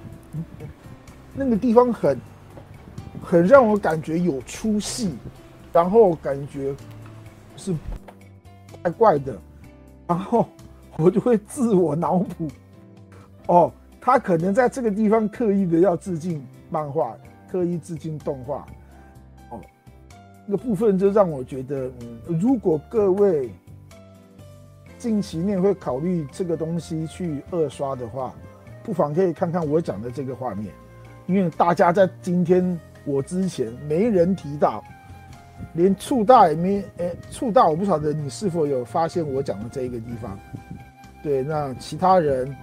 那个地方很，很让我感觉有出戏，然后感觉是怪怪的。然后我就会自我脑补，哦，他可能在这个地方刻意的要致敬漫画，刻意致敬动画，哦，那个部分就让我觉得，嗯，如果各位近期内会考虑这个东西去二刷的话，不妨可以看看我讲的这个画面，因为大家在今天我之前没人提到。连触大也没，哎，触大我不晓得你是否有发现我讲的这一个地方。对，那其他人，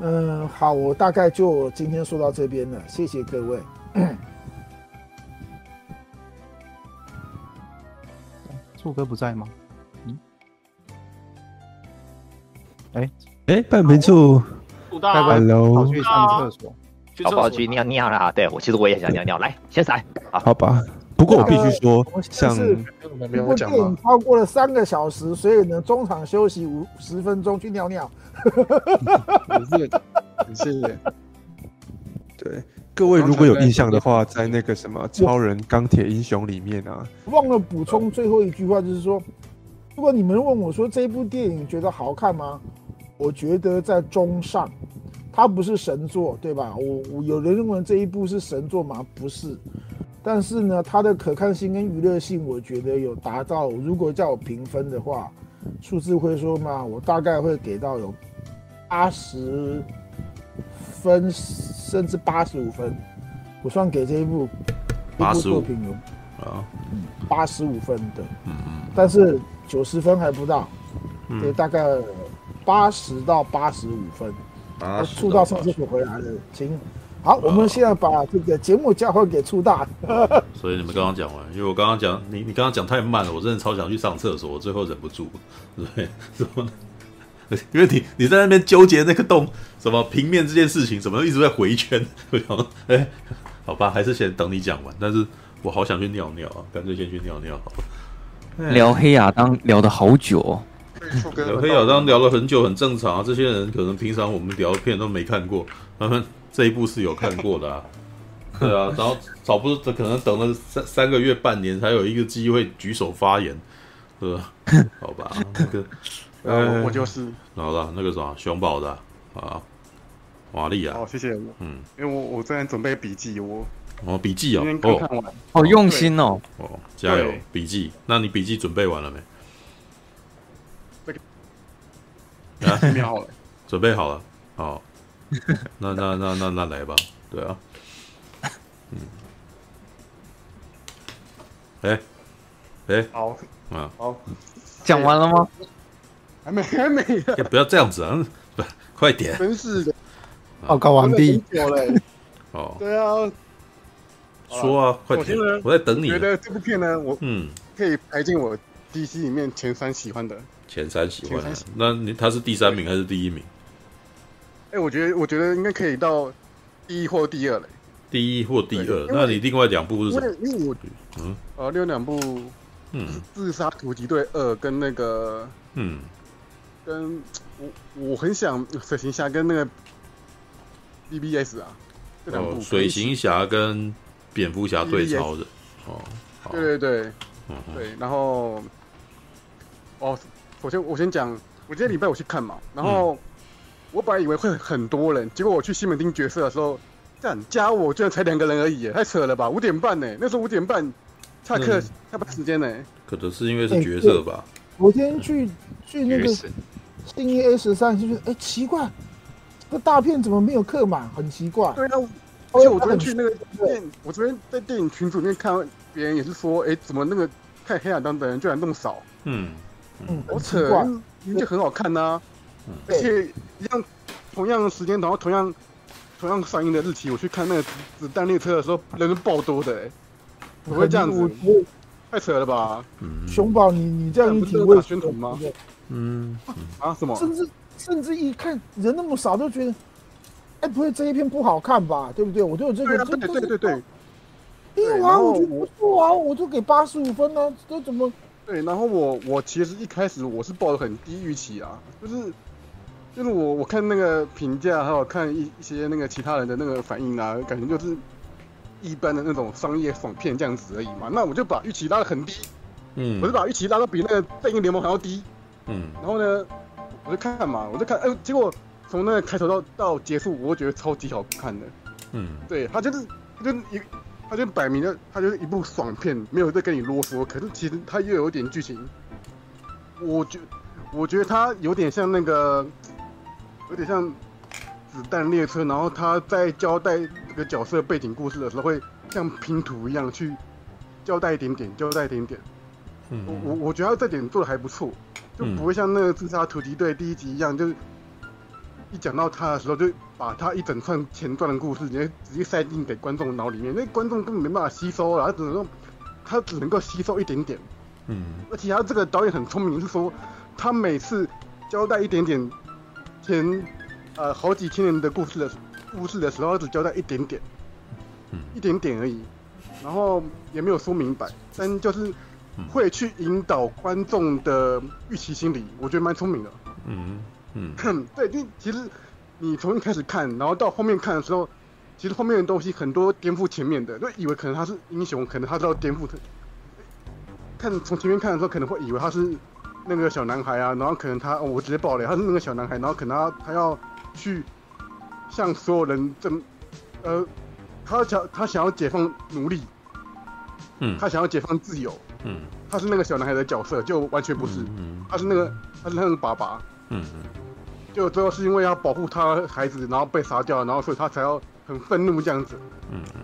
嗯，好，我大概就今天说到这边了，谢谢各位。柱哥不在吗？嗯。哎哎，半瓶醋，，Hello，跑去上厕所，宝宝去尿尿了。对，我其实我也想尿尿，来，先来，好吧。不过我必须说，像这部电影超过了三个小时，所以呢，中场休息五十分钟去尿尿。是是，对，各位如果有印象的话，在那个什么超人钢铁英雄里面啊，忘了补充最后一句话，就是说，如果你们问我说这部电影觉得好看吗？我觉得在中上，它不是神作，对吧？我我有人认为这一部是神作吗？不是，但是呢，它的可看性跟娱乐性，我觉得有达到。如果叫我评分的话，数字会说嘛，我大概会给到有八十分，甚至八十五分。我算给这一部八十五作品有啊，八十五分的，嗯嗯，但是九十分还不到，对，大概。八十到八十五分，触到上厕所回来了，请好，我们现在把这个节目交还给初大。所以你们刚刚讲完，因为我刚刚讲你，你刚刚讲太慢了，我真的超想去上厕所，我最后忍不住，对，什么？因为你你在那边纠结那个洞什么平面这件事情，怎么一直在回圈？我想说，哎，好吧，还是先等你讲完。但是我好想去尿尿啊，干脆先去尿尿好了。聊黑亚当聊得好久哦。聊 黑亚当聊了很久，很正常啊。这些人可能平常我们聊的片都没看过，他们这一部是有看过的啊。对啊，然后早不是可能等了三三个月、半年才有一个机会举手发言，是吧？好吧，那个，呃，我就是。好了，那个什么熊宝的啊，华丽啊。好，谢谢。嗯，因为我我正在准备笔记，我哦笔记哦，哦，好用心哦。哦，加油，笔记。那你笔记准备完了没？啊，准备好了，准备好了，好，那那那那那来吧，对啊，嗯，哎，哎，好，啊，好，讲完了吗？还没，还没，不要这样子啊，不，快点，真是的，报告完毕，哦，对啊，说啊，快点，我在等你。觉得这部片呢，我嗯，可以排进我 DC 里面前三喜欢的。前三喜欢，那你他是第三名还是第一名？哎，我觉得我觉得应该可以到第一或第二嘞。第一或第二，那你另外两部是什么？因为我嗯，呃，另外两部，嗯，自杀突击队二跟那个，嗯，跟我我很想水行侠跟那个 BBS 啊，这两部水行侠跟蝙蝠侠对超的，哦，对对对，对，然后哦。首先我先讲，我今天礼拜我去看嘛，然后我本来以为会很多人，结果我去西门町角色的时候，这样加我居然才两个人而已，太扯了吧！五点半呢，那时候五点半下课下班时间呢，可能是因为是角色吧。我今天去去那个定义 A 十三，就是哎奇怪，这大片怎么没有客满？很奇怪。对啊，而且我昨天去那个电，我昨天在电影群组里面看别人也是说，哎，怎么那个看黑亚当的人居然那么少？嗯。嗯，好扯，明明就很好看呐、啊，嗯、而且一样，同样的时间，然后同样同样上映的日期，我去看那个子弹列车的时候，人是爆多的、欸，不会这样子，太扯了吧？嗯，熊宝，你你这样一提，我宣传吗？嗯啊什么？甚至甚至一看人那么少，都觉得，哎，不会这一片不好看吧？对不对？我都有这个，对对对对，因为啊，我觉得不错啊，我就给八十五分呢、啊，这怎么？对，然后我我其实一开始我是抱着很低预期啊，就是就是我我看那个评价，还有看一一些那个其他人的那个反应啊，感觉就是一般的那种商业爽片这样子而已嘛。那我就把预期拉得很低，嗯，我就把预期拉到比那个《正义联盟》还要低，嗯，然后呢，我就看嘛，我就看，哎，结果从那个开头到到结束，我觉得超级好看的，嗯，对，他就是他就一。他就摆明了，他就是一部爽片，没有在跟你啰嗦。可是其实他又有点剧情，我觉我觉得他有点像那个，有点像子弹列车。然后他在交代这个角色背景故事的时候，会像拼图一样去交代一点点，交代一点点。嗯，我我我觉得他这点做的还不错，就不会像那个自杀突击队第一集一样，就是。一讲到他的时候，就把他一整串前传的故事直接直接塞进给观众脑里面，那观众根本没办法吸收啊，他只能说他只能够吸收一点点。嗯，而且他这个导演很聪明，是说他每次交代一点点前呃好几千年的故事的故事的时候，只交代一点点，嗯，一点点而已，然后也没有说明白，但就是会去引导观众的预期心理，我觉得蛮聪明的。嗯。嗯，对，因为其实你从一开始看，然后到后面看的时候，其实后面的东西很多颠覆前面的，就以为可能他是英雄，可能他都要颠覆他。看从前面看的时候，可能会以为他是那个小男孩啊，然后可能他，哦、我直接爆雷，他是那个小男孩，然后可能他他要去向所有人争，呃，他想他想要解放奴隶，嗯，他想要解放自由，嗯，他是那个小男孩的角色，就完全不是，嗯，他是那个他是那个爸爸，嗯嗯，就最后是因为要保护他孩子，然后被杀掉，然后所以他才要很愤怒这样子，嗯嗯。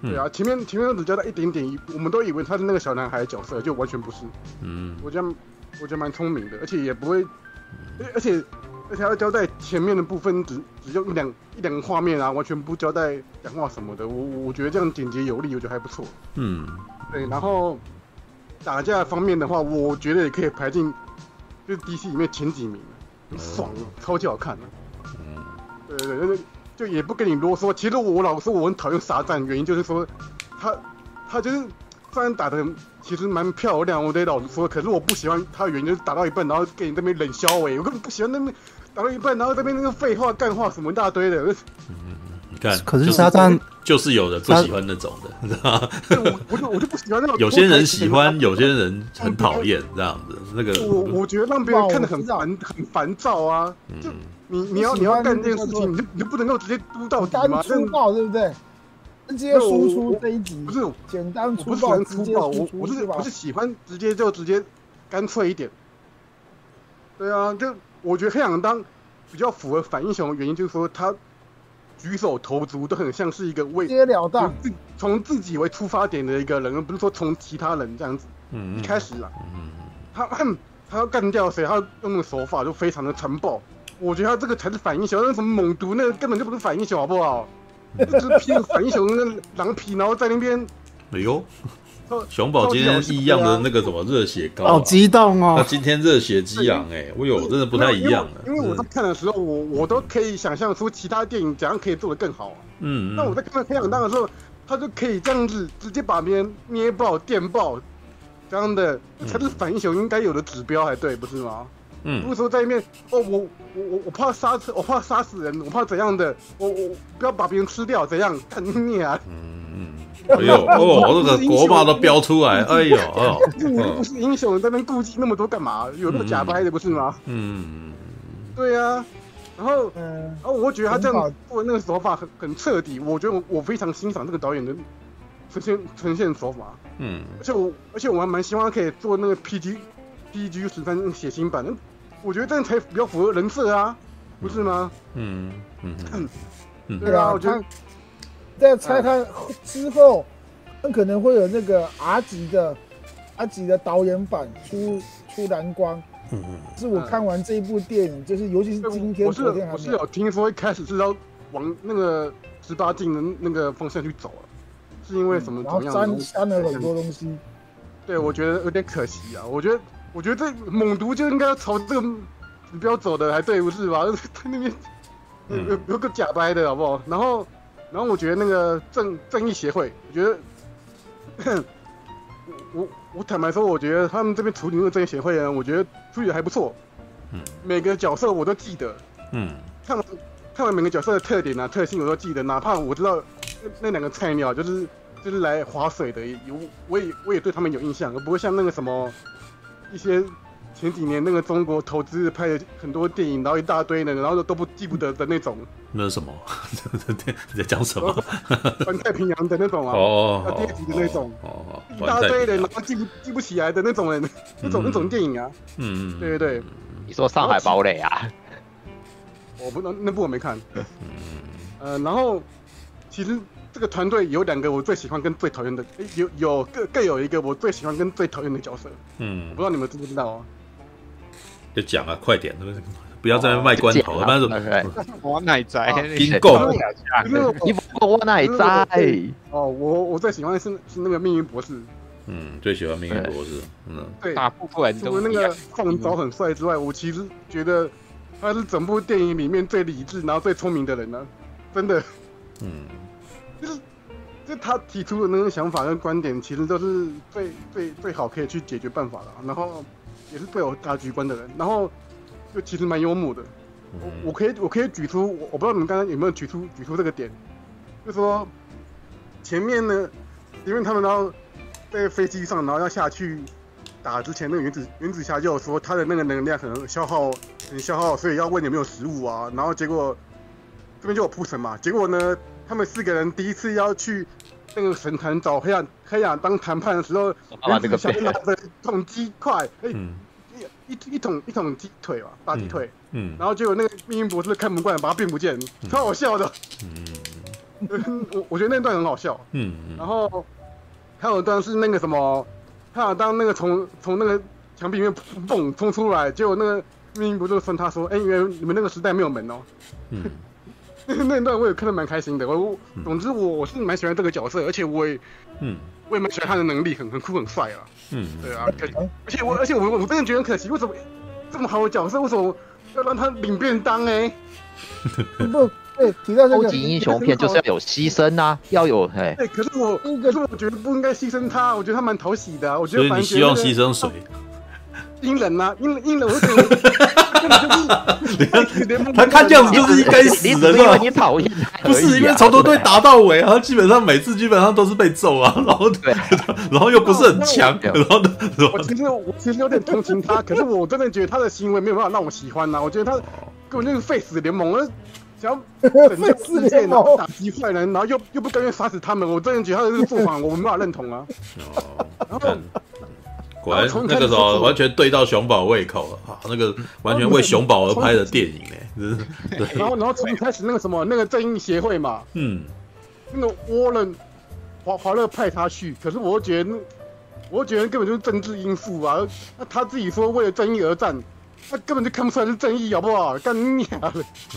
对啊，前面前面只交代一点点，我们都以为他是那个小男孩的角色，就完全不是。嗯，我觉得我觉得蛮聪明的，而且也不会，而且而且要交代前面的部分只只用一两一两个画面啊，完全不交代讲话什么的。我我觉得这样简洁有力，我觉得还不错。嗯，对，然后打架方面的话，我觉得也可以排进就是 DC 里面前几名，很爽，超级好看的。嗯，对对对。就也不跟你啰嗦，其实我老说我很讨厌沙赞，原因就是说，他他就是虽然打的其实蛮漂亮，我得老实说，可是我不喜欢他的原因就是打到一半，然后给你那边冷笑哎，我根本不喜欢那边打到一半，然后这边那个废话干话什么一大堆的。嗯，你看，可是沙赞就是有人不喜欢那种的，你知道吗？我我就我就不喜欢那种。有些人喜欢，有些人很讨厌这样子。那个我我觉得让别人看得很烦很烦躁啊，就。你你要你要干这件事情，你就你就不能够直接嘟到底吗？粗暴对不对？直接输出这一集不是简单粗暴，我粗暴，我我是我是喜欢直接就直接干脆一点。对啊，就我觉得黑羊当比较符合反英雄的原因，就是说他举手投足都很像是一个为直截了当，从自己为出发点的一个人，而不是说从其他人这样子。嗯，一开始啊，嗯，他他要干掉谁，他用的手法就非常的残暴。我觉得他这个才是反英雄，那什么猛毒那个根本就不是反英雄，好不好？就只披着反英雄的狼皮，然后在那边。哎呦，熊宝今天异样的那个什么热血高，好激动哦！他今天热血激昂哎，我有真的不太一样了。因为我在看的时候，我我都可以想象出其他电影怎样可以做得更好。嗯，那我在看《黑羊当》的时候，他就可以这样子直接把别人捏爆、电爆，这样的才是反英雄应该有的指标，还对，不是吗？嗯，不是说在里面哦，我我我我怕杀死，我怕杀死人，我怕怎样的，我我不要把别人吃掉，怎样？看 你啊！嗯嗯，哎呦哦，那个国骂都飙出来，哎呦哦，不是英雄在那顾忌那么多干嘛？有那么假掰的不是吗？嗯，对啊，然后然后我觉得他这样做那个手法很很彻底，我觉得我我非常欣赏这个导演的呈现呈现手法。嗯，而且我而且我还蛮希望他可以做那个 PG PG 十三血腥版的。我觉得这样才比较符合人设啊，不是吗？嗯嗯嗯，嗯，对啊，我觉得在猜他之后，很可能会有那个 R 级的 R 级的导演版出出蓝光。嗯嗯，是我看完这一部电影，就是尤其是今天、昨天还我是有听说一开始是要往那个十八禁的那个方向去走了，是因为什么？怎么样删删了很多东西。对，我觉得有点可惜啊，我觉得。我觉得这猛毒就应该要朝这个指标走的，还对不是吧？他 那边有有个假掰的好不好？然后，然后我觉得那个正正义协会，我觉得，我我坦白说，我觉得他们这边处理那个正义协会呢，我觉得处理的还不错。嗯，每个角色我都记得。嗯，看完看完每个角色的特点啊、特性我都记得，哪怕我知道那两个菜鸟就是就是来划水的，有我也我也对他们有印象，而不会像那个什么。一些前几年那个中国投资拍的很多电影，然后一大堆的，然后都不记不得的那种。那是什么？你 在讲什么？环太平洋的那种啊，哦，第二集的那种，哦，一大堆人，然后记不记不起来的那种人，那种那种电影啊。嗯嗯，对对对。你说《上海堡垒》啊？我不能，那部我没看。嗯。呃，然后其实。这个团队有两个我最喜欢跟最讨厌的，有有各各有一个我最喜欢跟最讨厌的角色。嗯，我不知道你们知不知道啊？就讲啊，快点，不要在那卖关头，不然怎么？我奶仔，听够，你我奶仔。哦，我我最喜欢的是是那个命运博士。嗯，最喜欢命运博士。嗯，对，大部分除了那个放招很帅之外，我其实觉得他是整部电影里面最理智，然后最聪明的人呢，真的。嗯。就是，就他提出的那个想法跟观点，其实都是最最最好可以去解决办法的，然后也是最有大局观的人，然后就其实蛮幽默的。我我可以我可以举出，我我不知道你们刚刚有没有举出举出这个点，就说前面呢，因为他们然后在飞机上，然后要下去打之前，那个原子原子侠就说他的那个能量可能消耗很消耗，所以要问有没有食物啊。然后结果这边就有铺陈嘛，结果呢，他们四个人第一次要去那个神坛找黑暗黑暗当谈判的时候，原子侠拿着一桶鸡块，哎、嗯。一一桶一桶鸡腿吧，大鸡腿，嗯，然后结果那个命运博士看不惯，把他变不见，超好笑的，嗯，我 我觉得那段很好笑，嗯，然后还有一段是那个什么，他想当那个从从那个墙壁里面蹦冲出来，结果那个命运博士分他说，哎，原来你们那个时代没有门哦，嗯，那一段我也看得蛮开心的，我总之我我是蛮喜欢这个角色，而且我也，嗯。我也蛮喜欢他的能力，很很酷很帅啊。嗯，对啊，可而且我而且我我真的觉得很可惜，为什么这么好的角色，为什么要让他领便当哎？不，对，提到这个超级英雄片就是要有牺牲呐、啊，要有嘿。对，可是我可是我觉得不应该牺牲他，我觉得他蛮讨喜的、啊。我觉得反正、那个、所以你希望牺牲谁？阴人呐，阴阴人，我觉得。他看这样子就是一该死的，是吧？你讨厌不是因为从头队打到尾啊，基本上每次基本上都是被揍啊，然后对，然后又不是很强，然后呢，我其实我其实有点同情他，可是我真的觉得他的行为没有办法让我喜欢呐。我觉得他根本就是废死联盟，想要拯救世界，然后打击坏人，然后又又不甘愿杀死他们，我真的觉得他的这个做法我没办法认同啊。然后。果然那个时候完全对到熊宝胃口了啊！那个完全为熊宝而拍的电影哎，对。然后然后从一开始那个什么那个正义协会嘛，嗯，那个沃伦华华勒派他去，可是我觉得，我觉得根本就是政治因素啊！那他自己说为了正义而战。他根本就看不出来是正义，好不好？干你娘的！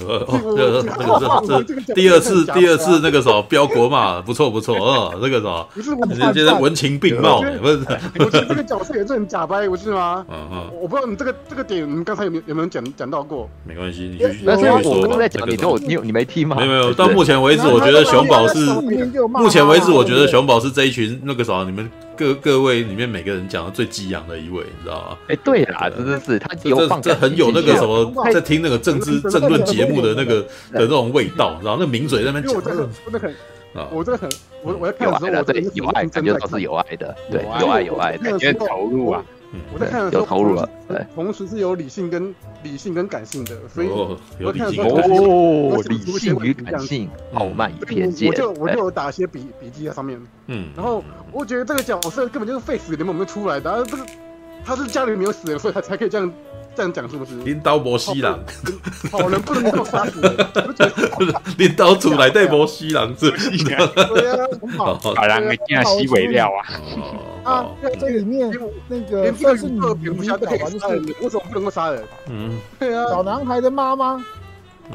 哦，这这这第二次第二次那个什么飙国骂，不错不错哦，那个什么，不是我觉文情并茂，不是？我觉得这个角色也是很假掰，不是吗？嗯嗯，我不知道你这个这个点，你刚才有没有有没有讲讲到过？没关系，你继续。但是我刚在讲，你都你你没听吗？没有没有，到目前为止，我觉得熊宝是目前为止，我觉得熊宝是这一群那个什么，你们。各各位里面每个人讲的最激昂的一位，你知道吗？哎，对啦，真的是他有这这很有那个什么，在听那个政治政论节目的那个的那种味道，然后那名嘴在那边讲，我真的很啊，我真的很我我在看的时候，我对有爱，感觉都是有爱的，对，有爱有爱，感觉投入啊。我在看的时候，投入了，对，同时是有理性跟理性跟感性的，所以我看的时候哦，理性与感性，傲慢与偏见，我就我就有打一些笔笔记在上面，嗯，然后我觉得这个角色根本就是废死联盟出来的，然后这个他是家里没有死人，所以他才可以这样这样讲，是不是？领导摩西郎，好人不能够杀死，领导出来带摩西郎是，对啊，好，好人会加西尾料啊。啊，在这里面那个算是女女主角吧，就是为什么不能够杀人？嗯，对啊。小男孩的妈妈，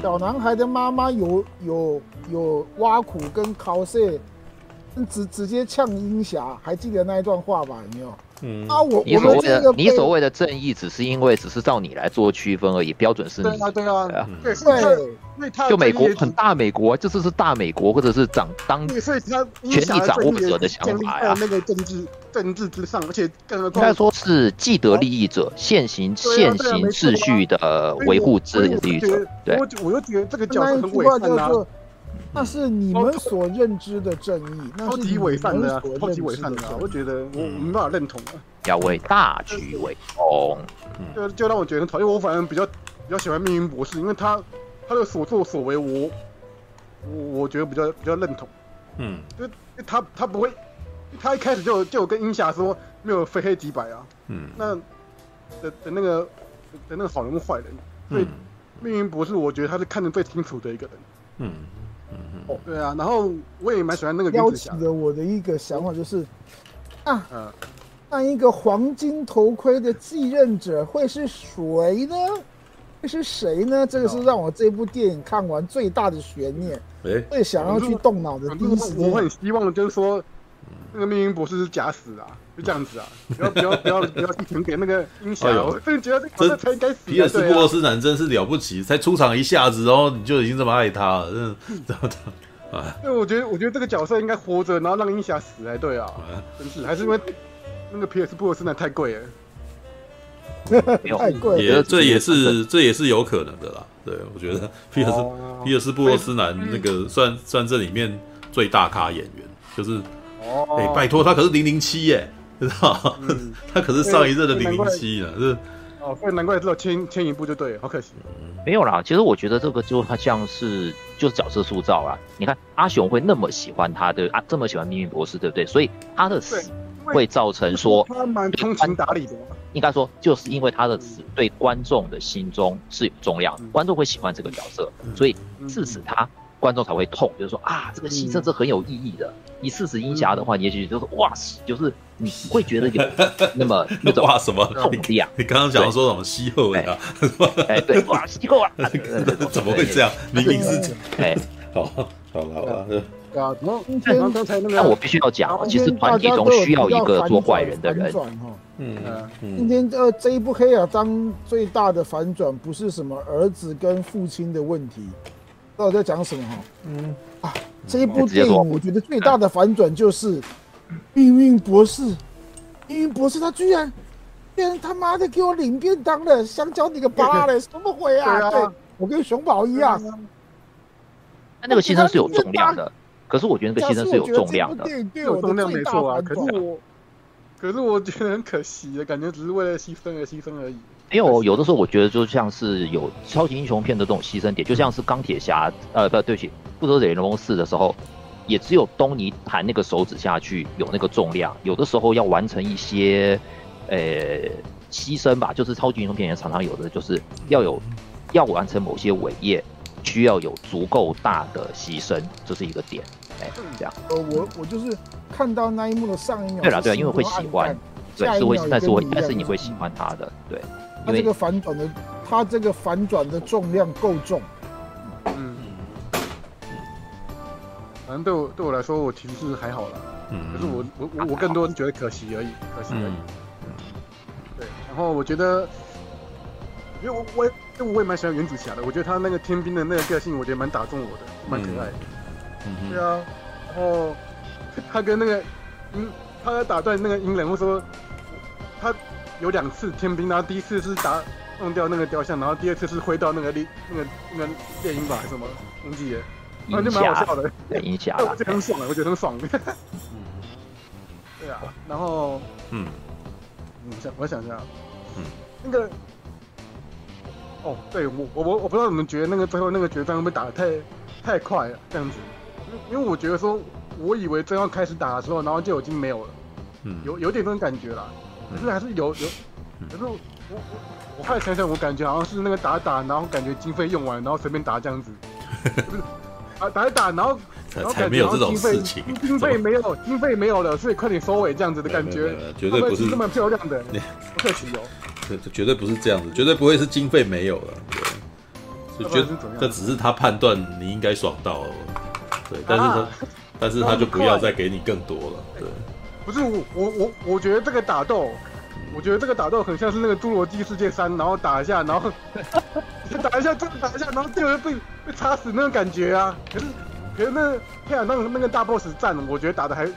小男孩的妈妈有有有挖苦跟 cos，直直接呛鹰侠，还记得那一段话吧？有没有？嗯啊，我你所谓的你所谓的正义，只是因为只是照你来做区分而已，标准是你。对啊，对啊，对，对，就美国很大，美国这就是大美国，或者是掌当权力掌握者的想法呀。那个政治政治之上，而且更应该说是既得利益者，现行现行秩序的维护之利益者。对，我我就觉得这个角色很伟大啊。那是你们所认知的正义，超级伪善的，超级伪善的，我觉得我没办法认同啊。要为大局为重，就就让我觉得很讨厌。我反正比较比较喜欢命运博士，因为他他的所作所为，我我我觉得比较比较认同。嗯，就他他不会，他一开始就就跟英侠说没有非黑即白啊。嗯，那的的那个的那个好人跟坏人，所以命运博士，我觉得他是看得最清楚的一个人。嗯。哦，对啊，然后我也蛮喜欢那个。邀请的我的一个想法，就是啊，那一个黄金头盔的继任者会是谁呢？会是谁呢？这个是让我这部电影看完最大的悬念，最想要去动脑的第一时间。我很希望就是说，那个命运博士是假死啊，就这样子啊，不要不要不要不要全给那个音响。我真的觉得这才应该死。皮尔斯布洛斯南真是了不起，才出场一下子，然后你就已经这么爱他了，真的，真的。啊，对，我觉得，我觉得这个角色应该活着，然后让英侠死才对啊，真是，还是因为那个皮尔斯布鲁斯南太贵了，太贵，也这也是这也是有可能的啦。对，我觉得皮尔斯皮尔斯布洛斯南那个算算这里面最大咖演员，就是哦，哎、欸，拜托，他可是零零七耶，知道？嗯、他可是上一任的零零七呢，是。哦，所以难怪只有签签一部就对了，好可惜。没有啦，其实我觉得这个就他像是就是角色塑造啊。你看阿雄会那么喜欢他的啊，这么喜欢命运博士，对不对？所以他的死会造成说他蛮通情达理的。应该说，就是因为他的死对观众的心中是有重量，观众会喜欢这个角色，所以致使他。观众才会痛，就是说啊，这个牺牲是很有意义的。你四死鹰侠的话，你也许就是哇塞，就是你会觉得有 那么那种哇什么痛的啊。你刚刚想要说什么西后呀？哎，对，哇西后啊，怎么会这样？明明是哎，好，好了，好了。啊，然后刚才那个，但我必须要讲，其实团体中需要一个做坏人的人。嗯嗯。今天呃，这一部黑亚当最大的反转，不是什么儿子跟父亲的问题。知道在讲什么哈？嗯啊，这一部电影我觉得最大的反转就是命运博士，命运博士他居然，居然他妈的给我领便当了，香蕉你个巴嘞，什么鬼啊？对，我跟熊宝一样。那个牺牲是有重量的，可是我觉得那个牺牲是有重量的，有重量没错啊。可是我，可是我觉得很可惜的感觉，只是为了牺牲而牺牲而已。没有，有的时候我觉得就像是有超级英雄片的这种牺牲点，就像是钢铁侠，呃，不，对不起，复仇者联盟四的时候，也只有东尼弹那个手指下去有那个重量。有的时候要完成一些，呃，牺牲吧，就是超级英雄片也常常有的，就是要有要完成某些伟业，需要有足够大的牺牲，这是一个点。哎，这样。呃，我我就是看到那一幕的上一秒，对了，对了，因为会喜欢，对，是会，但是会，但是你会喜欢他的，对。他这个反转的，他这个反转的重量够重。嗯，反正对我对我来说，我其实是还好了。嗯，可是我我我我更多是觉得可惜而已，可惜而已。嗯，对。然后我觉得，因为我我我也蛮喜欢原子侠的，我觉得他那个天兵的那个个性，我觉得蛮打中我的，蛮可爱的。嗯，对啊。然后他跟那个嗯，他在打断那个鹰人，或说他。有两次天兵，然后第一次是打弄掉那个雕像，然后第二次是挥到那个猎那个那个猎鹰吧，还是什么忘记了，然后就蛮好笑的，鹰侠，我觉得很爽的，我觉得很爽。的。嗯，对啊，然后嗯，嗯，想我想一下，嗯，那个，哦，对我我我我不知道你们觉得那个最后那个决战会不会打的太太快了这样子，因为我觉得说，我以为真要开始打的时候，然后就已经没有了，嗯，有有点这种感觉了。可是还是有有，可是我我我后来想想，我感觉好像是那个打打，然后感觉经费用完，然后随便打这样子，不是啊打一打，然然后然后才没有这种事情，经费没有经费没有了，所以快点收尾这样子的感觉，绝对不是这么漂亮的，不客气哦，这这绝对不是这样子，绝对不会是经费没有了，对，就觉得这只是他判断你应该爽到了，对，但是他 但是他就不要再给你更多了，对。不是我我我我觉得这个打斗，我觉得这个打斗很像是那个《侏罗纪世界三》，然后打一下，然后 打一下，真的打一下，然后最后被被插死那种感觉啊！可是可是那黑亚当那个大 boss 战，我觉得打的还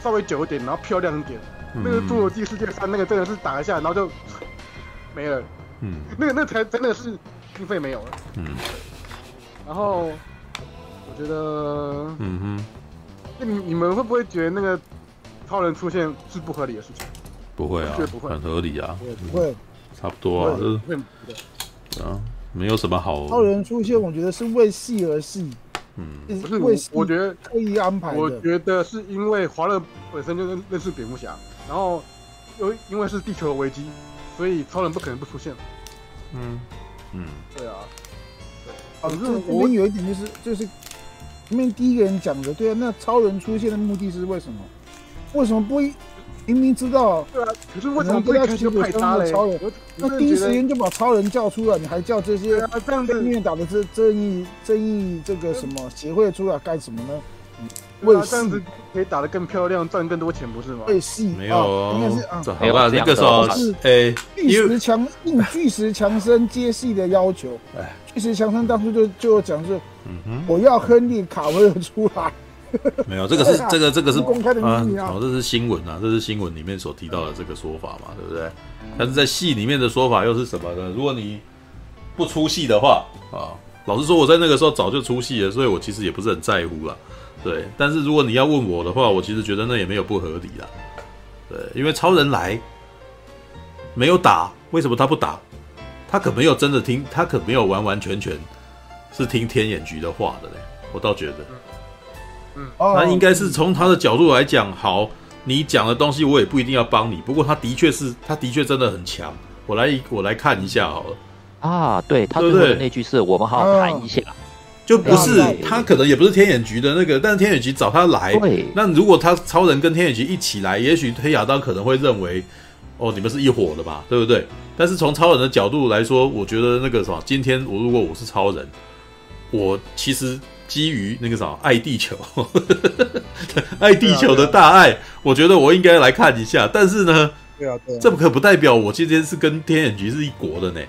稍微久一点，然后漂亮一点。嗯、那个《侏罗纪世界三》那个真的是打一下，然后就没了。嗯，那个那个才真的是经费没有了。嗯，然后我觉得，嗯哼，那你你们会不会觉得那个？超人出现是不合理的事情，不会啊，不会，很合理啊，不会，差不多啊，就是，啊，没有什么好。超人出现，我觉得是为戏而戏，嗯，不是为，我觉得刻意安排。我觉得是因为华勒本身就认认识蝙蝠侠，然后又因为是地球危机，所以超人不可能不出现。嗯。嗯，对啊，对，可是我们有一点就是就是，因为第一个人讲的，对啊，那超人出现的目的是为什么？为什么不一明明知道？对啊，可是为什么不一开始就派他嘞？那第一时间就把超人叫出来，你还叫这些这样子虐打的这正义正义这个什么协会出来干什么呢？为这样子可以打得更漂亮，赚更多钱，不是吗？为戏没有，应该是啊，没有吧，这个时候是诶，巨石强硬巨石强森接戏的要求，巨石强森当初就就讲是，我要亨利卡维尔出来。没有，这个是 这个这个是公开的秘密啊！哦，这是新闻啊，这是新闻里面所提到的这个说法嘛，对不对？但是在戏里面的说法又是什么呢？如果你不出戏的话啊，老实说，我在那个时候早就出戏了，所以我其实也不是很在乎了。对，但是如果你要问我的话，我其实觉得那也没有不合理啦。对，因为超人来没有打，为什么他不打？他可没有真的听，他可没有完完全全是听天眼局的话的嘞。我倒觉得，嗯，那应该是从他的角度来讲，好，你讲的东西我也不一定要帮你，不过他的确是，他的确真的很强。我来，我来看一下好了。啊，对，他最后的那句是我们好好谈一下。就不是他，可能也不是天眼局的那个，但是天眼局找他来。那如果他超人跟天眼局一起来，也许黑亚当可能会认为，哦，你们是一伙的吧，对不对？但是从超人的角度来说，我觉得那个什么，今天我如果我是超人，我其实基于那个什么爱地球，爱地球的大爱，我觉得我应该来看一下。但是呢，对啊，这可不代表我今天是跟天眼局是一国的呢。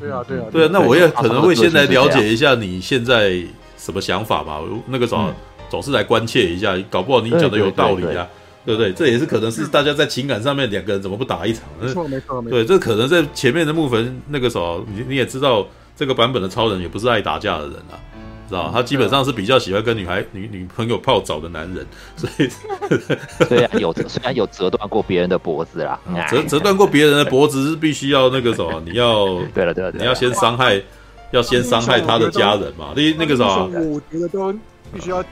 对啊，对啊，对啊，那我也可能会先来了解一下你现在什么想法吧。那个总总是来关切一下，搞不好你讲的有道理啊，对不对？这也是可能是大家在情感上面两个人怎么不打一场？没错，没错，没错。对，这可能在前面的木焚那个时候，你你也知道，这个版本的超人也不是爱打架的人啊。知道他基本上是比较喜欢跟女孩、女女朋友泡澡的男人，所以 虽然有虽然有折断过别人的脖子啦，折折断过别人的脖子是必须要那个什么，你要对了对了，你要先伤害，要先伤害他的家人嘛。那那个什么，我觉得都必须要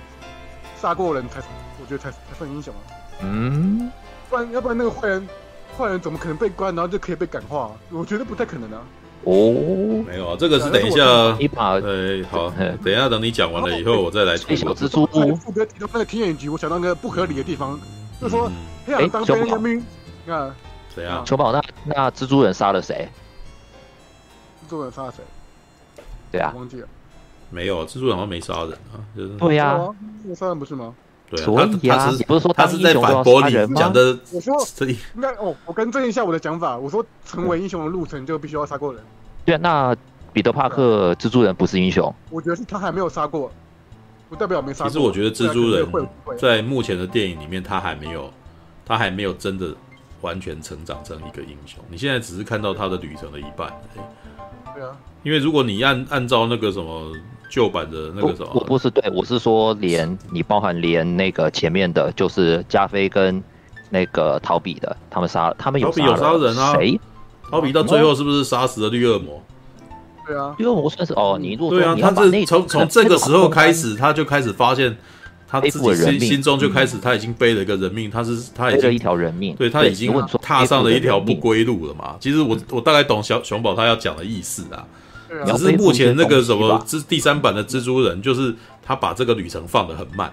杀过人才，我觉得才才算英雄啊。嗯，不然要不然那个坏人坏人怎么可能被关，然后就可以被感化？我觉得不太可能啊。哦，没有啊，这个是等一下，一把，对，好，等一下等你讲完了以后，我再来。小蜘蛛，副哥提到那个天眼局，我想到那个不合理的地方，就是说，哎，当兵人命，你看，谁啊？球宝，那那蜘蛛人杀了谁？蜘蛛人杀了谁？对啊，忘记了，没有，蜘蛛人好像没杀人啊，就是对呀，我杀人不是吗？对，所以啊，你不是说他是在反驳你讲的？我说，应该哦，我更正一下我的讲法。我说，成为英雄的路程就必须要杀过人。对，那彼得帕克蜘蛛人不是英雄？我觉得是他还没有杀过，不代表没杀过。其实我觉得蜘蛛人在目前的电影里面，他还没有，他还没有真的完全成长成一个英雄。你现在只是看到他的旅程的一半。对啊，因为如果你按按照那个什么。旧版的那个什么？我不是对，我是说连你包含连那个前面的，就是加菲跟那个陶比的，他们杀他们有杀人啊？谁？陶比到最后是不是杀死了绿恶魔？对啊，绿恶魔算是哦，你如果对啊，他是从从这个时候开始，他就开始发现他自己心心中就开始他已经背了一个人命，他是他已经一条人命，对他已经踏上了一条不归路了嘛。其实我我大概懂小熊宝他要讲的意思啊。只是目前那个什么蜘第三版的蜘蛛人，就是他把这个旅程放得很慢，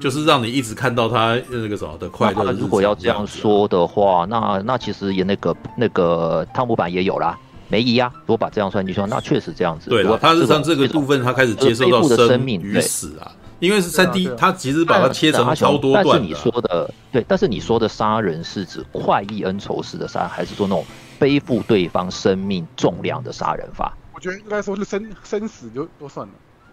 就是让你一直看到他那个什么的快乐。如果要这样说的话，那那其实也那个那个汤姆版也有啦，梅姨啊。如果把这样算进去，那确实这样子。对了，他是上这个部分，他开始接受到生命与死啊，因为是三 D，他其实把它切成超多段。但是你说的对，但是你说的杀人是指快意恩仇式的杀，还是说那种？背负对方生命重量的杀人法，我觉得应该说是生生死就都算了，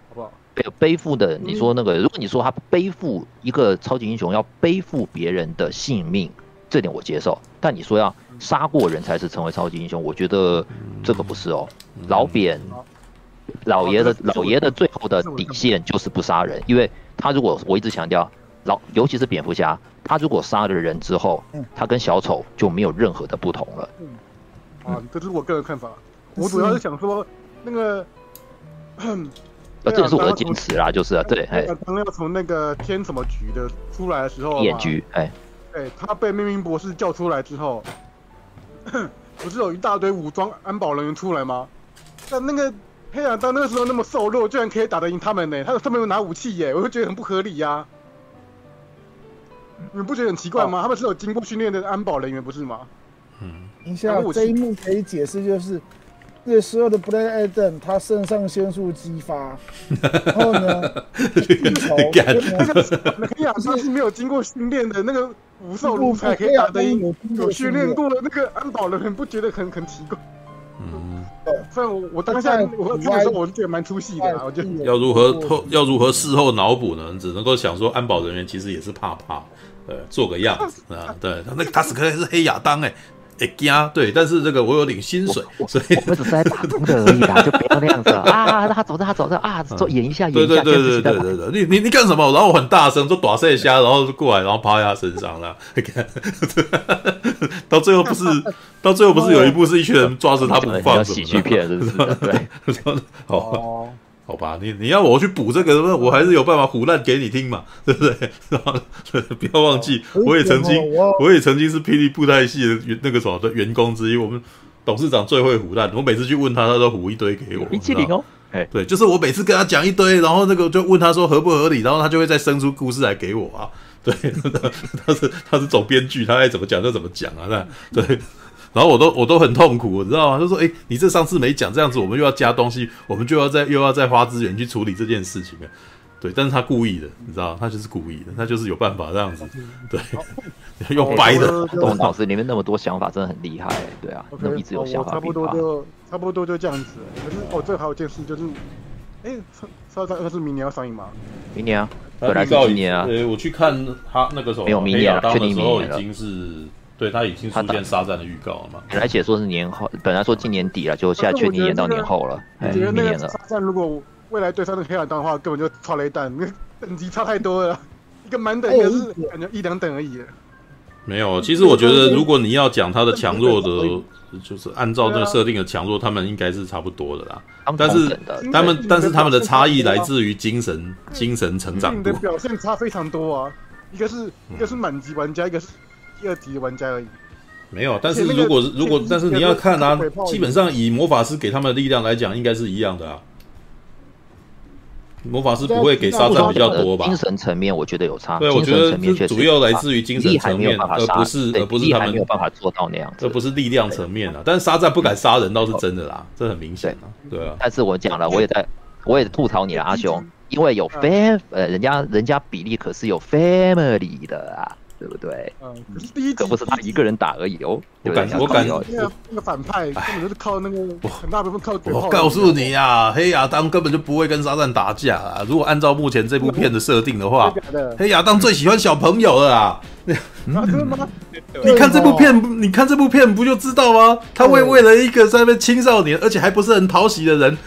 好不好？背背负的，你说那个，如果你说他背负一个超级英雄要背负别人的性命，这点我接受。但你说要杀过人才是成为超级英雄，我觉得这个不是哦。老扁老爷的老爷的最后的底线就是不杀人，因为他如果我一直强调老，尤其是蝙蝠侠，他如果杀了人之后，他跟小丑就没有任何的不同了。啊，这是我个人看法。我主要是想说，那个，那，这也是我的坚持啦，就是啊，对，哎，刚要从那个天什么局的出来的时候，眼局，哎，对，他被命运博士叫出来之后，不是有一大堆武装安保人员出来吗？但那个黑亚当那个时候那么瘦弱，居然可以打得赢他们呢？他他们有拿武器耶，我就觉得很不合理呀，啊。你们不觉得很奇怪吗？他们是有经过训练的安保人员，不是吗？嗯。等一下，这一幕可以解释，就是那时候的 Black Adam 他肾上腺素激发，然后呢。那个黑亚当是没有经过训练的那个武兽奴才可以打得赢有训练过的那个安保人员，不觉得很很奇怪？嗯，所以我我当下我这个时候我是觉得蛮出戏的，我觉得要如何后要如何事后脑补呢？只能够想说安保人员其实也是怕怕，呃，做个样子啊，对，那个塔斯克是黑亚当哎。得惊，对，但是这个我有领薪水，所以我们只是在打工的而已啦，就不要那样子啊！他走着，他走着啊，做演一下，演一下，对对对对对对对，你你你干什么？然后我很大声说打碎虾，然后就过来，然后趴在他身上了。到最后不是，到最后不是有一部是一群人抓着他不放，喜剧片是不是？对，哦。好吧，你你要我去补这个，我还是有办法唬烂给你听嘛，对不对？不要忘记，我也曾经，我也曾经是霹雳布袋戏的员那个什么的员工之一。我们董事长最会唬烂，我每次去问他，他都唬一堆给我。冰淇淋哦，对，就是我每次跟他讲一堆，然后那个就问他说合不合理，然后他就会再生出故事来给我啊。对，他是他是总编剧，他爱怎么讲就怎么讲啊，那对。然后我都我都很痛苦，你知道吗？就说，哎，你这上次没讲这样子，我们又要加东西，我们就要再又要再花资源去处理这件事情啊。对，但是他故意的，你知道，他就是故意的，他就是有办法这样子，对，用 掰的。董老师里面那么多想法，真的很厉害，对啊，那么一直有想法。差不多就差不多就这样子。可是哦，这还有件事就是，哎，沙沙那是明年要上映吗？明年啊，本来是今年啊。呃，我去看他那个时候，没有明年了，确定明年了。已经是。对，他已经出现沙战的预告了嘛？本来写说是年后，本来说今年底了，就现在确定延到年后了。我觉得那个沙赞如果未来对上那个黑暗当的话，根本就超雷弹，那等级差太多了，一个满等一个是感觉一两等而已。没有，其实我觉得如果你要讲他的强弱的，就是按照那个设定的强弱，他们应该是差不多的啦。但是他们，但是他们的差异来自于精神，精神成长度。表现差非常多啊，一个是一个是满级玩家，一个是。第二级玩家而已，没有。但是如果如果，但是你要看啊，基本上以魔法师给他们的力量来讲，应该是一样的啊。魔法师不会给沙赞比较多吧？精神层面我觉得有差。对，我觉得主要来自于精神层面，而不是而不是他们没有办法做到那样。这不是力量层面啊，但是沙赞不敢杀人倒是真的啦，这很明显啊。对啊。但是我讲了，我也在，我也吐槽你了，阿雄，因为有 fam，呃，人家人家比利可是有 family 的啊。对不对？嗯，可是第一可不是他一个人打而已哦。我感我感觉那个反派根本就是靠那个很大部分靠。我告诉你啊，黑亚当根本就不会跟沙赞打架啊。如果按照目前这部片的设定的话，黑亚当最喜欢小朋友了啊。你看这部片，你看这部片不就知道吗？他会为了一个在那边青少年，而且还不是很讨喜的人，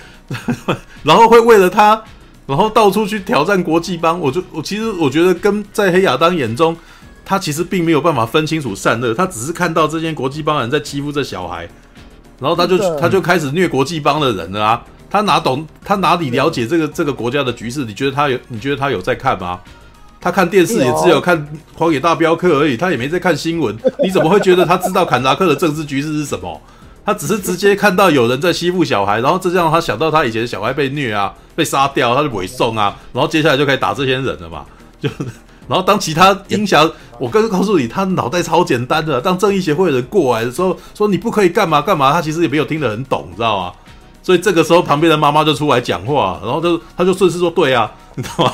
然后会为了他，然后到处去挑战国际帮。我就我其实我觉得跟在黑亚当眼中。他其实并没有办法分清楚善恶，他只是看到这些国际帮人在欺负这小孩，然后他就他就开始虐国际帮的人了啊！他哪懂？他哪里了解这个这个国家的局势？你觉得他有？你觉得他有在看吗？他看电视也只有看《荒野大镖客》而已，他也没在看新闻。你怎么会觉得他知道坎达克的政治局势是什么？他只是直接看到有人在欺负小孩，然后这让他想到他以前小孩被虐啊，被杀掉，他就委送啊，然后接下来就可以打这些人了嘛，就。然后当其他音响，我刚刚告诉你，他脑袋超简单的。当正义协会的人过来的时候，说你不可以干嘛干嘛，他其实也没有听得很懂，你知道吗？所以这个时候旁边的妈妈就出来讲话，然后就他就顺势说对啊，你知道吗？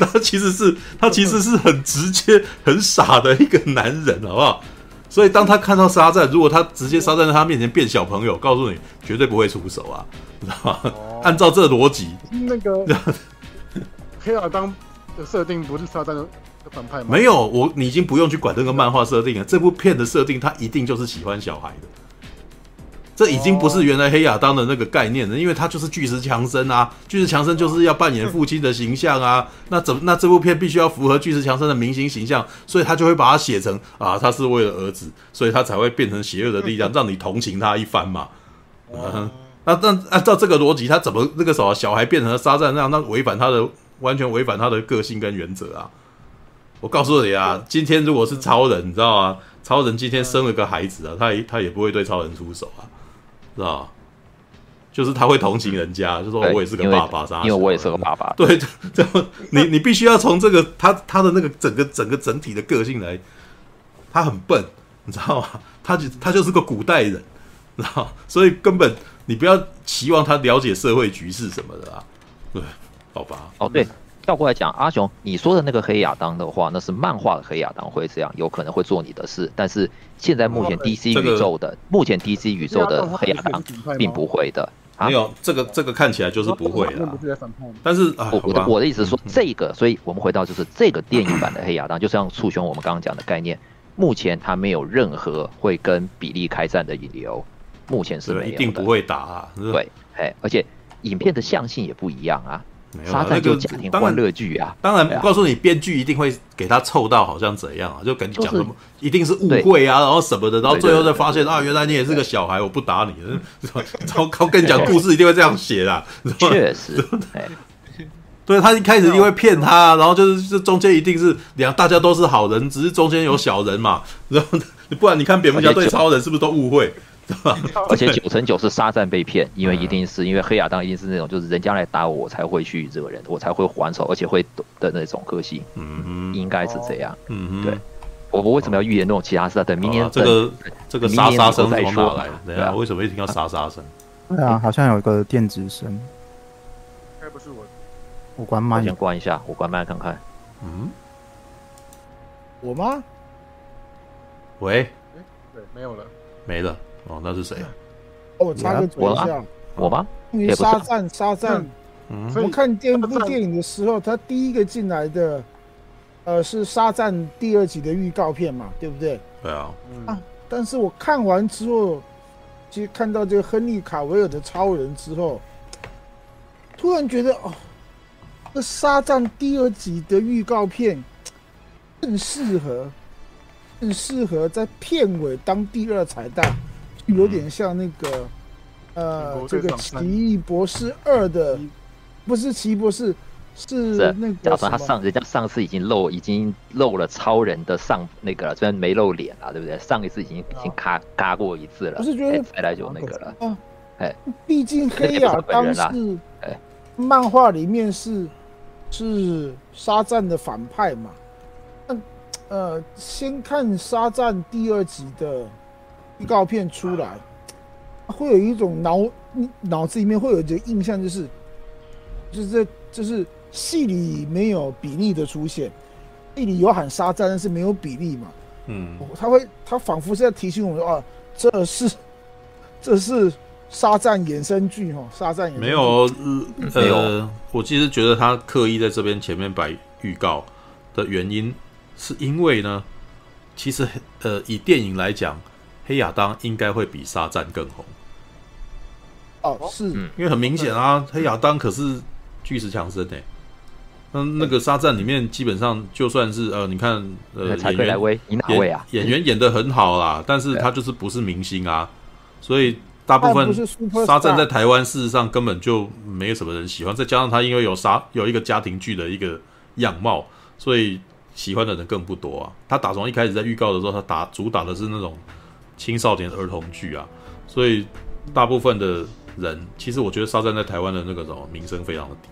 他其实是他其实是很直接、很傻的一个男人，好不好？所以当他看到沙赞，如果他直接沙赞在他面前变小朋友，告诉你绝对不会出手啊，你知道吗？按照这逻辑，那个黑亚当的设定不是沙赞的。反派吗没有我，你已经不用去管这个漫画设定了。这部片的设定，他一定就是喜欢小孩的。这已经不是原来黑亚当的那个概念了，因为他就是巨石强森啊，巨石强森就是要扮演父亲的形象啊。那怎么那这部片必须要符合巨石强森的明星形象，所以他就会把它写成啊，他是为了儿子，所以他才会变成邪恶的力量，让你同情他一番嘛。嗯，那那按照这个逻辑，他怎么那个时候小孩变成了沙赞那样，那违反他的完全违反他的个性跟原则啊。我告诉你啊，今天如果是超人，你知道吗？超人今天生了个孩子啊，他也他也不会对超人出手啊，知道吗？就是他会同情人家，就说我也是个爸爸，因为我也是个爸爸。对，这样你你必须要从这个他他的那个整个整个整体的个性来，他很笨，你知道吗？他就他就是个古代人，知道吗？所以根本你不要期望他了解社会局势什么的啊，对，好吧？哦，对。倒过来讲，阿雄，你说的那个黑亚当的话，那是漫画的黑亚当会这样，有可能会做你的事。但是现在目前 DC 宇宙的，目前 DC 宇宙的黑亚当并不会的。没有这个，这个看起来就是不会的。但是我我的我的意思是说，这个，所以我们回到就是这个电影版的黑亚当，就像簇兄我们刚刚讲的概念，目前他没有任何会跟比利开战的引流，目前是没有的，一定不会打啊。对，哎，而且影片的向性也不一样啊。沙赞就家庭欢乐剧啊，当然，我告诉你，编剧一定会给他凑到好像怎样啊，就跟你讲什么，一定是误会啊，然后什么的，然后最后再发现啊，原来你也是个小孩，我不打你，然后跟你讲故事一定会这样写的，确实，对，他一开始一定会骗他，然后就是这中间一定是两大家都是好人，只是中间有小人嘛，然后不然你看蝙蝠侠对超人是不是都误会？而且九成九是沙赞被骗，因为一定是因为黑亚当一定是那种就是人家来打我，我才会去惹人，我才会还手，而且会的那种个性。嗯，应该是这样。嗯对，我我为什么要预言那种其他事啊？等明年这个这个沙沙声从哪来？对啊，为什么一定要沙沙声？对啊，好像有一个电子声。应该不是我，我关麦，先关一下，我关麦看看。嗯，我吗？喂？对，没有了，没了。哦，那是谁？哦，我插个嘴一下，我吧？因为沙赞，沙赞，嗯，我看第一部电影的时候，他第一个进来的，呃，是沙赞第二集的预告片嘛，对不对？对啊。啊，但是我看完之后，其实看到这个亨利卡维尔的超人之后，突然觉得哦，那沙赞第二集的预告片更适合，更适合在片尾当第二彩蛋。有点像那个，呃，这个《奇异博士二》的，不是《奇异博士》，是那个。假设他上人家上次已经露，已经露了超人的上那个了，虽然没露脸了，对不对？上一次已经已经咔咔过一次了。不是觉得再来就那个了。啊，哎，毕竟黑亚当是，哎，漫画里面是是沙赞的反派嘛。那呃，先看沙赞第二集的。预告片出来，会有一种脑脑子里面会有一个印象，就是，就是这就是戏里没有比例的出现，戏里有喊沙赞，但是没有比例嘛。嗯，他会他仿佛是在提醒我们说，啊，这是这是沙赞衍生剧哈，沙赞没有呃，我其实觉得他刻意在这边前面摆预告的原因，是因为呢，其实呃，以电影来讲。黑亚当应该会比沙赞更红。哦，是，因为很明显啊，黑亚当可是巨石强森诶。那那个沙赞里面基本上就算是呃，你看呃，演员演演员演得很好啦，但是他就是不是明星啊，所以大部分沙赞在台湾事实上根本就没有什么人喜欢，再加上他因为有沙有一个家庭剧的一个样貌，所以喜欢的人更不多啊。他打从一开始在预告的时候，他打主打的是那种。青少年儿童剧啊，所以大部分的人其实我觉得沙赞在台湾的那个什么名声非常的低，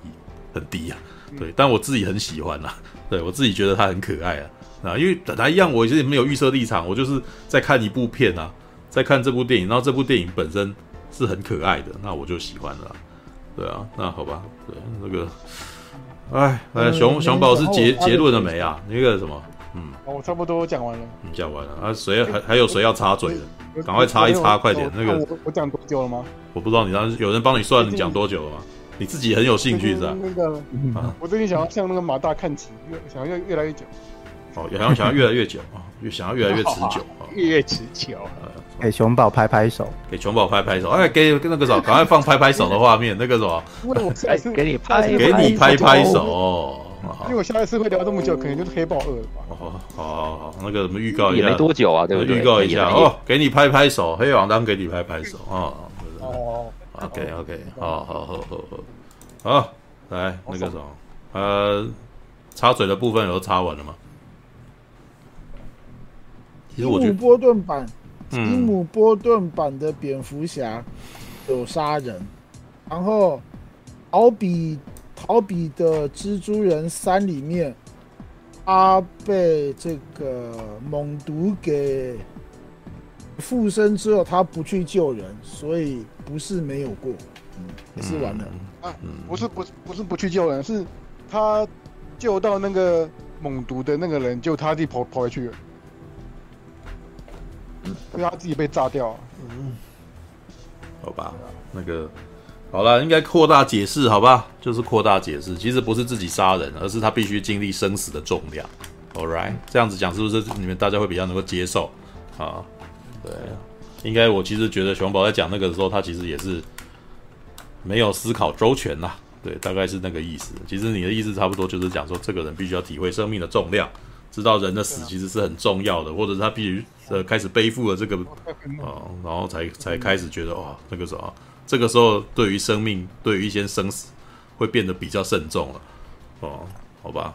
很低啊。对，但我自己很喜欢啊，对我自己觉得他很可爱啊。啊，因为本来一样，我其实没有预设立场，我就是在看一部片啊，在看这部电影，然后这部电影本身是很可爱的，那我就喜欢了。对啊，那好吧，对那个，哎，哎，熊熊宝是结结论了没啊？那个什么？嗯，我差不多讲完了。你讲完了啊？谁还还有谁要插嘴的？赶快插一插，快点！那个我我讲多久了吗？我不知道你当时有人帮你算你讲多久了吗？你自己很有兴趣是吧？那个，我最近想要向那个马大看齐，越想要越越来越久。哦，想要想要越来越久啊，越想要越来越持久啊，越持久。给熊宝拍拍手，给熊宝拍拍手。哎，给那个什么，赶快放拍拍手的画面。那个什么，给你拍，给你拍拍手。因为我下一次会聊这么久，可能就是黑豹二了吧。哦好好好，那个什么预告一下，也没多久啊，对不对？预告一下哦，给你拍拍手，黑王当给你拍拍手啊。哦，OK OK，好好好好好，好，来那个什么，呃，插嘴的部分有插完了吗？其实我觉得，波顿版，提姆波顿版的蝙蝠侠有杀人，然后奥比。逃避的蜘蛛人三里面，他被这个猛毒给附身之后，他不去救人，所以不是没有过，嗯，也是完了、嗯、啊，不是不是不是不去救人，是他救到那个猛毒的那个人，就他自己跑跑回去了，所以他自己被炸掉了，嗯，好吧，那个。好了，应该扩大解释，好吧？就是扩大解释，其实不是自己杀人，而是他必须经历生死的重量。All right，这样子讲是不是你们大家会比较能够接受啊？对，应该我其实觉得熊宝在讲那个的时候，他其实也是没有思考周全呐。对，大概是那个意思。其实你的意思差不多就是讲说，这个人必须要体会生命的重量，知道人的死其实是很重要的，或者是他必须呃开始背负了这个啊，然后才才开始觉得哇，那个什么，这个时候对于生命，对于一些生死，会变得比较慎重了。哦，好吧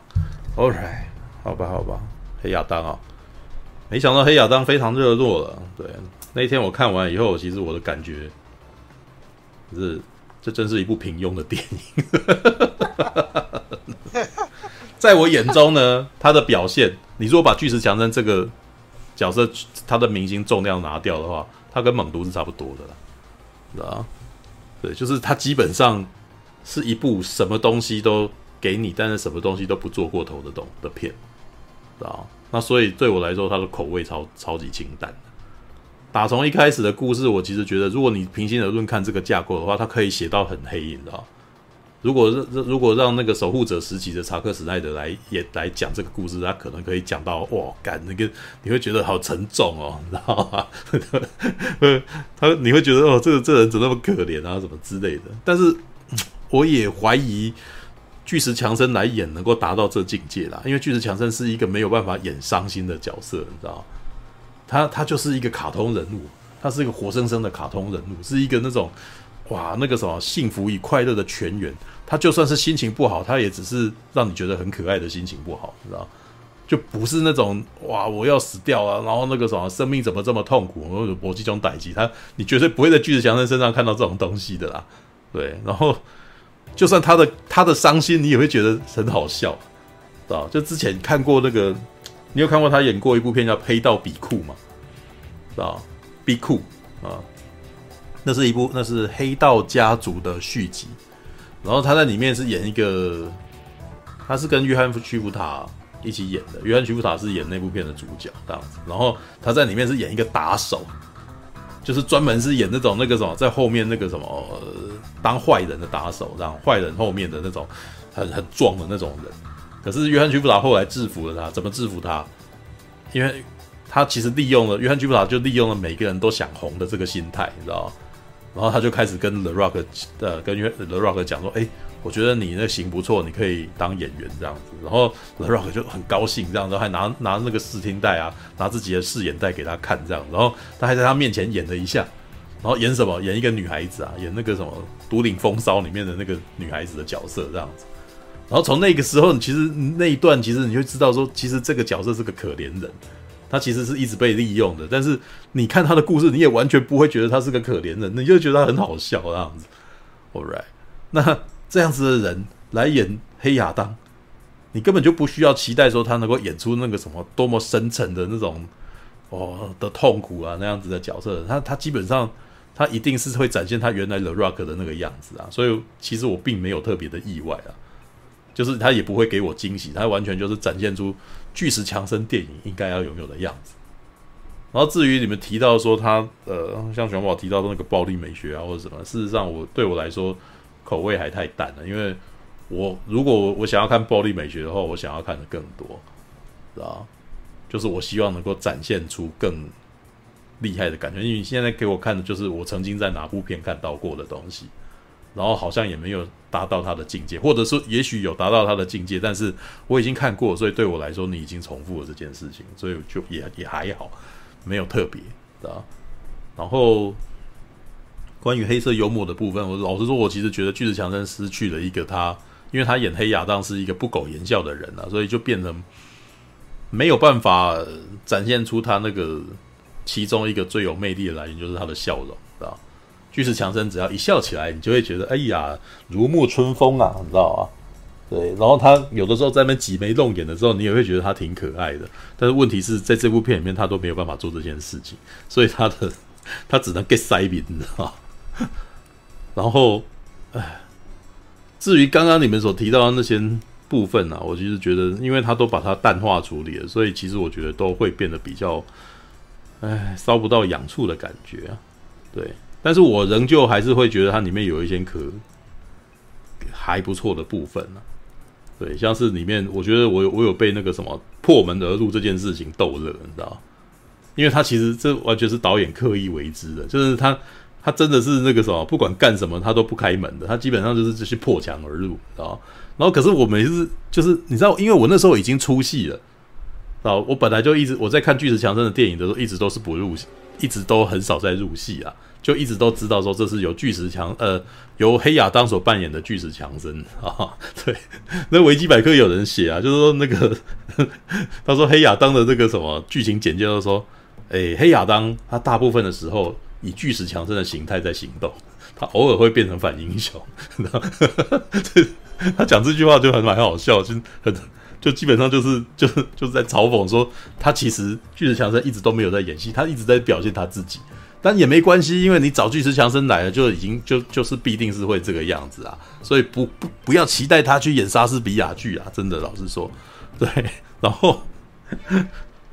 ，All right。好吧，好吧，黑亚当啊，没想到黑亚当非常热络了。对，那一天我看完以后，其实我的感觉是，这真是一部平庸的电影。在我眼中呢，他的表现，你如果把巨石强森这个角色他的明星重量拿掉的话，他跟猛毒是差不多的了，是吧？对，就是它基本上是一部什么东西都给你，但是什么东西都不做过头的东的片。啊，那所以对我来说，它的口味超超级清淡。打从一开始的故事，我其实觉得，如果你平心而论看这个架构的话，它可以写到很黑，你知道？如果如果让那个守护者时期的查克·史奈德来也来讲这个故事，他可能可以讲到哇，干那个你会觉得好沉重哦，你知道吗？他你会觉得哦，这个这人怎么那么可怜啊，什么之类的。但是我也怀疑。巨石强森来演能够达到这境界啦，因为巨石强森是一个没有办法演伤心的角色，你知道吗？他他就是一个卡通人物，他是一个活生生的卡通人物，是一个那种哇那个什么幸福与快乐的泉源。他就算是心情不好，他也只是让你觉得很可爱的心情不好，知道？就不是那种哇我要死掉了，然后那个什么生命怎么这么痛苦，或者搏击中打击他，你绝对不会在巨石强森身上看到这种东西的啦。对，然后。就算他的他的伤心，你也会觉得很好笑，知道？就之前看过那个，你有看过他演过一部片叫《黑道比库》吗？知道？比库啊，那是一部那是黑道家族的续集，然后他在里面是演一个，他是跟约翰·屈服塔一起演的，约翰·屈服塔是演那部片的主角这样子，然后他在里面是演一个打手。就是专门是演那种那个什么，在后面那个什么、当坏人的打手，这样坏人后面的那种很很壮的那种人。可是约翰·屈服塔后来制服了他，怎么制服他？因为他其实利用了约翰·屈服塔，就利用了每个人都想红的这个心态，你知道吗？然后他就开始跟 The Rock 呃跟约 The Rock 讲说，哎。我觉得你那型不错，你可以当演员这样子。然后 The Rock 就很高兴，这样子还拿拿那个试听带啊，拿自己的试演带给他看，这样。然后他还在他面前演了一下，然后演什么？演一个女孩子啊，演那个什么《独领风骚》里面的那个女孩子的角色这样子。然后从那个时候，你其实那一段其实你会知道说，其实这个角色是个可怜人，他其实是一直被利用的。但是你看他的故事，你也完全不会觉得他是个可怜人，你就觉得他很好笑这样子。All right，那。这样子的人来演黑亚当，你根本就不需要期待说他能够演出那个什么多么深沉的那种哦的痛苦啊那样子的角色，他他基本上他一定是会展现他原来的 Rock 的那个样子啊，所以其实我并没有特别的意外啊，就是他也不会给我惊喜，他完全就是展现出巨石强森电影应该要拥有的样子。然后至于你们提到说他呃像熊宝提到的那个暴力美学啊或者什么，事实上我对我来说。口味还太淡了，因为我如果我想要看暴力美学的话，我想要看的更多，知道？就是我希望能够展现出更厉害的感觉。因为你现在给我看的就是我曾经在哪部片看到过的东西，然后好像也没有达到他的境界，或者说也许有达到他的境界，但是我已经看过，所以对我来说你已经重复了这件事情，所以就也也还好，没有特别，知道？然后。关于黑色幽默的部分，我老实说，我其实觉得巨石强森失去了一个他，因为他演黑亚当是一个不苟言笑的人啊，所以就变成没有办法展现出他那个其中一个最有魅力的来源，就是他的笑容，知道？巨石强森只要一笑起来，你就会觉得哎呀，如沐春风啊，你知道啊？对，然后他有的时候在那挤眉弄眼的时候，你也会觉得他挺可爱的。但是问题是在这部片里面，他都没有办法做这件事情，所以他的 他只能 get 塞饼，你知道？然后，哎，至于刚刚你们所提到的那些部分呢、啊，我其实觉得，因为他都把它淡化处理了，所以其实我觉得都会变得比较，哎，烧不到痒处的感觉啊。对，但是我仍旧还是会觉得它里面有一些可还不错的部分呢、对，像是里面，我觉得我有我有被那个什么破门而入这件事情逗乐，你知道？因为他其实这完全是导演刻意为之的，就是他他真的是那个什么，不管干什么他都不开门的，他基本上就是这些破墙而入，知道？然后可是我每次就是你知道，因为我那时候已经出戏了，啊，我本来就一直我在看巨石强森的电影的时候，一直都是不入戏，一直都很少在入戏啊。就一直都知道说这是由巨石强呃由黑亚当所扮演的巨石强森啊，对，那维基百科有人写啊，就是说那个 他说黑亚当的这个什么剧情简介就说，诶，黑亚当他大部分的时候以巨石强森的形态在行动，他偶尔会变成反英雄，他讲这句话就很蛮好笑，就很 就基本上就是就是就是在嘲讽说他其实巨石强森一直都没有在演戏，他一直在表现他自己。但也没关系，因为你找巨石强森来了，就已经就就是必定是会这个样子啊，所以不不不要期待他去演莎士比亚剧啊，真的老实说，对，然后，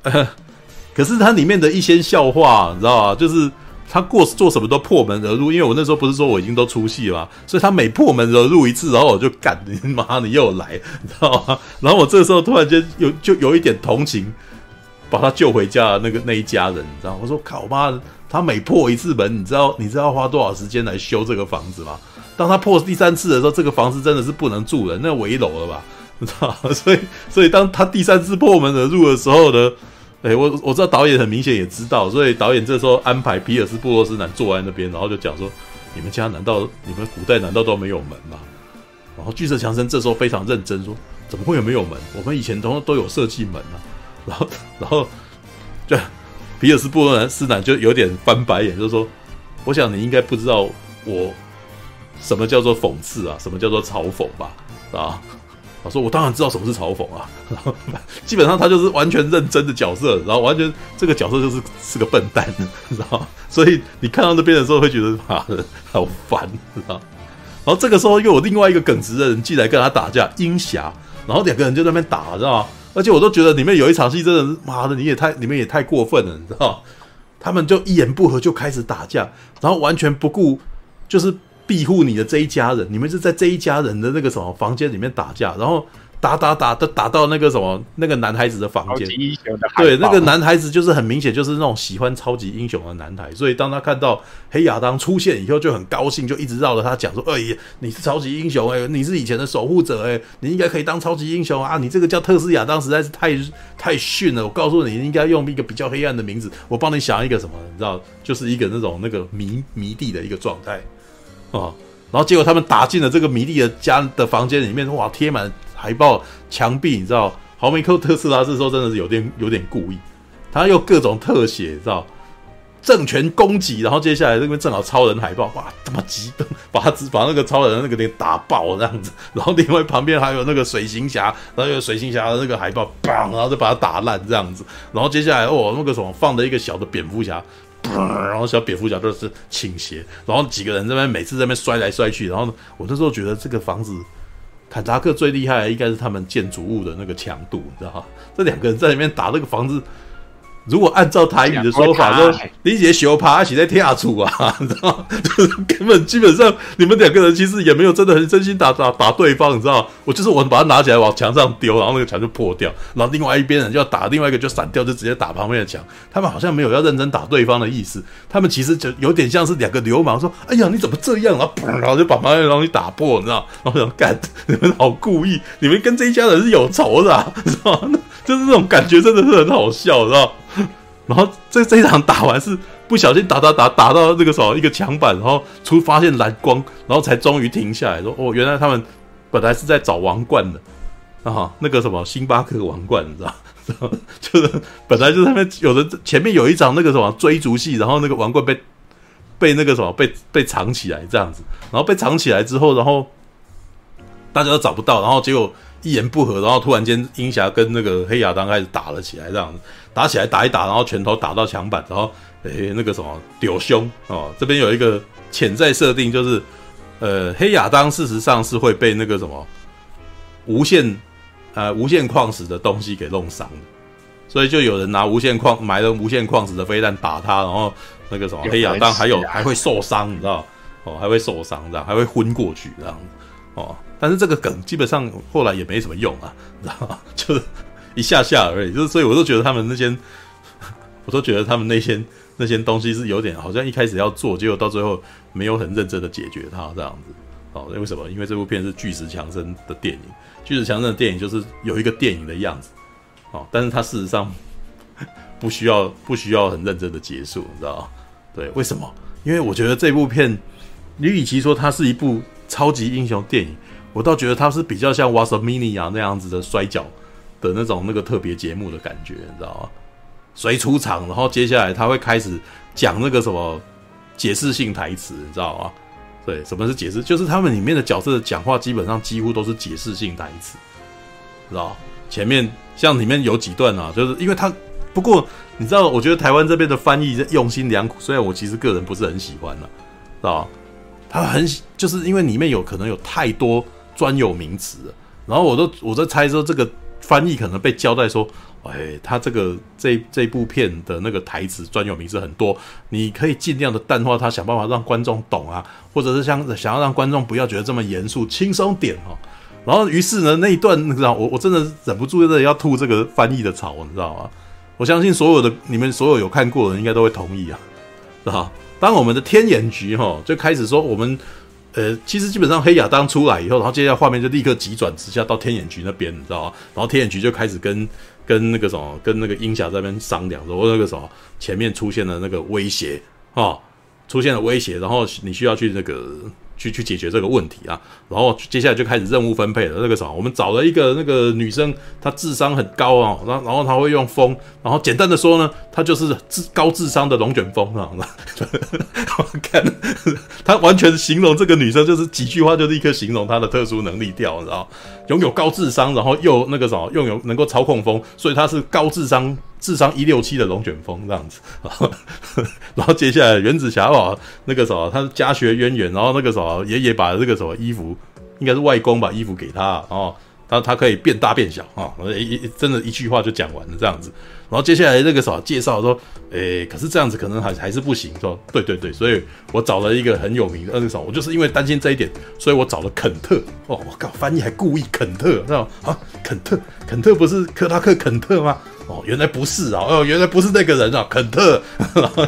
呃，可是他里面的一些笑话，你知道吗？就是他过做什么都破门而入，因为我那时候不是说我已经都出戏了，所以他每破门而入一次，然后我就干你妈，你又来，你知道吗？然后我这时候突然间有就有一点同情，把他救回家的那个那一家人，你知道？我说靠妈。他每破一次门，你知道你知道花多少时间来修这个房子吗？当他破第三次的时候，这个房子真的是不能住人，那危楼了吧？你知道？所以，所以当他第三次破门而入的时候呢，哎，我我知道导演很明显也知道，所以导演这时候安排皮尔斯布洛斯南坐在那边，然后就讲说：“你们家难道你们古代难道都没有门吗？”然后巨石强森这时候非常认真说：“怎么会有没有门？我们以前都都有设计门啊。”然后，然后就。皮尔斯布洛斯南就有点翻白眼，就说：“我想你应该不知道我什么叫做讽刺啊，什么叫做嘲讽吧？啊？”他说：“我当然知道什么是嘲讽啊。”然后基本上他就是完全认真的角色，然后完全这个角色就是是个笨蛋，知道？所以你看到那边的时候会觉得妈的好烦，知道？然后这个时候又有另外一个耿直的人进来跟他打架，鹰侠，然后两个人就在那边打，知道吗？而且我都觉得里面有一场戏真的妈的，你也太你们也太过分了，你知道？他们就一言不合就开始打架，然后完全不顾就是庇护你的这一家人，你们是在这一家人的那个什么房间里面打架，然后。打打打都打到那个什么那个男孩子的房间，对，那个男孩子就是很明显就是那种喜欢超级英雄的男孩，所以当他看到黑亚当出现以后就很高兴，就一直绕着他讲说：“哎呀，你是超级英雄哎，你是以前的守护者哎，你应该可以当超级英雄啊！你这个叫特斯亚当实在是太太逊了，我告诉你，你应该用一个比较黑暗的名字，我帮你想一个什么，你知道，就是一个那种那个迷迷弟的一个状态啊。然后结果他们打进了这个迷弟的家的房间里面，哇，贴满。海报墙壁，你知道，豪梅克特斯拉这时候真的是有点有点故意，他用各种特写，你知道，正权攻击，然后接下来这边正好超人海报，哇，他妈激动，把他把那个超人那个给打爆这样子，然后另外旁边还有那个水行侠，然后有水行侠的那个海报，砰，然后就把他打烂这样子，然后接下来哦那个什么放的一个小的蝙蝠侠，然后小蝙蝠侠就是倾斜，然后几个人这边每次在那边摔来摔去，然后我那时候觉得这个房子。坎扎克最厉害的应该是他们建筑物的那个强度，你知道吗？这两个人在里面打那个房子。如果按照台语的说法，说理解修爬一起在跳出啊，你知道吗？就是根本基本上你们两个人其实也没有真的很真心打打打对方，你知道吗？我就是我把它拿起来往墙上丢，然后那个墙就破掉，然后另外一边人就要打，另外一个就闪掉，就直接打旁边的墙。他们好像没有要认真打对方的意思，他们其实就有点像是两个流氓说：“哎呀，你怎么这样啊？”然后就把旁边的东西打破，你知道？然后想干，你们好故意，你们跟这一家人是有仇的，啊，知道吗？就是这种感觉，真的是很好笑，知道？然后这这一场打完是不小心打打打打到那个什么一个墙板，然后出发现蓝光，然后才终于停下来说：“哦，原来他们本来是在找王冠的啊，那个什么星巴克王冠，你知道？就是本来就是他们有的前面有一场那个什么追逐戏，然后那个王冠被被那个什么被被藏起来这样子，然后被藏起来之后，然后大家都找不到，然后结果。”一言不合，然后突然间，鹰侠跟那个黑亚当开始打了起来，这样子。打起来，打一打，然后拳头打到墙板，然后诶，那个什么丢胸哦，这边有一个潜在设定，就是呃，黑亚当事实上是会被那个什么无限呃无限矿石的东西给弄伤的，所以就有人拿无限矿埋了无限矿石的飞弹打他，然后那个什么黑亚当还有还会受伤，你知道哦，还会受伤这样，还会昏过去这样哦。但是这个梗基本上后来也没什么用啊，你知道吗？就是一下下而已，就是所以我都觉得他们那些，我都觉得他们那些那些东西是有点好像一开始要做，结果到最后没有很认真的解决它这样子。哦，为什么？因为这部片是巨石强森的电影，巨石强森的电影就是有一个电影的样子，哦，但是它事实上不需要不需要很认真的结束，你知道吗？对，为什么？因为我觉得这部片，你与其说它是一部超级英雄电影，我倒觉得它是比较像《WrestleMania》那样子的摔角的那种那个特别节目的感觉，你知道吗？谁出场，然后接下来他会开始讲那个什么解释性台词，你知道吗？对，什么是解释？就是他们里面的角色的讲话基本上几乎都是解释性台词，知道？前面像里面有几段啊，就是因为他不过你知道，我觉得台湾这边的翻译用心良苦，虽然我其实个人不是很喜欢了，知道？他很就是因为里面有可能有太多专有名词，然后我都我在猜说这个翻译可能被交代说。哎，他这个这这部片的那个台词专有名词很多，你可以尽量的淡化它，想办法让观众懂啊，或者是想想要让观众不要觉得这么严肃，轻松点哦。然后于是呢，那一段你知道，我我真的忍不住真的要吐这个翻译的槽，你知道吗？我相信所有的你们所有有看过的人应该都会同意啊，是吧？当我们的天眼局哈就开始说我们。呃，其实基本上黑亚当出来以后，然后接下来画面就立刻急转直下到天眼局那边，你知道吗？然后天眼局就开始跟跟那个什么，跟那个鹰侠在那边商量说，那个什么前面出现了那个威胁啊、哦，出现了威胁，然后你需要去那个。去去解决这个问题啊，然后接下来就开始任务分配了。那个什么，我们找了一个那个女生，她智商很高啊，然然后她会用风，然后简单的说呢，她就是智高智商的龙卷风啊。我 看她完全形容这个女生就是几句话就立刻形容她的特殊能力掉，你知道，拥有高智商，然后又那个什么，又有能够操控风，所以她是高智商。智商一六七的龙卷风这样子，然后接下来原子侠啊，那个什么，他是家学渊源，然后那个什么爷爷把这个什么衣服，应该是外公把衣服给他，然后他他可以变大变小啊，一真的一句话就讲完了这样子，然后接下来那个什么介绍说，诶，可是这样子可能还还是不行，说对对对，所以我找了一个很有名的那个什么，我就是因为担心这一点，所以我找了肯特，哦，我靠，翻译还故意肯特，知道？啊，肯特，肯特不是克拉克肯特吗？哦，原来不是啊！哦，原来不是那个人啊，肯特，然 后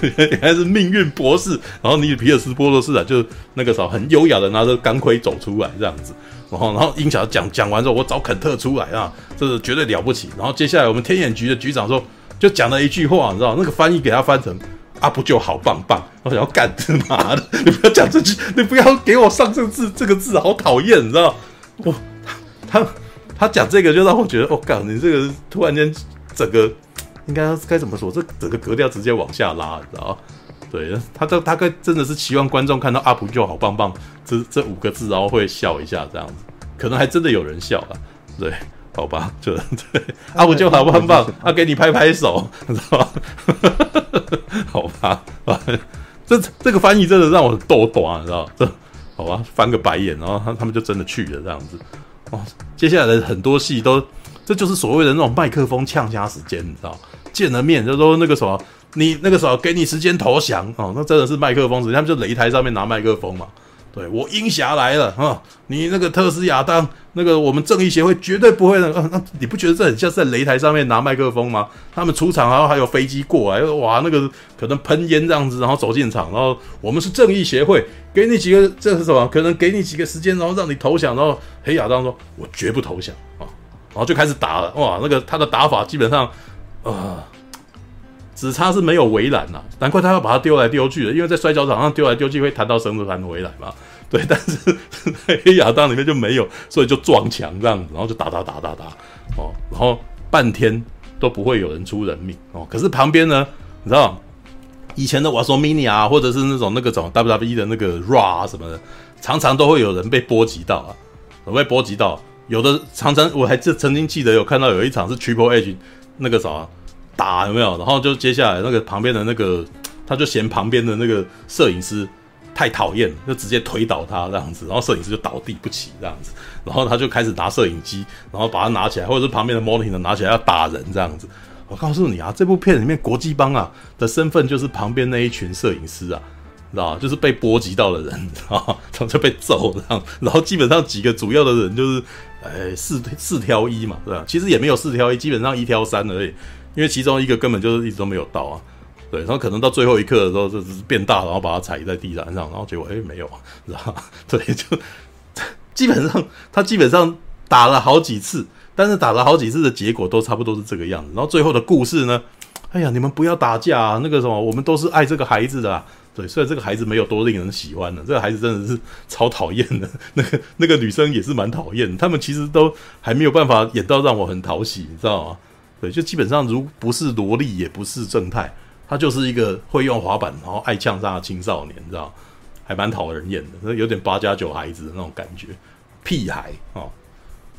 原来是命运博士。然后尼皮尔斯波罗士啊，就那个时候很优雅的拿着钢盔走出来这样子。然后，然后鹰侠讲讲完之后，我找肯特出来啊，这是绝对了不起。然后接下来我们天眼局的局长说，就讲了一句话，你知道那个翻译给他翻成啊，不就好棒棒？我想要干他妈的，你不要讲这句，你不要给我上这个字，这个字好讨厌，你知道？我他。他他讲这个就让我觉得，我、哦、靠，你这个突然间整个应该该怎么说？这整个格调直接往下拉，你知道吗？对，他这大概真的是期望观众看到阿普就好棒棒这这五个字，然后会笑一下这样子，可能还真的有人笑了。对，好吧，就对，阿普就好棒棒，他给你拍拍手，你知道吗？好吧，这这个翻译真的让我逗短，你知道？这好吧，翻个白眼，然后他他们就真的去了这样子。哦，接下来的很多戏都，这就是所谓的那种麦克风呛虾时间，你知道？见了面就说那个什么，你那个时候给你时间投降哦，那真的是麦克风时间，他们就擂台上面拿麦克风嘛。对，我鹰侠来了啊！你那个特斯亚当，那个我们正义协会绝对不会的。那你不觉得这很像是在擂台上面拿麦克风吗？他们出场，然后还有飞机过来，哇，那个可能喷烟这样子，然后走进场，然后我们是正义协会，给你几个，这是什么？可能给你几个时间，然后让你投降。然后黑亚当说：“我绝不投降啊！”然后就开始打了。哇，那个他的打法基本上，啊、呃。只差是没有围栏了，难怪他要把它丢来丢去的，因为在摔跤场上丢来丢去会弹到绳子弹回来嘛。对，但是 黑亚当里面就没有，所以就撞墙这样子，然后就打打打打打哦，然后半天都不会有人出人命哦。可是旁边呢，你知道以前的瓦索米尼啊或者是那种那个种 WWE 的那个 Raw 什么的，常常都会有人被波及到啊，被波及到。有的常常我还曾经记得有看到有一场是 Triple H 那个啥。打有没有？然后就接下来那个旁边的那个，他就嫌旁边的那个摄影师太讨厌，就直接推倒他这样子，然后摄影师就倒地不起这样子，然后他就开始拿摄影机，然后把它拿起来，或者是旁边的 monitor 拿起来要打人这样子。我告诉你啊，这部片里面国际帮啊的身份就是旁边那一群摄影师啊，知道就是被波及到的人，啊，然后就被揍这样，然后基本上几个主要的人就是，呃，四四挑一嘛，对吧？其实也没有四挑一，基本上一挑三而已，因为其中一个根本就是一直都没有到啊，对，然后可能到最后一刻的时候，就是变大，然后把它踩在地毯上，然后结果哎没有，知道 对，就基本上他基本上打了好几次，但是打了好几次的结果都差不多是这个样子，然后最后的故事呢，哎呀，你们不要打架啊，那个什么，我们都是爱这个孩子的啊。对，虽然这个孩子没有多令人喜欢的，这个孩子真的是超讨厌的。那个那个女生也是蛮讨厌，他们其实都还没有办法演到让我很讨喜，你知道吗？对，就基本上如不是萝莉，也不是正太，他就是一个会用滑板然后爱呛杀的青少年，你知道还蛮讨人厌的，有点八加九孩子的那种感觉，屁孩哦。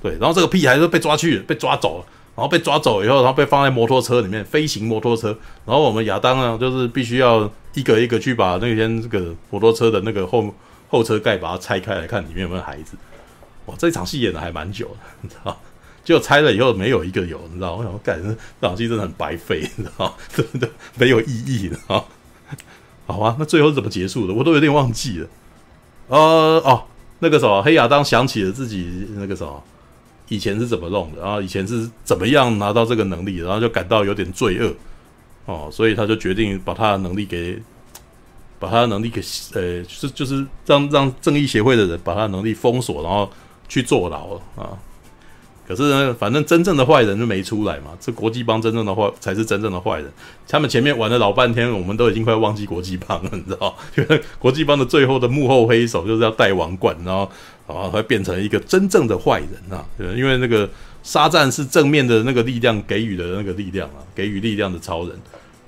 对，然后这个屁孩就被抓去，被抓走了。然后被抓走以后，然后被放在摩托车里面，飞行摩托车。然后我们亚当呢，就是必须要一个一个去把那天这个摩托车的那个后后车盖把它拆开来看里面有没有孩子。哇，这场戏演的还蛮久的，你知道？结果拆了以后没有一个有，你知道？我想，干这场戏真的很白费，你知道？真的没有意义的啊。好啊，那最后是怎么结束的？我都有点忘记了。呃哦，那个什么，黑亚当想起了自己那个什么。以前是怎么弄的？然后以前是怎么样拿到这个能力？然后就感到有点罪恶哦，所以他就决定把他的能力给，把他的能力给，呃，就是就是让让正义协会的人把他的能力封锁，然后去坐牢了啊。可是呢，反正真正的坏人就没出来嘛。这国际帮真正的坏才是真正的坏人。他们前面玩了老半天，我们都已经快忘记国际帮了，你知道？因为国际帮的最后的幕后黑手就是要戴王冠，然后啊会变成一个真正的坏人啊。因为那个沙赞是正面的那个力量给予的那个力量啊，给予力量的超人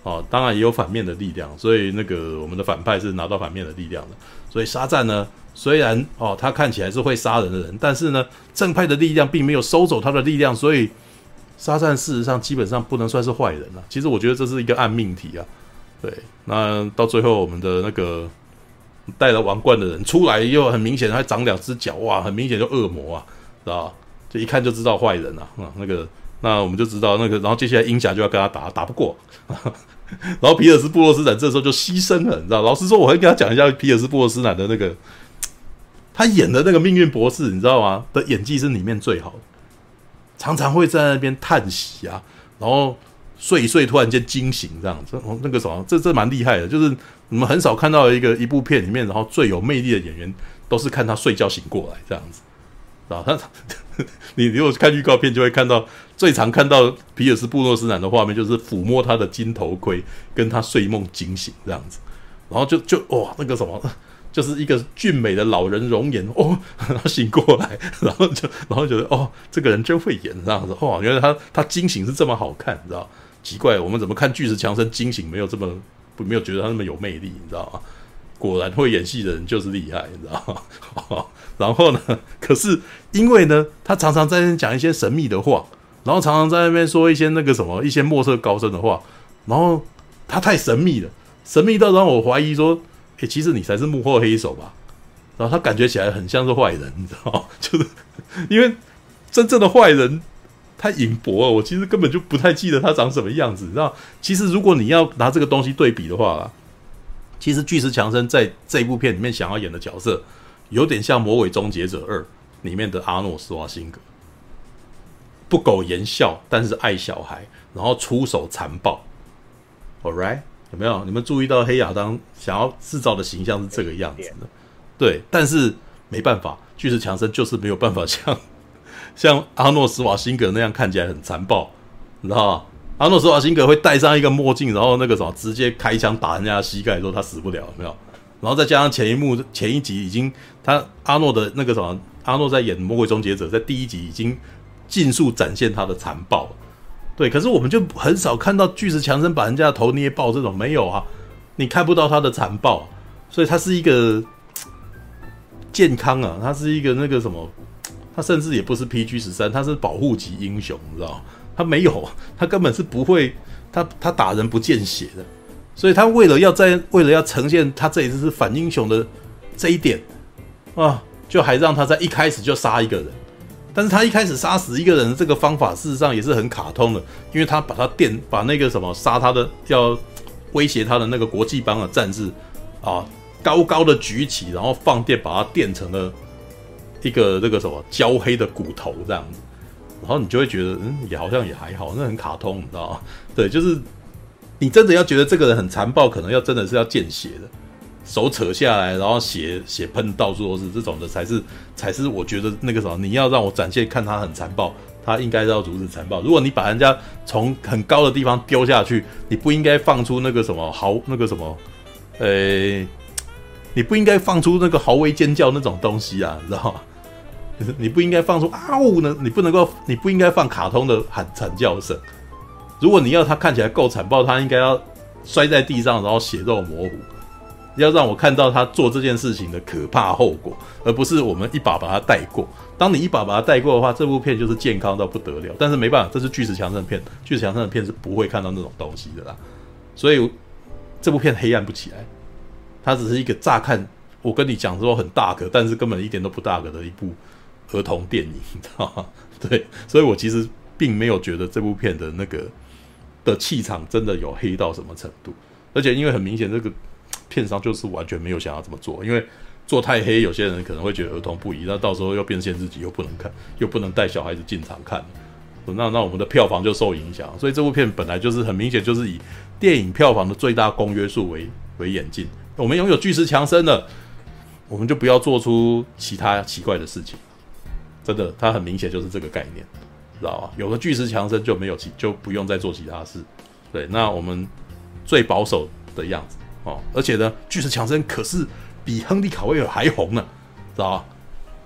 啊，当然也有反面的力量。所以那个我们的反派是拿到反面的力量的。所以沙赞呢？虽然哦，他看起来是会杀人的人，但是呢，正派的力量并没有收走他的力量，所以沙赞事实上基本上不能算是坏人了。其实我觉得这是一个暗命题啊。对，那到最后我们的那个戴了王冠的人出来，又很明显还长两只脚，哇，很明显就恶魔啊，知道吧？就一看就知道坏人啊。啊，那个，那我们就知道那个，然后接下来鹰侠就要跟他打，打不过，然后皮尔斯布洛斯南这时候就牺牲了，你知道？老实说，我会跟他讲一下皮尔斯布洛斯南的那个。他演的那个命运博士，你知道吗？的演技是里面最好的，常常会在那边叹息啊，然后睡一睡，突然间惊醒这样子。那个什么，这这蛮厉害的，就是你们很少看到一个一部片里面，然后最有魅力的演员都是看他睡觉醒过来这样子，啊，他 你如果看预告片就会看到最常看到皮尔斯布洛斯南的画面，就是抚摸他的金头盔，跟他睡梦惊醒这样子，然后就就哇那个什么。就是一个俊美的老人容颜哦，然后醒过来，然后就然后觉得哦，这个人真会演这样子哦，原来他他惊醒是这么好看，你知道？奇怪，我们怎么看巨石强森惊醒没有这么不没有觉得他那么有魅力，你知道吗？果然会演戏的人就是厉害，你知道吗？然后呢，可是因为呢，他常常在那边讲一些神秘的话，然后常常在那边说一些那个什么一些莫测高深的话，然后他太神秘了，神秘到让我怀疑说。其实你才是幕后黑手吧？然后他感觉起来很像是坏人，你知道吗？就是因为真正的坏人太隐薄了，我其实根本就不太记得他长什么样子，你知道？其实如果你要拿这个东西对比的话，其实巨石强森在这一部片里面想要演的角色，有点像《魔鬼终结者二》里面的阿诺斯瓦辛格，不苟言笑，但是爱小孩，然后出手残暴。All right。有没有？你们注意到黑亚当想要制造的形象是这个样子的？对，但是没办法，巨石强森就是没有办法像 像阿诺斯瓦辛格那样看起来很残暴，你知道吗？阿诺斯瓦辛格会戴上一个墨镜，然后那个什么直接开枪打人家膝盖，说他死不了，有没有？然后再加上前一幕前一集已经他阿诺的那个什么，阿诺在演魔鬼终结者，在第一集已经尽数展现他的残暴。对，可是我们就很少看到巨石强森把人家的头捏爆这种，没有啊，你看不到他的残暴，所以他是一个健康啊，他是一个那个什么，他甚至也不是 PG 十三，他是保护级英雄，你知道他没有，他根本是不会，他他打人不见血的，所以他为了要在为了要呈现他这一次是反英雄的这一点啊，就还让他在一开始就杀一个人。但是他一开始杀死一个人这个方法，事实上也是很卡通的，因为他把他电把那个什么杀他的要威胁他的那个国际帮的战士啊高高的举起，然后放电把他电成了一个那个什么焦黑的骨头这样子，然后你就会觉得，嗯，也好像也还好，那很卡通，你知道吗？对，就是你真的要觉得这个人很残暴，可能要真的是要见血的，手扯下来，然后血血喷到处都是这种的，才是才是我觉得那个什么，你要让我展现看他很残暴。他应该要如此残暴。如果你把人家从很高的地方丢下去，你不应该放出那个什么嚎那个什么，呃、你不应该放出那个嚎啕尖叫那种东西啊，你知道吗？你不应该放出啊呜呢，你不能够，你不应该放卡通的喊惨叫声。如果你要他看起来够残暴，他应该要摔在地上，然后血肉模糊，要让我看到他做这件事情的可怕后果，而不是我们一把把他带过。当你一把把它带过的话，这部片就是健康到不得了。但是没办法，这是巨石强森的片，巨石强森的片是不会看到那种东西的啦。所以这部片黑暗不起来，它只是一个乍看，我跟你讲说很大个，但是根本一点都不大个的一部儿童电影，你知道吗？对，所以我其实并没有觉得这部片的那个的气场真的有黑到什么程度。而且因为很明显，这个片商就是完全没有想要这么做，因为。做太黑，有些人可能会觉得儿童不宜，那到时候又变现自己，又不能看，又不能带小孩子进场看，那那我们的票房就受影响。所以这部片本来就是很明显，就是以电影票房的最大公约数为为演进。我们拥有巨石强森了，我们就不要做出其他奇怪的事情。真的，它很明显就是这个概念，知道吧？有了巨石强森就没有其就不用再做其他事。对，那我们最保守的样子哦，而且呢，巨石强森可是。比亨利·卡维尔还红呢，知道吧？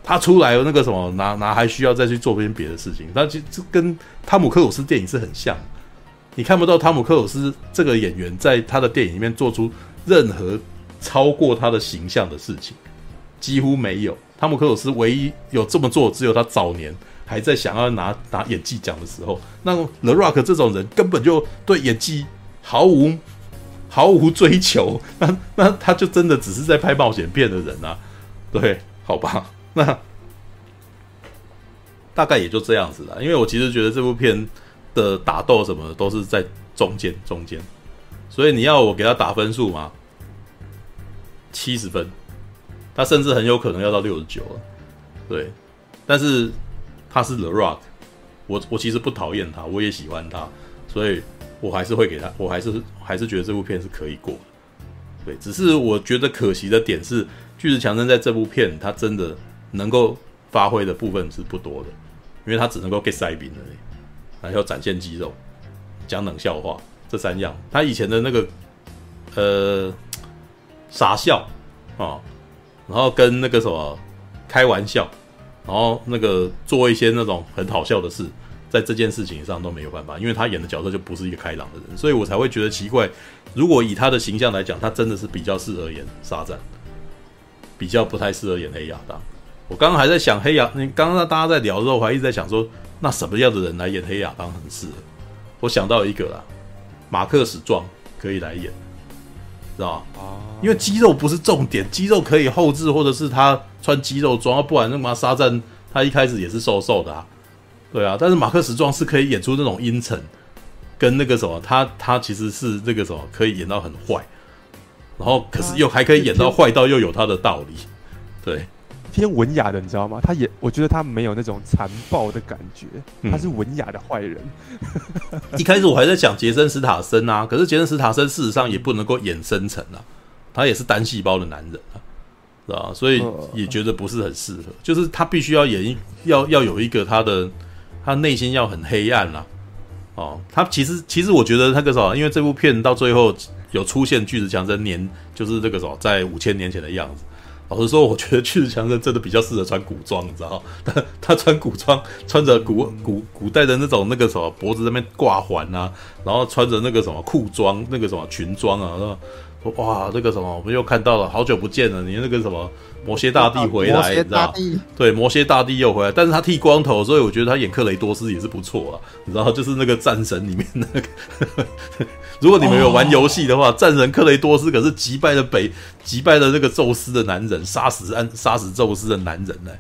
他出来那个什么，哪哪还需要再去做一些别的事情？他其实跟汤姆·克鲁斯电影是很像。你看不到汤姆·克鲁斯这个演员在他的电影里面做出任何超过他的形象的事情，几乎没有。汤姆·克鲁斯唯一有这么做，只有他早年还在想要拿拿演技奖的时候。那 The Rock 这种人根本就对演技毫无。毫无追求，那那他就真的只是在拍冒险片的人啊，对，好吧，那大概也就这样子了。因为我其实觉得这部片的打斗什么的都是在中间中间，所以你要我给他打分数吗？七十分，他甚至很有可能要到六十九了，对。但是他是 The Rock，我我其实不讨厌他，我也喜欢他，所以。我还是会给他，我还是还是觉得这部片是可以过的，对，只是我觉得可惜的点是，巨石强森在这部片他真的能够发挥的部分是不多的，因为他只能够给塞宾而已，还要展现肌肉、讲冷笑话这三样。他以前的那个呃傻笑啊，然后跟那个什么开玩笑，然后那个做一些那种很好笑的事。在这件事情上都没有办法，因为他演的角色就不是一个开朗的人，所以我才会觉得奇怪。如果以他的形象来讲，他真的是比较适合演沙赞，比较不太适合演黑亚当。我刚刚还在想黑亚，你刚刚大家在聊的时候，我还一直在想说，那什么样的人来演黑亚当很适合？我想到一个啦，马克史壮可以来演，知道吗？因为肌肉不是重点，肌肉可以后置，或者是他穿肌肉装，不然那么沙赞他一开始也是瘦瘦的啊。对啊，但是马克·史壮是可以演出那种阴沉，跟那个什么，他他其实是那个什么，可以演到很坏，然后可是又还可以演到坏到又有他的道理，对，偏文雅的，你知道吗？他演，我觉得他没有那种残暴的感觉，他是文雅的坏人。嗯、一开始我还在讲杰森·斯塔森啊，可是杰森·斯塔森事实上也不能够演深沉啊，他也是单细胞的男人啊。是吧？所以也觉得不是很适合，就是他必须要演一要要有一个他的。他内心要很黑暗啦、啊，哦，他其实其实我觉得那个什么，因为这部片到最后有出现巨石强森年，就是这个什么，在五千年前的样子。老实说，我觉得巨石强森真的比较适合穿古装，你知道吗？他他穿古装，穿着古古古代的那种那个什么脖子上面挂环啊，然后穿着那个什么裤装，那个什么裙装啊，说哇，这个什么，我们又看到了，好久不见了，你那个什么。魔蝎大帝回来，你知道？对，魔蝎大帝又回来，但是他剃光头，所以我觉得他演克雷多斯也是不错啊。你知道，就是那个战神里面那个，如果你们有玩游戏的话，战神克雷多斯可是击败了北，击败了那个宙斯的男人，杀死安，杀死宙斯的男人呢。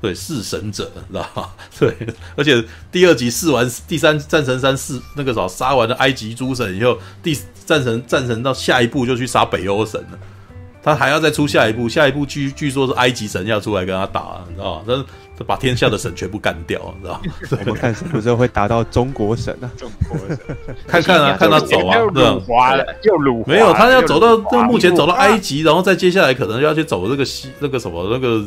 对，弑神者，知道吧？对，而且第二集试完，第三战神三试那个啥杀完了埃及诸神以后，第战神战神到下一步就去杀北欧神了。他还要再出下一步，下一步据据说是埃及神要出来跟他打，你知道吗？他把天下的神全部干掉，你知道吗？我们看什么时候会打到中国神啊？中国神，看看啊，看他走啊，对吧？又鲁，没有，他要走到这目前走到埃及，然后再接下来可能要去走这个西那个什么那个。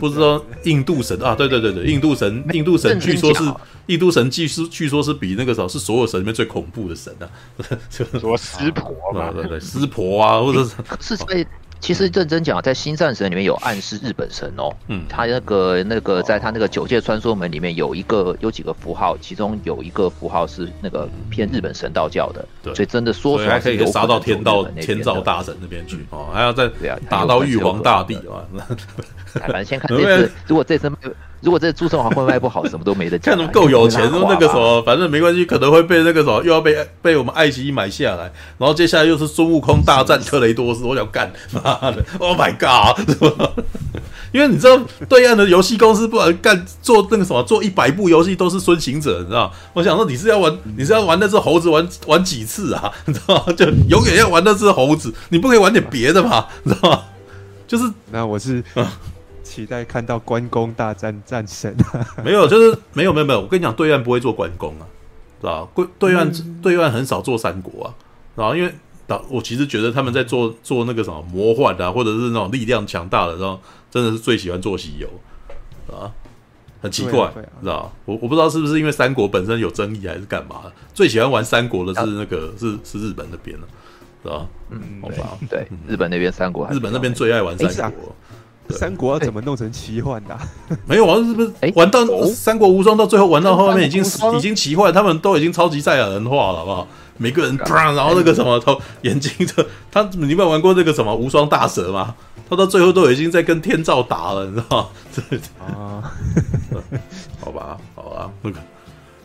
不知道印度神啊，对对对对，印度神，印度神据说是印度神，据说据说是比那个什么是所有神里面最恐怖的神啊，说 湿婆嘛，对对对，湿婆啊，或者是是在其实认真讲，在新战神里面有暗示日本神哦，嗯，他那个那个在他那个九界穿梭门里面有一个有几个符号，其中有一个符号是那个偏日本神道教的，对，所以真的说出来可以杀到天道天照大神那边去哦，还要再打到玉皇大帝啊。反正先看 这次，如果这次如果这次诸神黄昏卖不好，什么都没得讲。看他们够有钱，说那个什么，反正没关系，可能会被那个什么，又要被被我们爱奇艺买下来，然后接下来又是孙悟空大战克雷多斯，我想干，妈的，Oh my god！因为你知道，对岸的游戏公司不管干做那个什么，做一百部游戏都是孙行者，你知道？我想说你是要玩，你是要玩那只猴子玩玩几次啊？你知道吗？就永远要玩那只猴子，你不可以玩点别的嘛？你知道吗？就是那我是。期待看到关公大战战神，没有，就是没有，没有，没有。我跟你讲，对岸不会做关公啊，知道吧？对岸、嗯、对岸很少做三国啊，然后因为我其实觉得他们在做做那个什么魔幻啊，或者是那种力量强大的，然后真的是最喜欢做西游啊，很奇怪，啊啊、知道吧？我我不知道是不是因为三国本身有争议还是干嘛，最喜欢玩三国的是那个、啊、是是日本那边的，知道吧？嗯，好吧，对，日本那边三国，日本那边最爱玩三国。三国要怎么弄成奇幻的？没有啊，是不是玩到三国无双到最后玩到后面已经已经奇幻，他们都已经超级赛亚人化了，好不好？每个人，然后那个什么，头眼睛的他，你有没有玩过那个什么无双大蛇吗？他到最后都已经在跟天照打了，你知道吗？啊，好吧，好吧，那个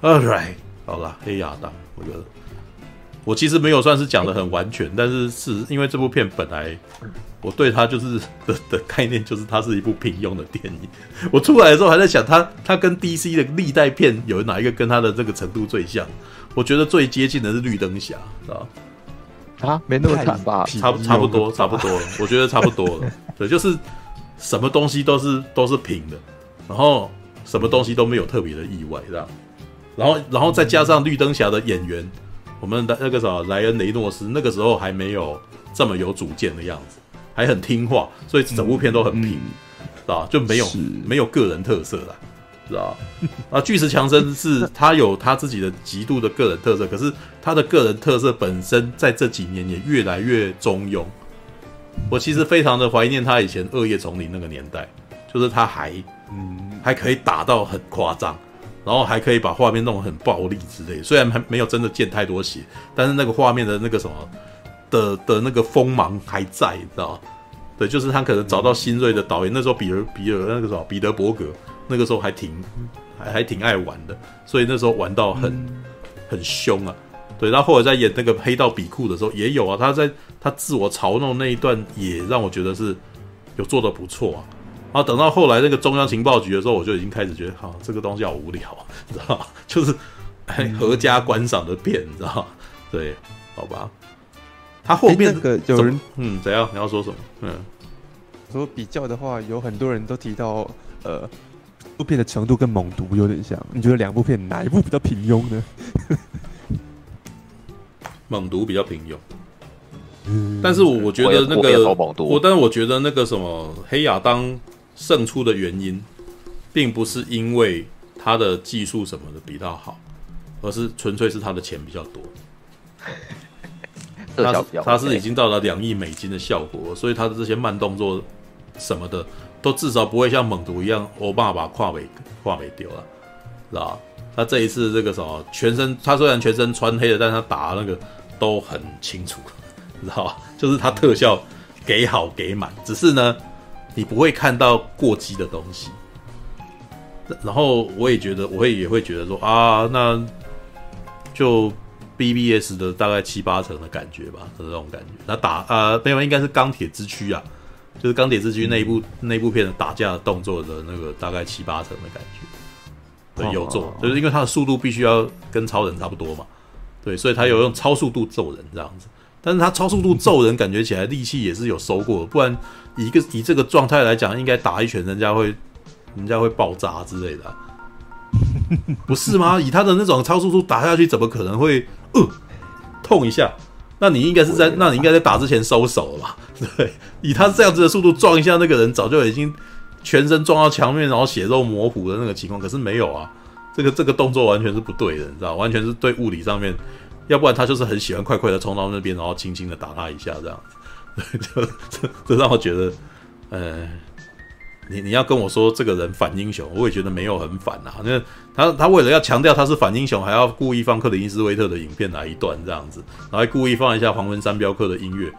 ，All right，好了，黑亚当，我觉得我其实没有算是讲的很完全，但是是因为这部片本来。我对他就是 的的概念，就是它是一部平庸的电影。我出来的时候还在想他，他他跟 DC 的历代片有哪一个跟他的这个程度最像？我觉得最接近的是绿灯侠，知道啊，没那么惨吧？差差不多，差不多了。我觉得差不多了。对，就是什么东西都是都是平的，然后什么东西都没有特别的意外，这样。然后然后再加上绿灯侠的演员，我们的那个什么莱恩雷诺斯，那个时候还没有这么有主见的样子。还很听话，所以整部片都很平，知道、嗯、就没有没有个人特色了，知道啊，巨石强森是他有他自己的极度的个人特色，可是他的个人特色本身在这几年也越来越中庸。我其实非常的怀念他以前《恶夜丛林》那个年代，就是他还嗯还可以打到很夸张，然后还可以把画面弄得很暴力之类。虽然还没有真的见太多血，但是那个画面的那个什么。的的那个锋芒还在，你知道？对，就是他可能找到新锐的导演，那时候比尔比尔那个时候彼得伯格那个时候还挺还还挺爱玩的，所以那时候玩到很很凶啊。对，然后后来在演那个黑道比库的时候也有啊，他在他自我嘲弄那一段也让我觉得是有做的不错啊。然后等到后来那个中央情报局的时候，我就已经开始觉得，哈，这个东西好无聊，你知道吗？就是合家观赏的片，你知道吗？对，好吧。他后面那个有人嗯，怎样？你要说什么？嗯，说比较的话，有很多人都提到，呃，部片的程度跟猛毒有点像。你觉得两部片哪一部比较平庸呢？猛毒比较平庸，嗯，但是我我觉得那个我，但是我觉得那个什么黑亚当胜出的原因，并不是因为他的技术什么的比较好，而是纯粹是他的钱比较多。他是他是已经到了两亿美金的效果，所以他的这些慢动作什么的，都至少不会像猛毒一样，欧巴把胯尾胯尾丢了，知道吧？他这一次这个什么全身，他虽然全身穿黑的，但他打那个都很清楚，知道吧？就是他特效给好给满，只是呢，你不会看到过激的东西。然后我也觉得，我会也会觉得说啊，那就。BBS 的大概七八成的感觉吧，是这种感觉。那打呃，没有，应该是钢铁之躯啊，就是钢铁之躯那一部那一部片的打架的动作的那个大概七八成的感觉。对，有做，就是因为他的速度必须要跟超人差不多嘛，对，所以他有用超速度揍人这样子。但是他超速度揍人，感觉起来力气也是有收过，不然以一个以这个状态来讲，应该打一拳人家会人家会爆炸之类的、啊，不是吗？以他的那种超速度打下去，怎么可能会呃痛一下？那你应该是在那你应该在打之前收手了吧？对，以他这样子的速度撞一下那个人，早就已经全身撞到墙面，然后血肉模糊的那个情况，可是没有啊，这个这个动作完全是不对的，你知道，完全是对物理上面。要不然他就是很喜欢快快的冲到那边，然后轻轻的打他一下，这样子，就 这这让我觉得，呃，你你要跟我说这个人反英雄，我也觉得没有很反啊。那他他为了要强调他是反英雄，还要故意放克里斯威特的影片来一段这样子，然后还故意放一下黄文山镖客的音乐，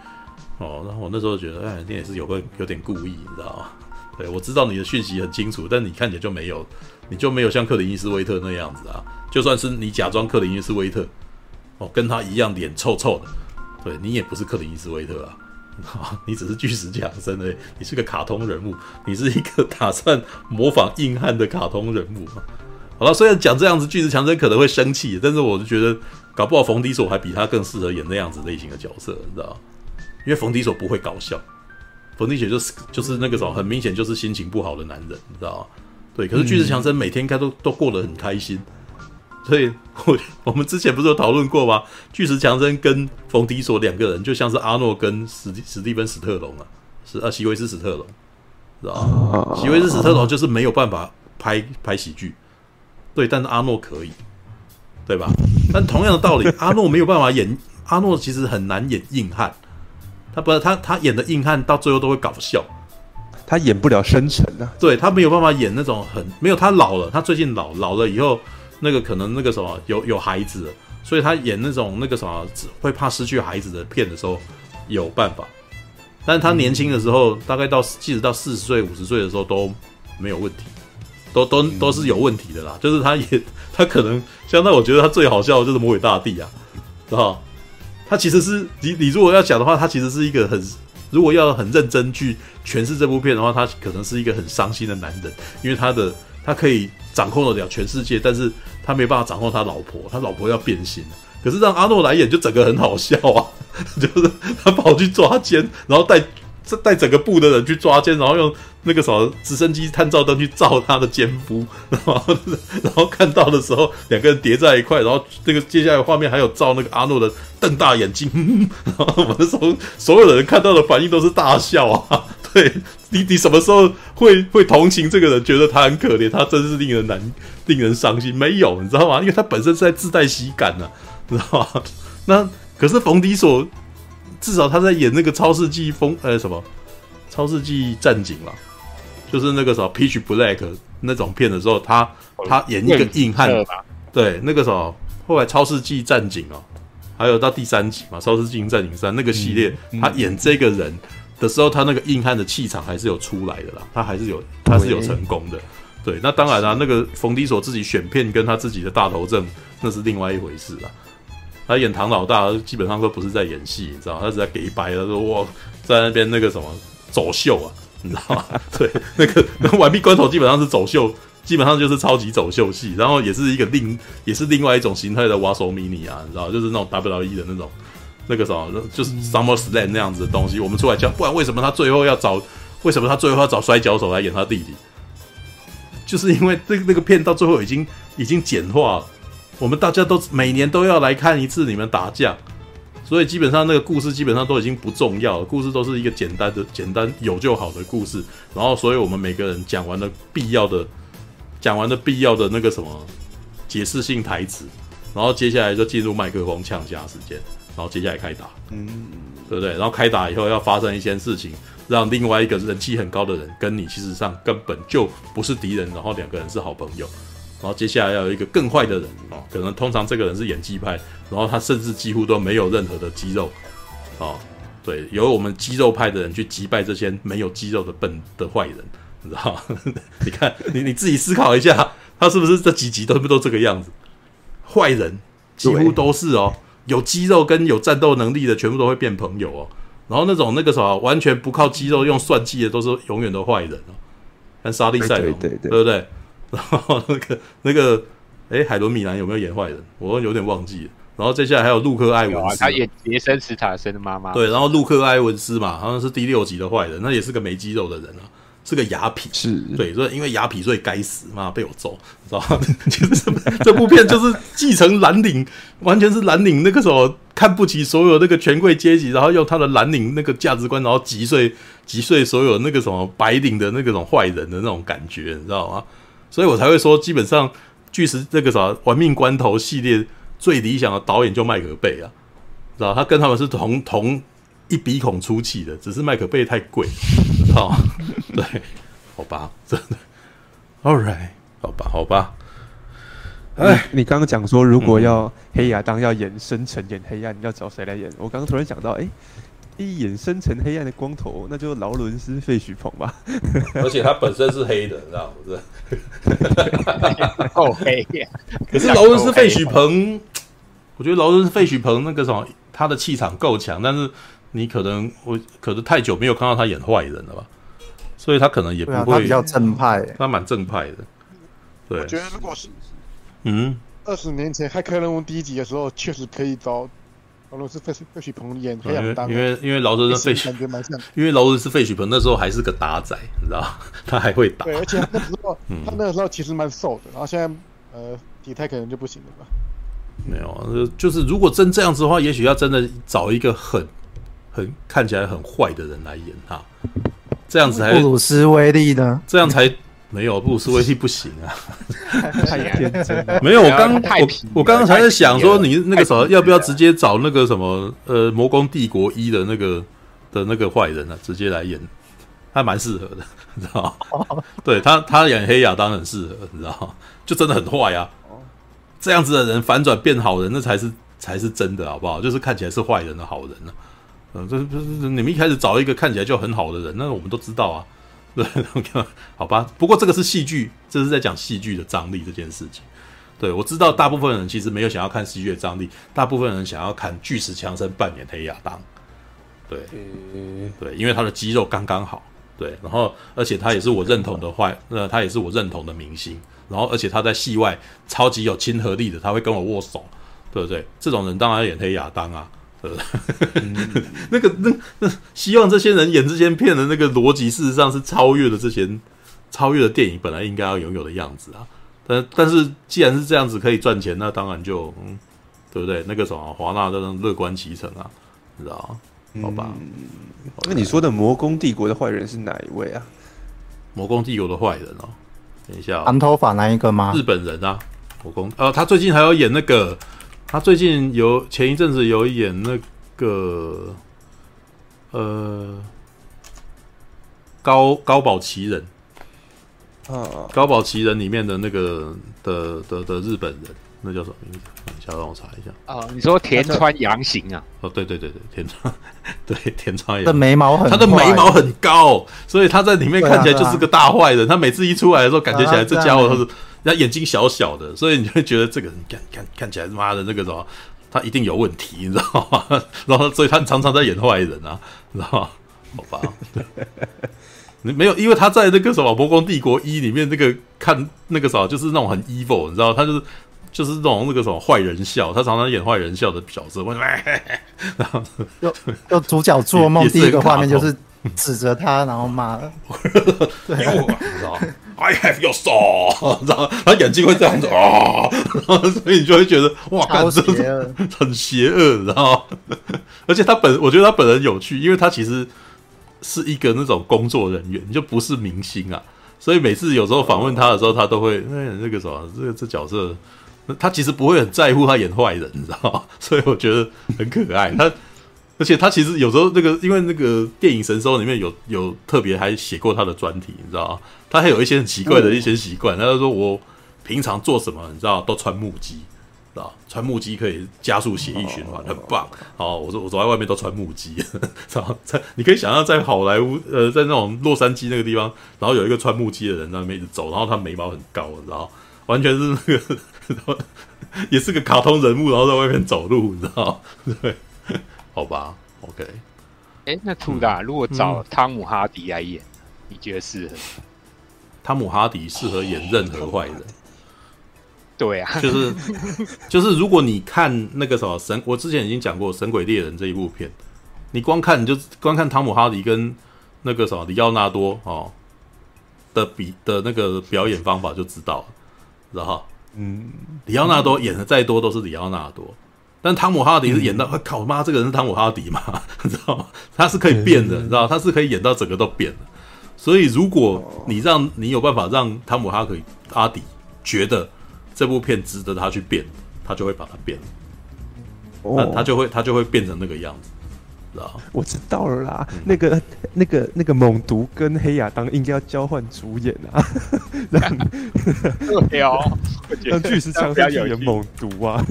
哦，然后我那时候觉得，哎，你也是有个有点故意，你知道吗？对，我知道你的讯息很清楚，但你看起来就没有，你就没有像克里斯威特那样子啊。就算是你假装克里斯威特。哦，跟他一样脸臭臭的，对，你也不是克林伊斯威特啊，好 你只是巨石强森而已，你是个卡通人物，你是一个打算模仿硬汉的卡通人物。好了，虽然讲这样子，巨石强森可能会生气，但是我就觉得，搞不好冯迪索还比他更适合演那样子类型的角色，你知道？因为冯迪索不会搞笑，冯迪索就是就是那个什么，很明显就是心情不好的男人，你知道？对，可是巨石强森每天应该都都过得很开心。所以，我我们之前不是有讨论过吗？巨石强森跟冯迪索两个人就像是阿诺跟史蒂史蒂芬史特龙啊，是啊，席维斯史特龙，知道吗？席维斯史特龙就是没有办法拍拍喜剧，对，但是阿诺可以，对吧？但同样的道理，阿诺没有办法演，阿诺其实很难演硬汉，他不是他他演的硬汉到最后都会搞笑，他演不了深沉啊，对他没有办法演那种很没有，他老了，他最近老老了以后。那个可能那个什么有有孩子，所以他演那种那个什么会怕失去孩子的片的时候有办法，但是他年轻的时候，大概到即使到四十岁五十岁的时候都没有问题，都都都是有问题的啦。就是他也他可能相当，我觉得他最好笑的就是魔鬼大帝啊，是吧？他其实是你你如果要讲的话，他其实是一个很如果要很认真去诠释这部片的话，他可能是一个很伤心的男人，因为他的他可以掌控得了全世界，但是。他没办法掌控他老婆，他老婆要变心，可是让阿诺来演就整个很好笑啊！就是他跑去抓奸，然后带带整个部的人去抓奸，然后用那个什么直升机探照灯去照他的奸夫，然 后然后看到的时候两个人叠在一块，然后那个接下来画面还有照那个阿诺的瞪大眼睛，然后我那时候所有的人看到的反应都是大笑啊！对你，你什么时候会会同情这个人，觉得他很可怜，他真是令人难。令人伤心，没有，你知道吗？因为他本身是在自带喜感呢、啊，知道吗？那可是冯迪所，至少他在演那个超世纪风呃什么超世纪战警嘛，就是那个什么 Peach Black 那种片的时候，他他演一个硬汉，对，那个什么后来超世纪战警哦，还有到第三集嘛，超世纪战警三那个系列，嗯嗯、他演这个人的时候，他那个硬汉的气场还是有出来的啦，他还是有他是有成功的。对，那当然啦、啊，那个冯迪索自己选片跟他自己的大头症，那是另外一回事啦。他演唐老大，基本上都不是在演戏，你知道，他是在给白。他说哇在那边那个什么走秀啊，你知道吗？对，那个那完璧关头基本上是走秀，基本上就是超级走秀戏，然后也是一个另也是另外一种形态的瓦手迷你啊，你知道，就是那种 WWE 的那种那个什么，就是 Summer Slam 那样子的东西。我们出来讲，不然为什么他最后要找？为什么他最后要找摔跤手来演他弟弟？就是因为这个那个片到最后已经已经简化了，我们大家都每年都要来看一次你们打架，所以基本上那个故事基本上都已经不重要了，故事都是一个简单的、简单有就好的故事。然后，所以我们每个人讲完了必要的、讲完了必要的那个什么解释性台词，然后接下来就进入麦克风呛架时间，然后接下来开打，嗯，对不对？然后开打以后要发生一些事情。让另外一个人气很高的人跟你其实上根本就不是敌人，然后两个人是好朋友，然后接下来要有一个更坏的人哦，可能通常这个人是演技派，然后他甚至几乎都没有任何的肌肉，哦，对，由我们肌肉派的人去击败这些没有肌肉的笨的坏人，你知道吗？你看你你自己思考一下，他是不是这几集都不都这个样子？坏人几乎都是哦，有肌肉跟有战斗能力的全部都会变朋友哦。然后那种那个什么完全不靠肌肉用算计的都是永远的坏人哦，看莎莉赛隆，对，对，对，对不对？然后那个那个，哎，海伦米兰有没有演坏人？我有点忘记了。然后接下来还有路克·艾文斯，他演杰森·史塔森的妈妈。对，然后路克·艾文斯嘛，好像是第六集的坏人，那也是个没肌肉的人啊。是个雅痞，是对，所以因为雅痞，所以该死，妈被我揍，知道吗？其实这部片就是继承蓝领，完全是蓝领那个时候看不起所有那个权贵阶级，然后用他的蓝领那个价值观，然后击碎击碎所有那个什么白领的那个种坏人的那种感觉，你知道吗？所以我才会说，基本上巨石那个啥玩命关头系列最理想的导演就麦可贝啊，知道他跟他们是同同。一鼻孔出气的，只是麦可贝太贵，知道吗？对，好吧，真的，All right，好吧，好吧。哎，你刚刚讲说，如果要黑亚当要演深沉演黑暗，你要找谁来演？我刚刚突然想到，哎，一演深沉黑暗的光头，那就劳伦斯费许鹏吧。而且他本身是黑的，你知道不是？够黑呀！可是劳伦斯费许鹏，我觉得劳伦斯费许鹏那个什么，他的气场够强，但是。你可能我可能太久没有看到他演坏人了吧，所以他可能也不会。啊、他比较正派，他蛮正派的。对，我觉得如果是嗯，二十年前《骇客任务》第一集的时候，确实可以找劳伦斯费费许鹏演黑亚当，因为因为劳伦斯费许蛮像，因为劳伦斯费许鹏那时候还是个打仔，你知道他还会打。对，而且他那时候、嗯、他那个时候其实蛮瘦的，然后现在呃体态可能就不行了吧？没有，就是如果真这样子的话，也许要真的找一个很。很看起来很坏的人来演他，这样子还布鲁斯威利呢？这样才没有布鲁斯威利不行啊！太天真了，没有我刚我我刚刚才在想说，你那个什么要不要直接找那个什么呃魔宫帝国一的那个的那个坏人啊，直接来演，还蛮适合的，你知道吗？对他他演黑亚当然很适合，你知道吗？就真的很坏啊！这样子的人反转变好人，那才是才是真的，好不好？就是看起来是坏人的好人呢。嗯，这这这，你们一开始找一个看起来就很好的人，那我们都知道啊，对，好吧。不过这个是戏剧，这是在讲戏剧的张力这件事情。对，我知道大部分人其实没有想要看戏剧的张力，大部分人想要看巨石强森扮演黑亚当。对，对，因为他的肌肉刚刚好。对，然后而且他也是我认同的坏，那 他也是我认同的明星。然后而且他在戏外超级有亲和力的，他会跟我握手，对不对？这种人当然要演黑亚当啊。呃，那个那那希望这些人演这些片的那个逻辑，事实上是超越了这些超越了电影本来应该要拥有的样子啊。但但是既然是这样子可以赚钱，那当然就嗯，对不对？那个什么华纳都能乐观其成啊，你知道吗？好吧。那你说的魔宫帝国的坏人是哪一位啊？魔宫帝国的坏人哦，等一下，长头发那一个吗？日本人啊，魔宫呃，他最近还要演那个。他最近有前一阵子有演那个呃高高保奇人。啊，高保奇人里面的那个的的的日本人，那叫什么名字？等一下让我查一下啊。你说田川阳行啊？哦，对对对对，田川 对田川阳，的眉毛很，他的眉毛很高，所以他在里面看起来就是个大坏人。他每次一出来的时候，感觉起来这家伙他是。他眼睛小小的，所以你会觉得这个人看看看起来他妈的那个什么，他一定有问题，你知道吗？然后，所以他常常在演坏人啊，你知道吗？好吧，你 没有，因为他在那个什么《魔宫帝国一》里面那个看那个啥，就是那种很 evil，你知道，他就是就是那种那个什么坏人笑，他常常演坏人笑的角色。然后，就就主角做梦第一个画面就是 指着他，然后骂，对，你知道。I have your soul，然后他眼睛会这样子啊，然后所以你就会觉得哇，干这是很邪恶，然后而且他本我觉得他本人有趣，因为他其实是一个那种工作人员，就不是明星啊，所以每次有时候访问他的时候，他都会哎那个什么，这个这角色，他其实不会很在乎他演坏人，你知道吗？所以我觉得很可爱他。而且他其实有时候那个，因为那个电影《神兽》里面有有特别还写过他的专题，你知道吗？他还有一些很奇怪的一些习惯。他就说我平常做什么，你知道，都穿木屐，知道穿木屐可以加速血液循环，很棒。哦，我说我走在外面都穿木屐，然后在你可以想象在好莱坞，呃，在那种洛杉矶那个地方，然后有一个穿木屐的人在那边一直走，然后他眉毛很高，你知道，完全是那个，也是个卡通人物，然后在外面走路，你知道，对。好吧，OK。哎、欸，那兔大、嗯、如果找汤姆哈迪来演，嗯、你觉得适合？汤姆哈迪适合演任何坏人。对啊，就是就是，如果你看那个什么神，我之前已经讲过《神鬼猎人》这一部片，你光看你就光看汤姆哈迪跟那个什么里奥纳多哦的比的那个表演方法就知道了，知道哈？嗯，里奥纳多演的再多都是里奥纳多，但汤姆哈迪是演到，我、嗯、靠妈，这个人是汤姆哈迪嘛？你知道吗？他是可以变的，你知道，他是可以演到整个都变的。所以，如果你让你有办法让汤姆哈迪阿迪觉得这部片值得他去变，他就会把它变了。那他就会他就会变成那个样子，知道？我知道了啦，嗯、那个那个那个猛毒跟黑亚当应该要交换主演啊，让对哦，让巨石强森演猛毒啊，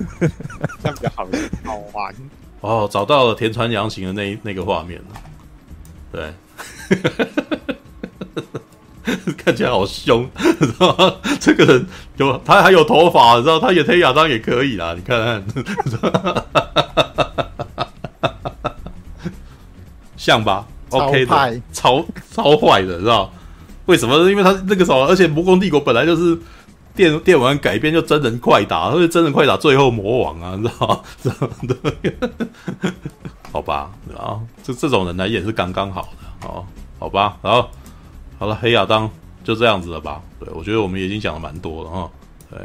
这样比较好好玩。哦，找到了田川阳行的那那个画面了，对。看起来好凶，知道吗？这个人有他还有头发，你知道？他演黑亚当也可以啦，你看看，像吧？OK 的，超超坏的，知道？为什么？因为他那个什么，而且《魔宫帝国》本来就是电电玩改编，就真人快打，所以真人快打最后魔王啊，你知道？好吧？然后这这种人来演是刚刚好的，哦，好吧？然后。好了，黑亚当就这样子了吧？对，我觉得我们已经讲了蛮多了哈。对。